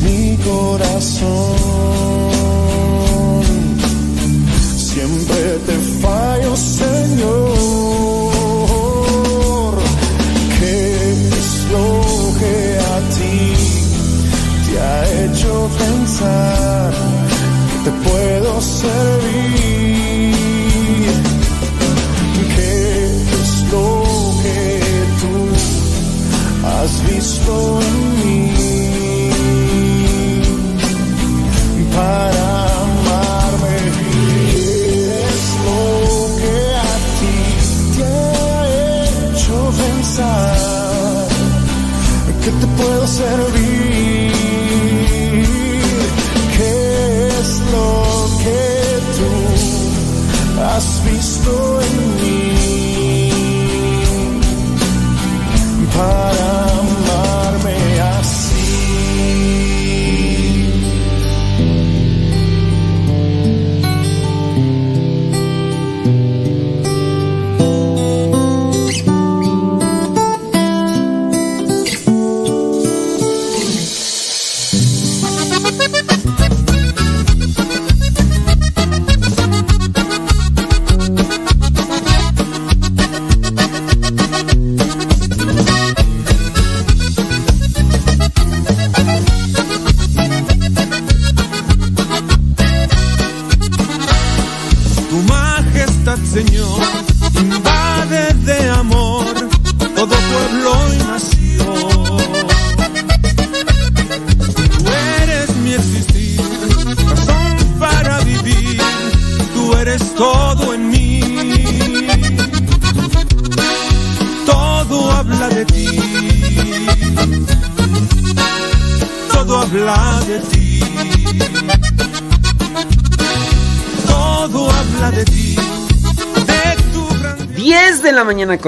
Mi corazón.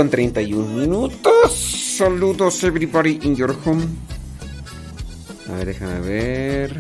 Con 31 minutos. Saludos everybody in your home. A ver, déjame ver.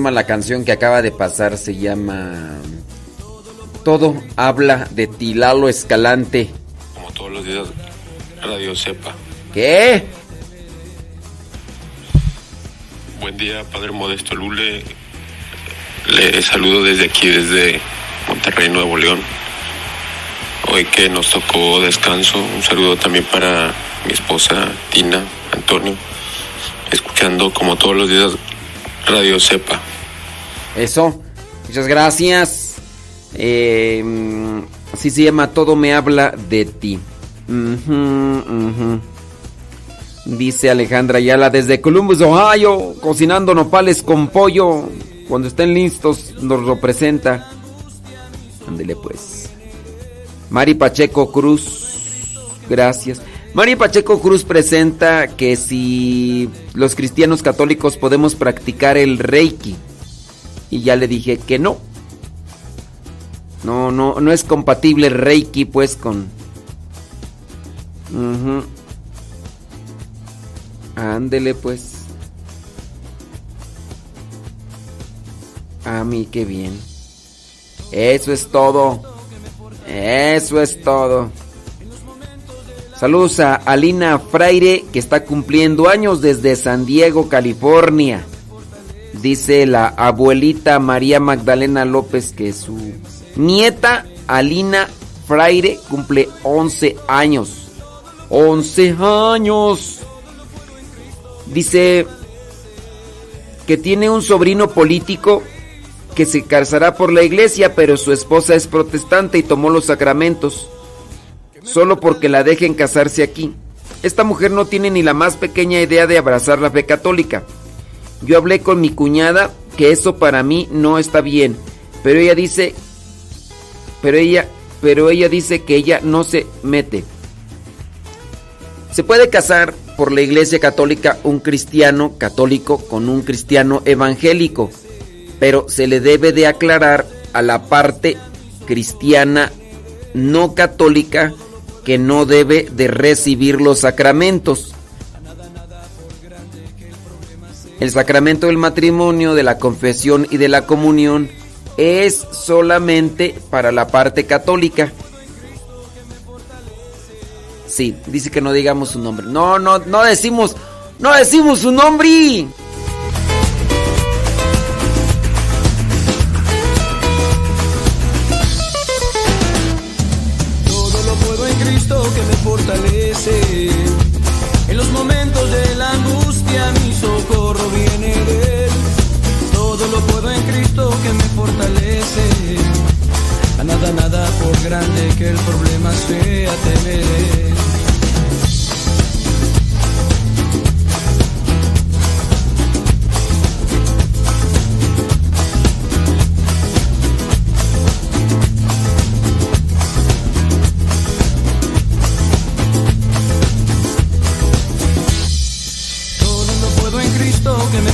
Llama la canción que acaba de pasar? Se llama Todo habla de ti, Lalo Escalante. Como todos los días, Radio Sepa. ¿Qué? Buen día, Padre Modesto Lule. Le saludo desde aquí, desde Monterrey, Nuevo León. Hoy que nos tocó descanso, un saludo también para mi esposa Tina, Antonio, escuchando como todos los días Radio Sepa. Eso. Muchas gracias. Eh, así se llama Todo me habla de ti. Dice Alejandra Ayala desde Columbus, Ohio, cocinando nopales con pollo. Cuando estén listos nos lo presenta. Ándele pues. Mari Pacheco Cruz, gracias. Mari Pacheco Cruz presenta que si los cristianos católicos podemos practicar el Reiki. Y ya le dije que no. No, no, no es compatible Reiki pues con... Ándele pues. A mí qué bien. Eso es todo. Eso es todo. Saludos a Alina Fraire que está cumpliendo años desde San Diego, California. Dice la abuelita María Magdalena López que su nieta Alina Fraire cumple 11 años. 11 años. Dice que tiene un sobrino político que se casará por la iglesia, pero su esposa es protestante y tomó los sacramentos. Solo porque la dejen casarse aquí. Esta mujer no tiene ni la más pequeña idea de abrazar la fe católica. Yo hablé con mi cuñada que eso para mí no está bien, pero ella dice pero ella pero ella dice que ella no se mete. Se puede casar por la iglesia católica un cristiano católico con un cristiano evangélico. pero se le debe de aclarar a la parte cristiana no católica que no debe de recibir los sacramentos. El sacramento del matrimonio, de la confesión y de la comunión es solamente para la parte católica. Sí, dice que no digamos su nombre. No, no, no decimos, no decimos su nombre. Todo lo puedo en Cristo que me fortalece. Nada, nada por grande que el problema sea temer.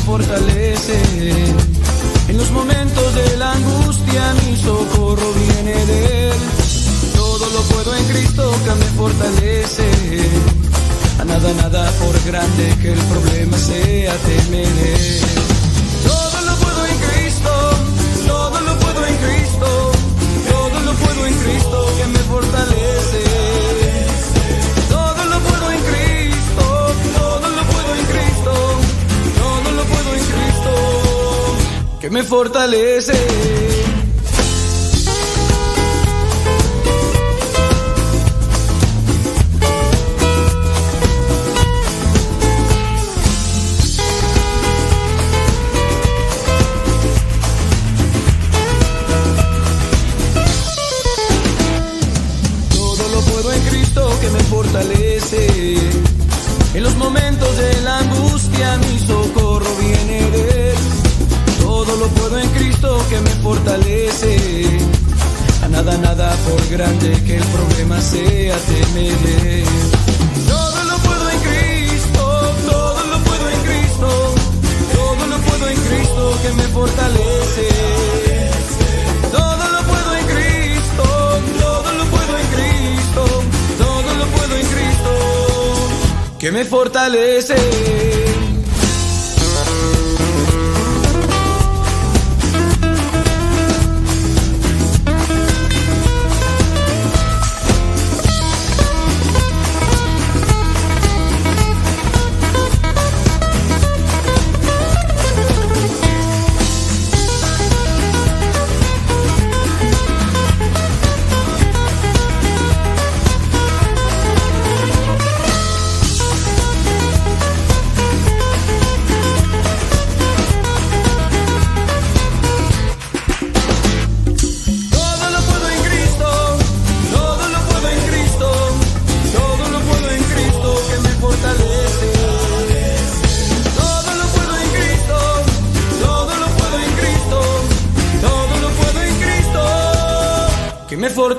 Fortalece. En los momentos de la angustia mi socorro fortalece. A nada, nada por grande que el problema sea temer. Todo lo puedo en Cristo, todo lo puedo en Cristo, todo lo puedo en Cristo que me fortalece. Todo lo puedo en Cristo, todo lo puedo en Cristo, todo lo puedo en Cristo que me fortalece. Por grande que el problema sea temer. Todo lo puedo en Cristo, todo lo puedo en Cristo, todo lo puedo en Cristo que me fortalece. Todo lo puedo en Cristo, todo lo puedo en Cristo, todo lo puedo en Cristo que me fortalece.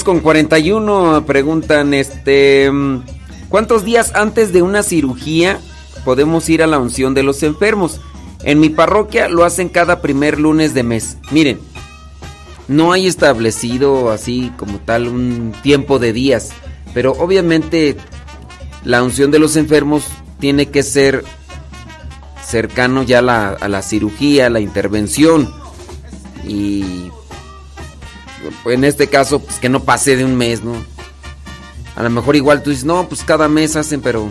10 con 41 preguntan, este, ¿cuántos días antes de una cirugía podemos ir a la unción de los enfermos? En mi parroquia lo hacen cada primer lunes de mes. Miren, no hay establecido así como tal un tiempo de días, pero obviamente la unción de los enfermos tiene que ser cercano ya a la, a la cirugía, a la intervención. Y en este caso, pues que no pase de un mes, ¿no? A lo mejor igual tú dices, no, pues cada mes hacen, pero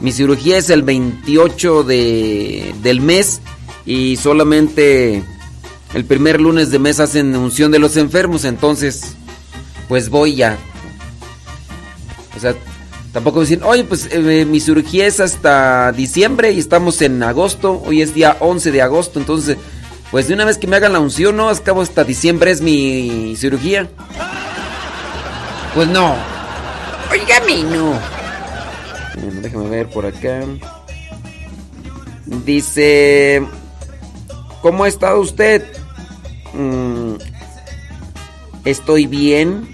mi cirugía es el 28 de, del mes y solamente el primer lunes de mes hacen unción de los enfermos, entonces, pues voy ya. O sea, tampoco decir, oye, pues eh, mi cirugía es hasta diciembre y estamos en agosto, hoy es día 11 de agosto, entonces pues de una vez que me hagan la unción, ¿no? Acabo hasta diciembre es mi cirugía. Pues no. Oiga, mi no. déjame ver por acá. Dice, ¿cómo ha estado usted? Mm, estoy bien,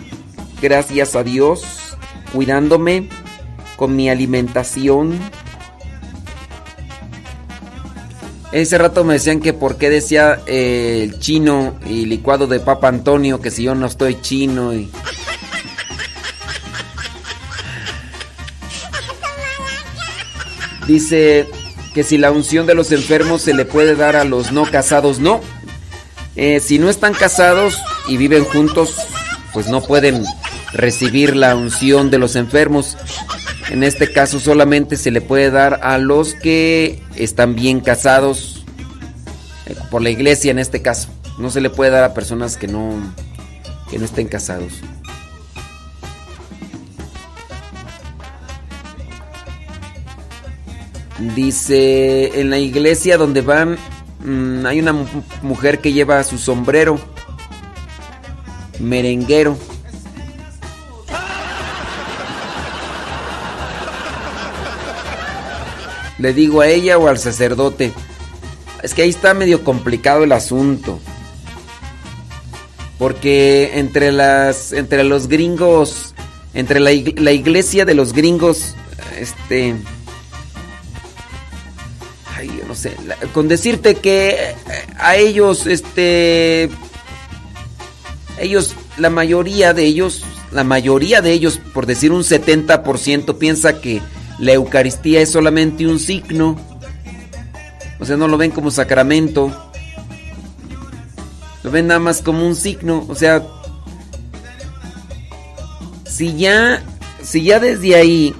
gracias a Dios, cuidándome con mi alimentación Ese rato me decían que por qué decía eh, el chino y licuado de Papa Antonio, que si yo no estoy chino y... Dice que si la unción de los enfermos se le puede dar a los no casados, no. Eh, si no están casados y viven juntos, pues no pueden recibir la unción de los enfermos. En este caso solamente se le puede dar a los que están bien casados eh, por la iglesia en este caso. No se le puede dar a personas que no que no estén casados. Dice, en la iglesia donde van mm, hay una mujer que lleva su sombrero merenguero. ¿Le digo a ella o al sacerdote? Es que ahí está medio complicado el asunto. Porque entre las. entre los gringos. Entre la, iglesia de los gringos. Este. Ay, yo no sé. con decirte que eh, a ellos, este. Ellos, la mayoría de ellos. La mayoría de ellos, por decir un 70%, piensa que la Eucaristía es solamente un signo. O sea, no lo ven como sacramento. Lo ven nada más como un signo. O sea, si ya, si ya desde ahí,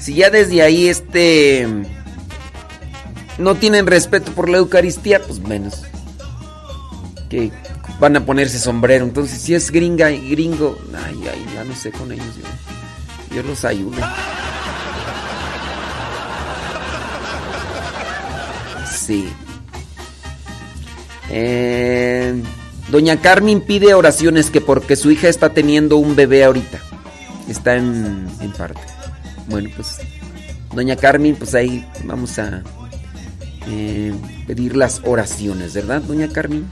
si ya desde ahí este, no tienen respeto por la Eucaristía, pues menos. Que van a ponerse sombrero. Entonces, si es gringa y gringo, ay, ay, ya no sé con ellos. Yo, los ayudo. Sí. Eh, Doña Carmen pide oraciones que porque su hija está teniendo un bebé ahorita. Está en, en parte. Bueno, pues Doña Carmen, pues ahí vamos a eh, pedir las oraciones, ¿verdad, Doña Carmen?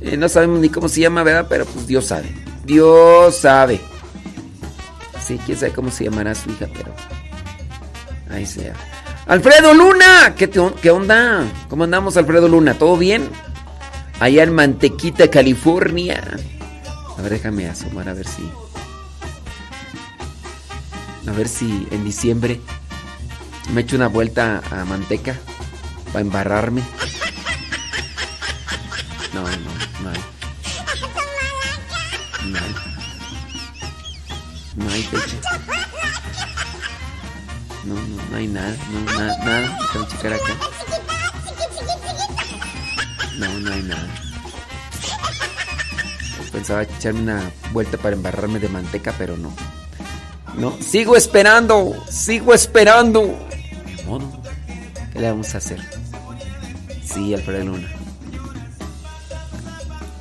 Eh, no sabemos ni cómo se llama, ¿verdad? Pero pues Dios sabe. Dios sabe. Sí, quién sabe cómo se llamará su hija, pero. Ahí sea. Alfredo Luna, ¿qué, ¿qué onda? ¿Cómo andamos, Alfredo Luna? ¿Todo bien? Allá en Mantequita, California. A ver, déjame asomar a ver si. A ver si en diciembre me echo una vuelta a Manteca para embarrarme. No, no. No hay. No, no, no hay nada. No, nada, nada. Acá. No, no hay nada. Pensaba echarme una vuelta para embarrarme de manteca, pero no. No, sigo esperando, sigo esperando. ¿Qué le vamos a hacer? Sí, Alfredo Luna.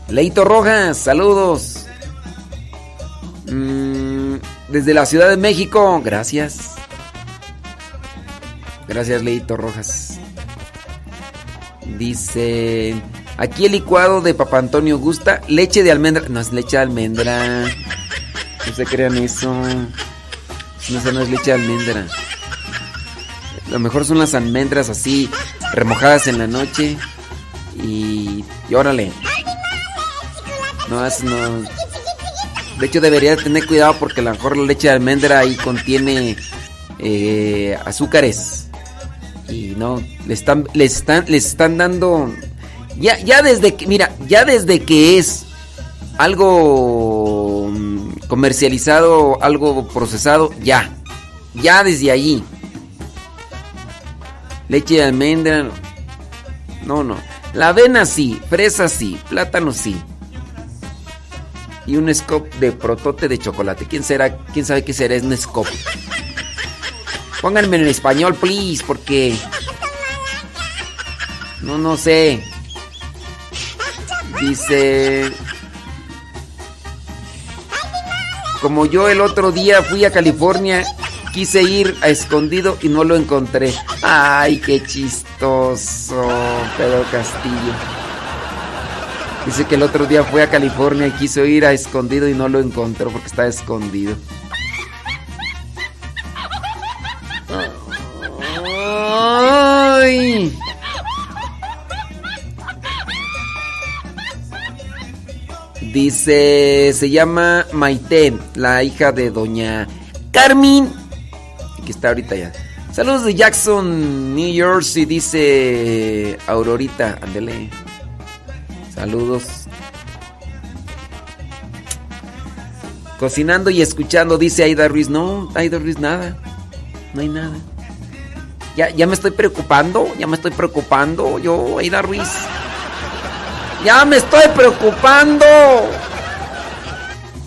Leito Rojas, saludos. Mmm desde la Ciudad de México. Gracias. Gracias, Leito Rojas. Dice, Aquí el licuado de Papa Antonio gusta leche de almendra. No es leche de almendra. No se crean eso. No, eso no es leche de almendra. Lo mejor son las almendras así, remojadas en la noche. Y, y órale. No, es no. De hecho, debería tener cuidado porque a lo mejor la leche de almendra ahí contiene eh, azúcares. Y no, le están, le están, les están dando. Ya, ya desde que, mira, ya desde que es algo mm, comercializado, algo procesado, ya. Ya desde allí. Leche de almendra. No, no. La avena sí, fresa sí, plátano sí. Y un scoop de protote de chocolate. ¿Quién será? ¿Quién sabe qué será? Es un scoop. Pónganme en español, please, porque. No, no sé. Dice. Como yo el otro día fui a California, quise ir a escondido y no lo encontré. Ay, qué chistoso, Pedro Castillo. Dice que el otro día fue a California y quiso ir a escondido y no lo encontró porque está escondido. Ay. Dice, se llama Maite, la hija de doña Carmen, que está ahorita ya. Saludos de Jackson, New Jersey, dice Aurorita, ándele. Saludos. Cocinando y escuchando, dice Aida Ruiz. No, Aida Ruiz, nada. No hay nada. Ya, ya me estoy preocupando, ya me estoy preocupando. Yo, Aida Ruiz. Ya me estoy preocupando.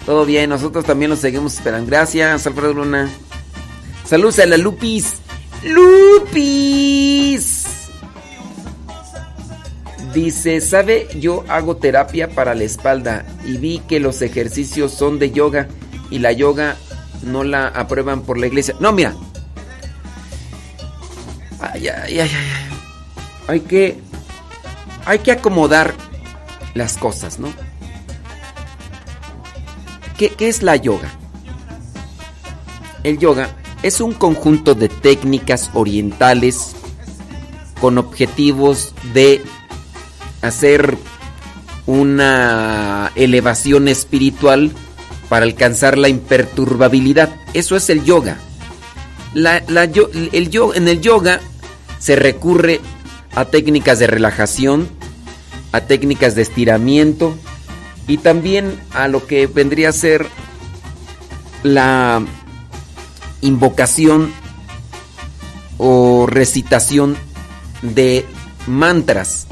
Todo bien, nosotros también lo seguimos esperando. Gracias, Alfredo Luna. Saludos a la Lupis. Lupis. Dice, ¿sabe? Yo hago terapia para la espalda y vi que los ejercicios son de yoga y la yoga no la aprueban por la iglesia. No, mira. Ay, ay, ay, ay. Hay que hay que acomodar las cosas, ¿no? ¿Qué, ¿Qué, es la yoga? El yoga es un conjunto de técnicas orientales con objetivos de hacer una elevación espiritual para alcanzar la imperturbabilidad. Eso es el yoga. La, la, el, en el yoga se recurre a técnicas de relajación, a técnicas de estiramiento y también a lo que vendría a ser la invocación o recitación de mantras.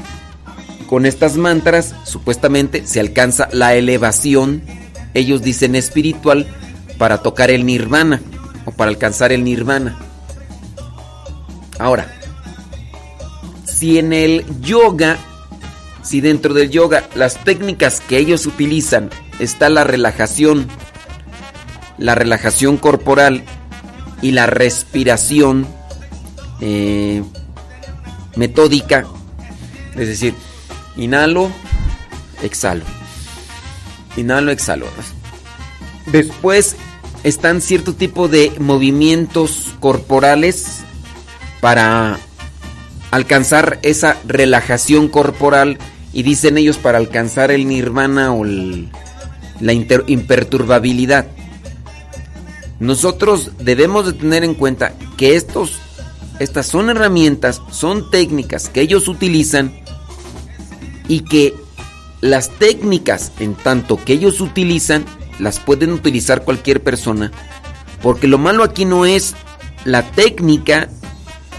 Con estas mantras supuestamente se alcanza la elevación, ellos dicen espiritual, para tocar el nirvana o para alcanzar el nirvana. Ahora, si en el yoga, si dentro del yoga las técnicas que ellos utilizan está la relajación, la relajación corporal y la respiración eh, metódica, es decir, inhalo, exhalo, inhalo, exhalo. Después están cierto tipo de movimientos corporales para alcanzar esa relajación corporal y dicen ellos para alcanzar el nirvana o el, la imperturbabilidad. Nosotros debemos de tener en cuenta que estos, estas son herramientas, son técnicas que ellos utilizan y que las técnicas en tanto que ellos utilizan las pueden utilizar cualquier persona porque lo malo aquí no es la técnica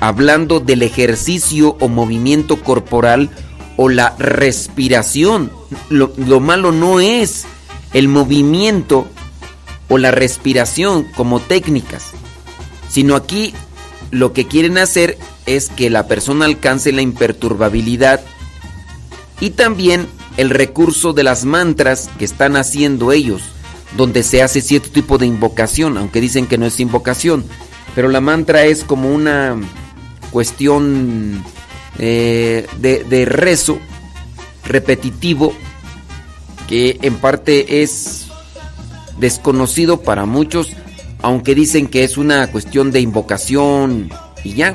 hablando del ejercicio o movimiento corporal o la respiración. Lo, lo, malo no es el movimiento o la respiración como técnicas, sino aquí lo que quieren hacer es que la persona alcance la imperturbabilidad y también el recurso de las mantras que están haciendo ellos, donde se hace cierto tipo de invocación, aunque dicen que no es invocación, pero la mantra es como una cuestión eh, de, de, rezo repetitivo que en parte es desconocido para muchos, aunque dicen que es una cuestión de invocación y ya.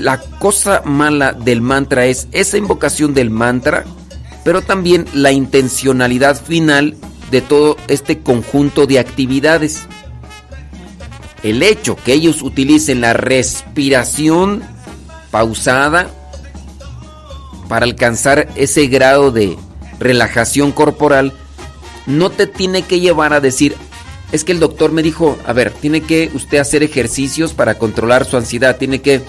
La cosa mala del mantra es esa invocación del mantra, pero también la intencionalidad final de todo este conjunto de actividades. El hecho que ellos utilicen la respiración pausada para alcanzar ese grado de relajación corporal no te tiene que llevar a decir, es que el doctor me dijo, a ver, tiene que usted hacer ejercicios para controlar su ansiedad, tiene que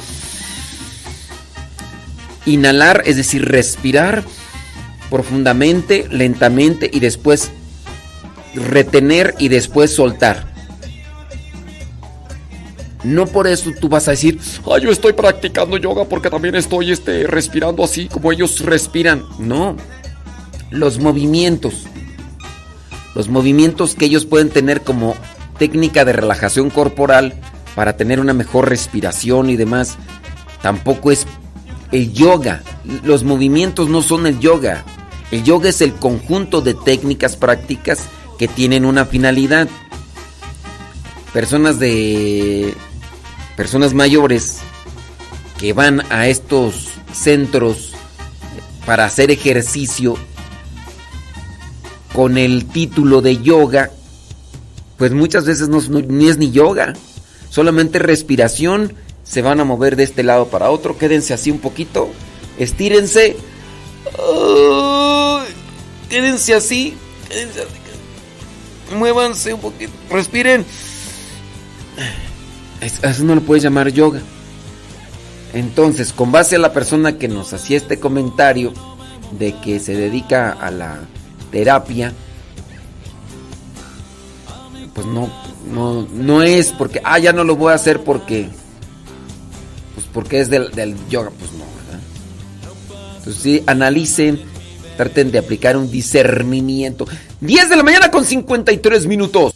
inhalar, es decir, respirar profundamente, lentamente y después retener y después soltar. No por eso tú vas a decir, ay, yo estoy practicando yoga porque también estoy este, respirando así como ellos respiran. No, los movimientos, los movimientos que ellos pueden tener como técnica de relajación corporal para tener una mejor respiración y demás, tampoco es el yoga. Los movimientos no son el yoga. El yoga es el conjunto de técnicas prácticas que tienen una finalidad. Personas de personas mayores que van a estos centros para hacer ejercicio con el título de yoga, pues muchas veces no, ni es ni yoga, solamente respiración, se van a mover de este lado para otro, quédense así un poquito, estírense, quédense así, quédense así, muévanse un poquito, respiren. Eso no lo puedes llamar yoga. Entonces, con base a la persona que nos hacía este comentario de que se dedica a la terapia, pues no, no, no es porque, ah, ya no lo voy a hacer porque, porque es del, del yoga, pues no, ¿verdad? Entonces sí, analicen, traten de aplicar un discernimiento. 10 de la mañana con 53 minutos.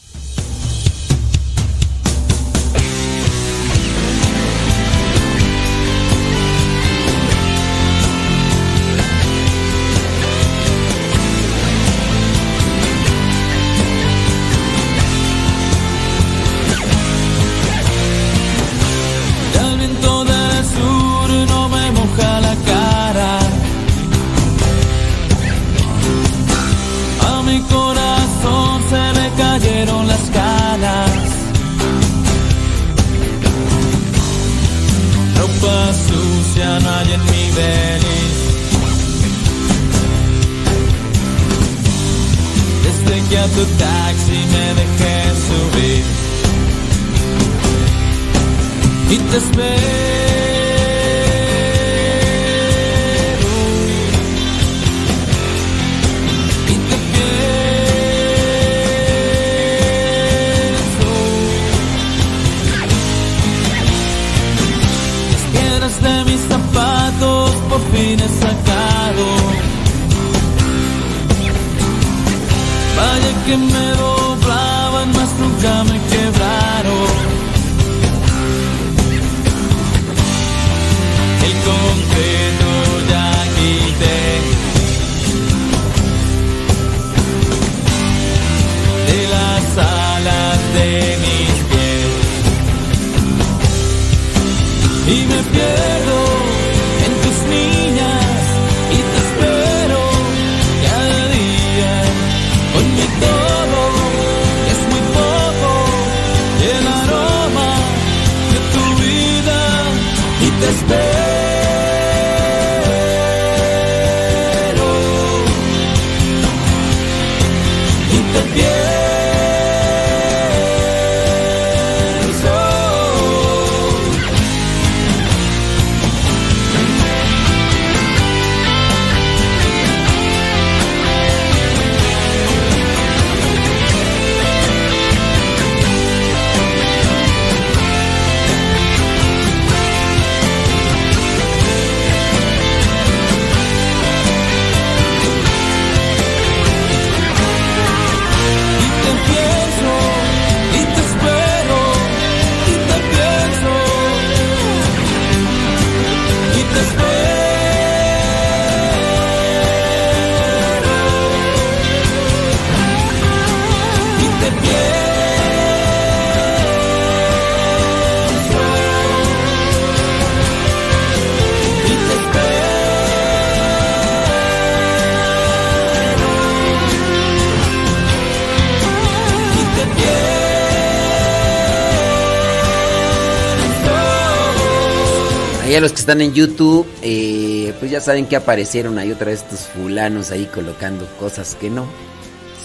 Allá los que están en YouTube, eh, pues ya saben que aparecieron ahí otra vez estos fulanos ahí colocando cosas que no.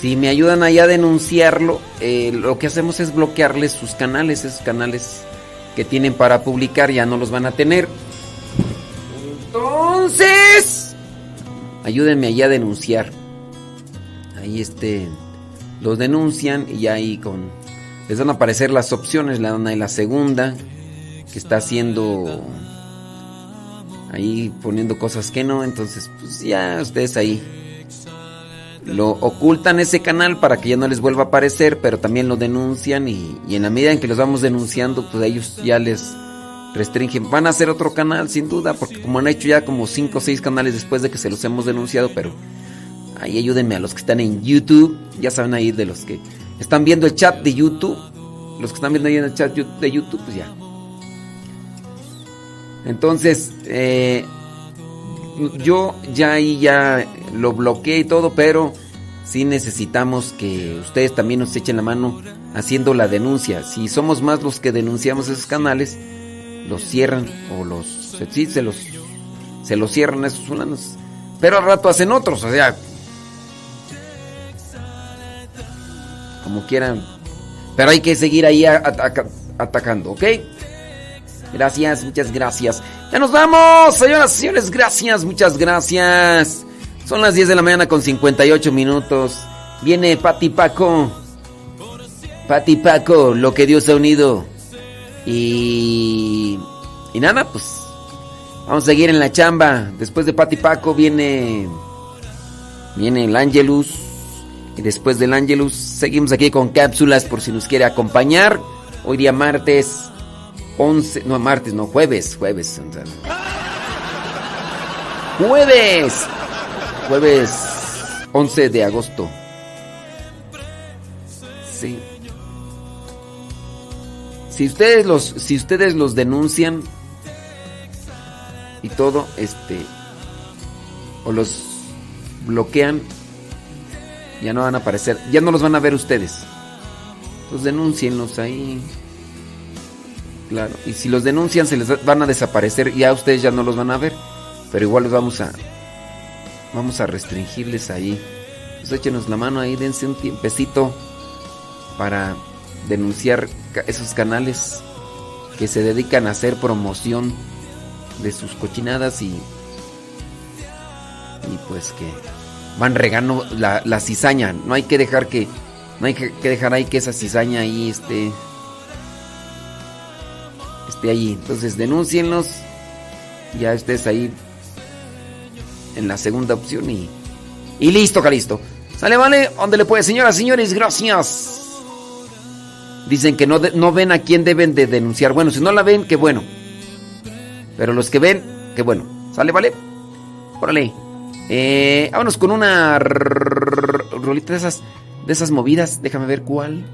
Si me ayudan allá a denunciarlo, eh, lo que hacemos es bloquearles sus canales, esos canales que tienen para publicar ya no los van a tener. Entonces, ayúdenme allá a denunciar. Ahí este, los denuncian y ahí con, les van a aparecer las opciones, le dan ahí la segunda, que está haciendo, ahí poniendo cosas que no, entonces pues ya ustedes ahí lo ocultan ese canal para que ya no les vuelva a aparecer, pero también lo denuncian y, en la medida en que los vamos denunciando, pues ellos ya les restringen. Van a hacer otro canal, sin duda, porque como han hecho ya como 5 o 6 canales después de que se los hemos denunciado, pero ahí ayúdenme a los que están en YouTube, ya saben ahí de los que están viendo el chat de YouTube, los que están viendo ahí en el chat de YouTube, pues ya. Entonces, eh, yo ya ahí ya lo bloqueé y todo, pero sí necesitamos que ustedes también nos echen la mano haciendo la denuncia. Si somos más los que denunciamos esos canales, los cierran o los sí, se los se los cierran a esos fulanos. Pero al rato hacen otros, o sea, como quieran. Pero hay que seguir ahí a- ataca- atacando, ¿ok? Gracias, muchas gracias. Ya nos vamos, señoras y señores, gracias, muchas gracias. Son las 10 de la mañana con 58 minutos. Viene Pati Paco. Pati Paco, lo que Dios ha unido. Y. Y nada, pues. Vamos a seguir en la chamba. Después de Pati Paco viene. Viene el Angelus. Y después del Angelus seguimos aquí con cápsulas por si nos quiere acompañar. Hoy día martes 11, no martes, no, jueves, jueves. Jueves. Jueves 11 de agosto. Sí. Si ustedes los si ustedes los denuncian y todo este o los bloquean ya no van a aparecer, ya no los van a ver ustedes. Pues denúncienlos ahí. Claro, y si los denuncian se les van a desaparecer, ya ustedes ya no los van a ver, pero igual los vamos a vamos a restringirles ahí. Pues échenos la mano ahí, dense un tiempecito para denunciar esos canales que se dedican a hacer promoción de sus cochinadas y y pues que van regando la, cizaña. No hay que dejar que no hay que dejar ahí que esa cizaña ahí esté esté ahí. Entonces denúncienlos. Ya estés ahí en la segunda opción y y listo, Calisto. Sale, vale, donde le puede, señoras, señores, gracias. Dicen que no, de- no ven a quién deben de denunciar. Bueno, si no la ven, qué bueno. Pero los que ven, qué bueno. Sale, vale. Órale. Eh, vámonos con una rolita de esas, de esas movidas. Déjame ver cuál.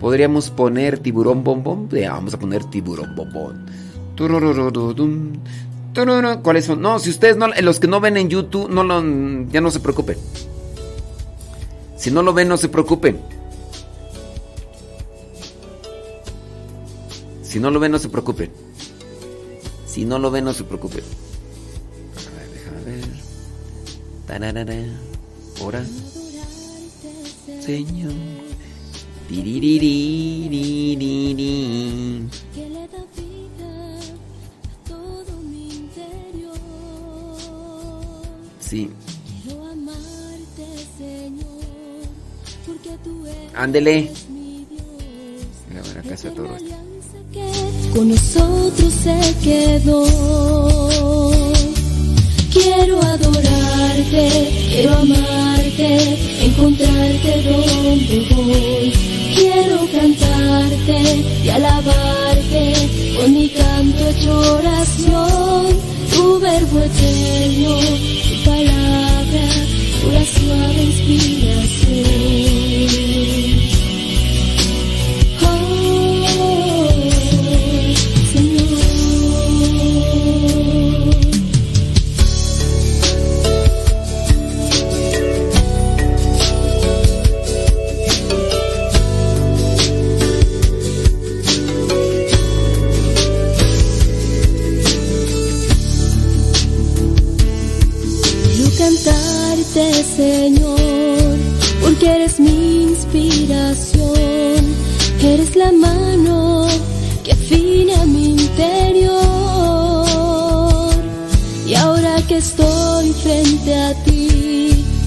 Podríamos poner tiburón bombón. Ya, vamos a poner tiburón bombón. ¿Cuáles son? No, si ustedes no, los que no ven en YouTube, no lo, ya no se preocupen. Si no lo ven, no se preocupen. Si no lo ven, no se preocupen. Si no lo ven, no se preocupen. A ver, déjame ver. Tararara. Ahora. Señor. Que le da vida a todo mi interior. Sí. Quiero amarte, Señor, porque tú eres Ándele. mi Dios. A ver, acá está todo esto. que con nosotros se quedó. Quiero adorarte, quiero amarte, encontrarte donde voy. Quiero cantarte y alabarte con mi canto hecho oración. Tu verbo eterno, tu palabra, pura suave inspiración. Señor, porque eres mi inspiración, eres la mano que afina mi interior. Y ahora que estoy frente a ti,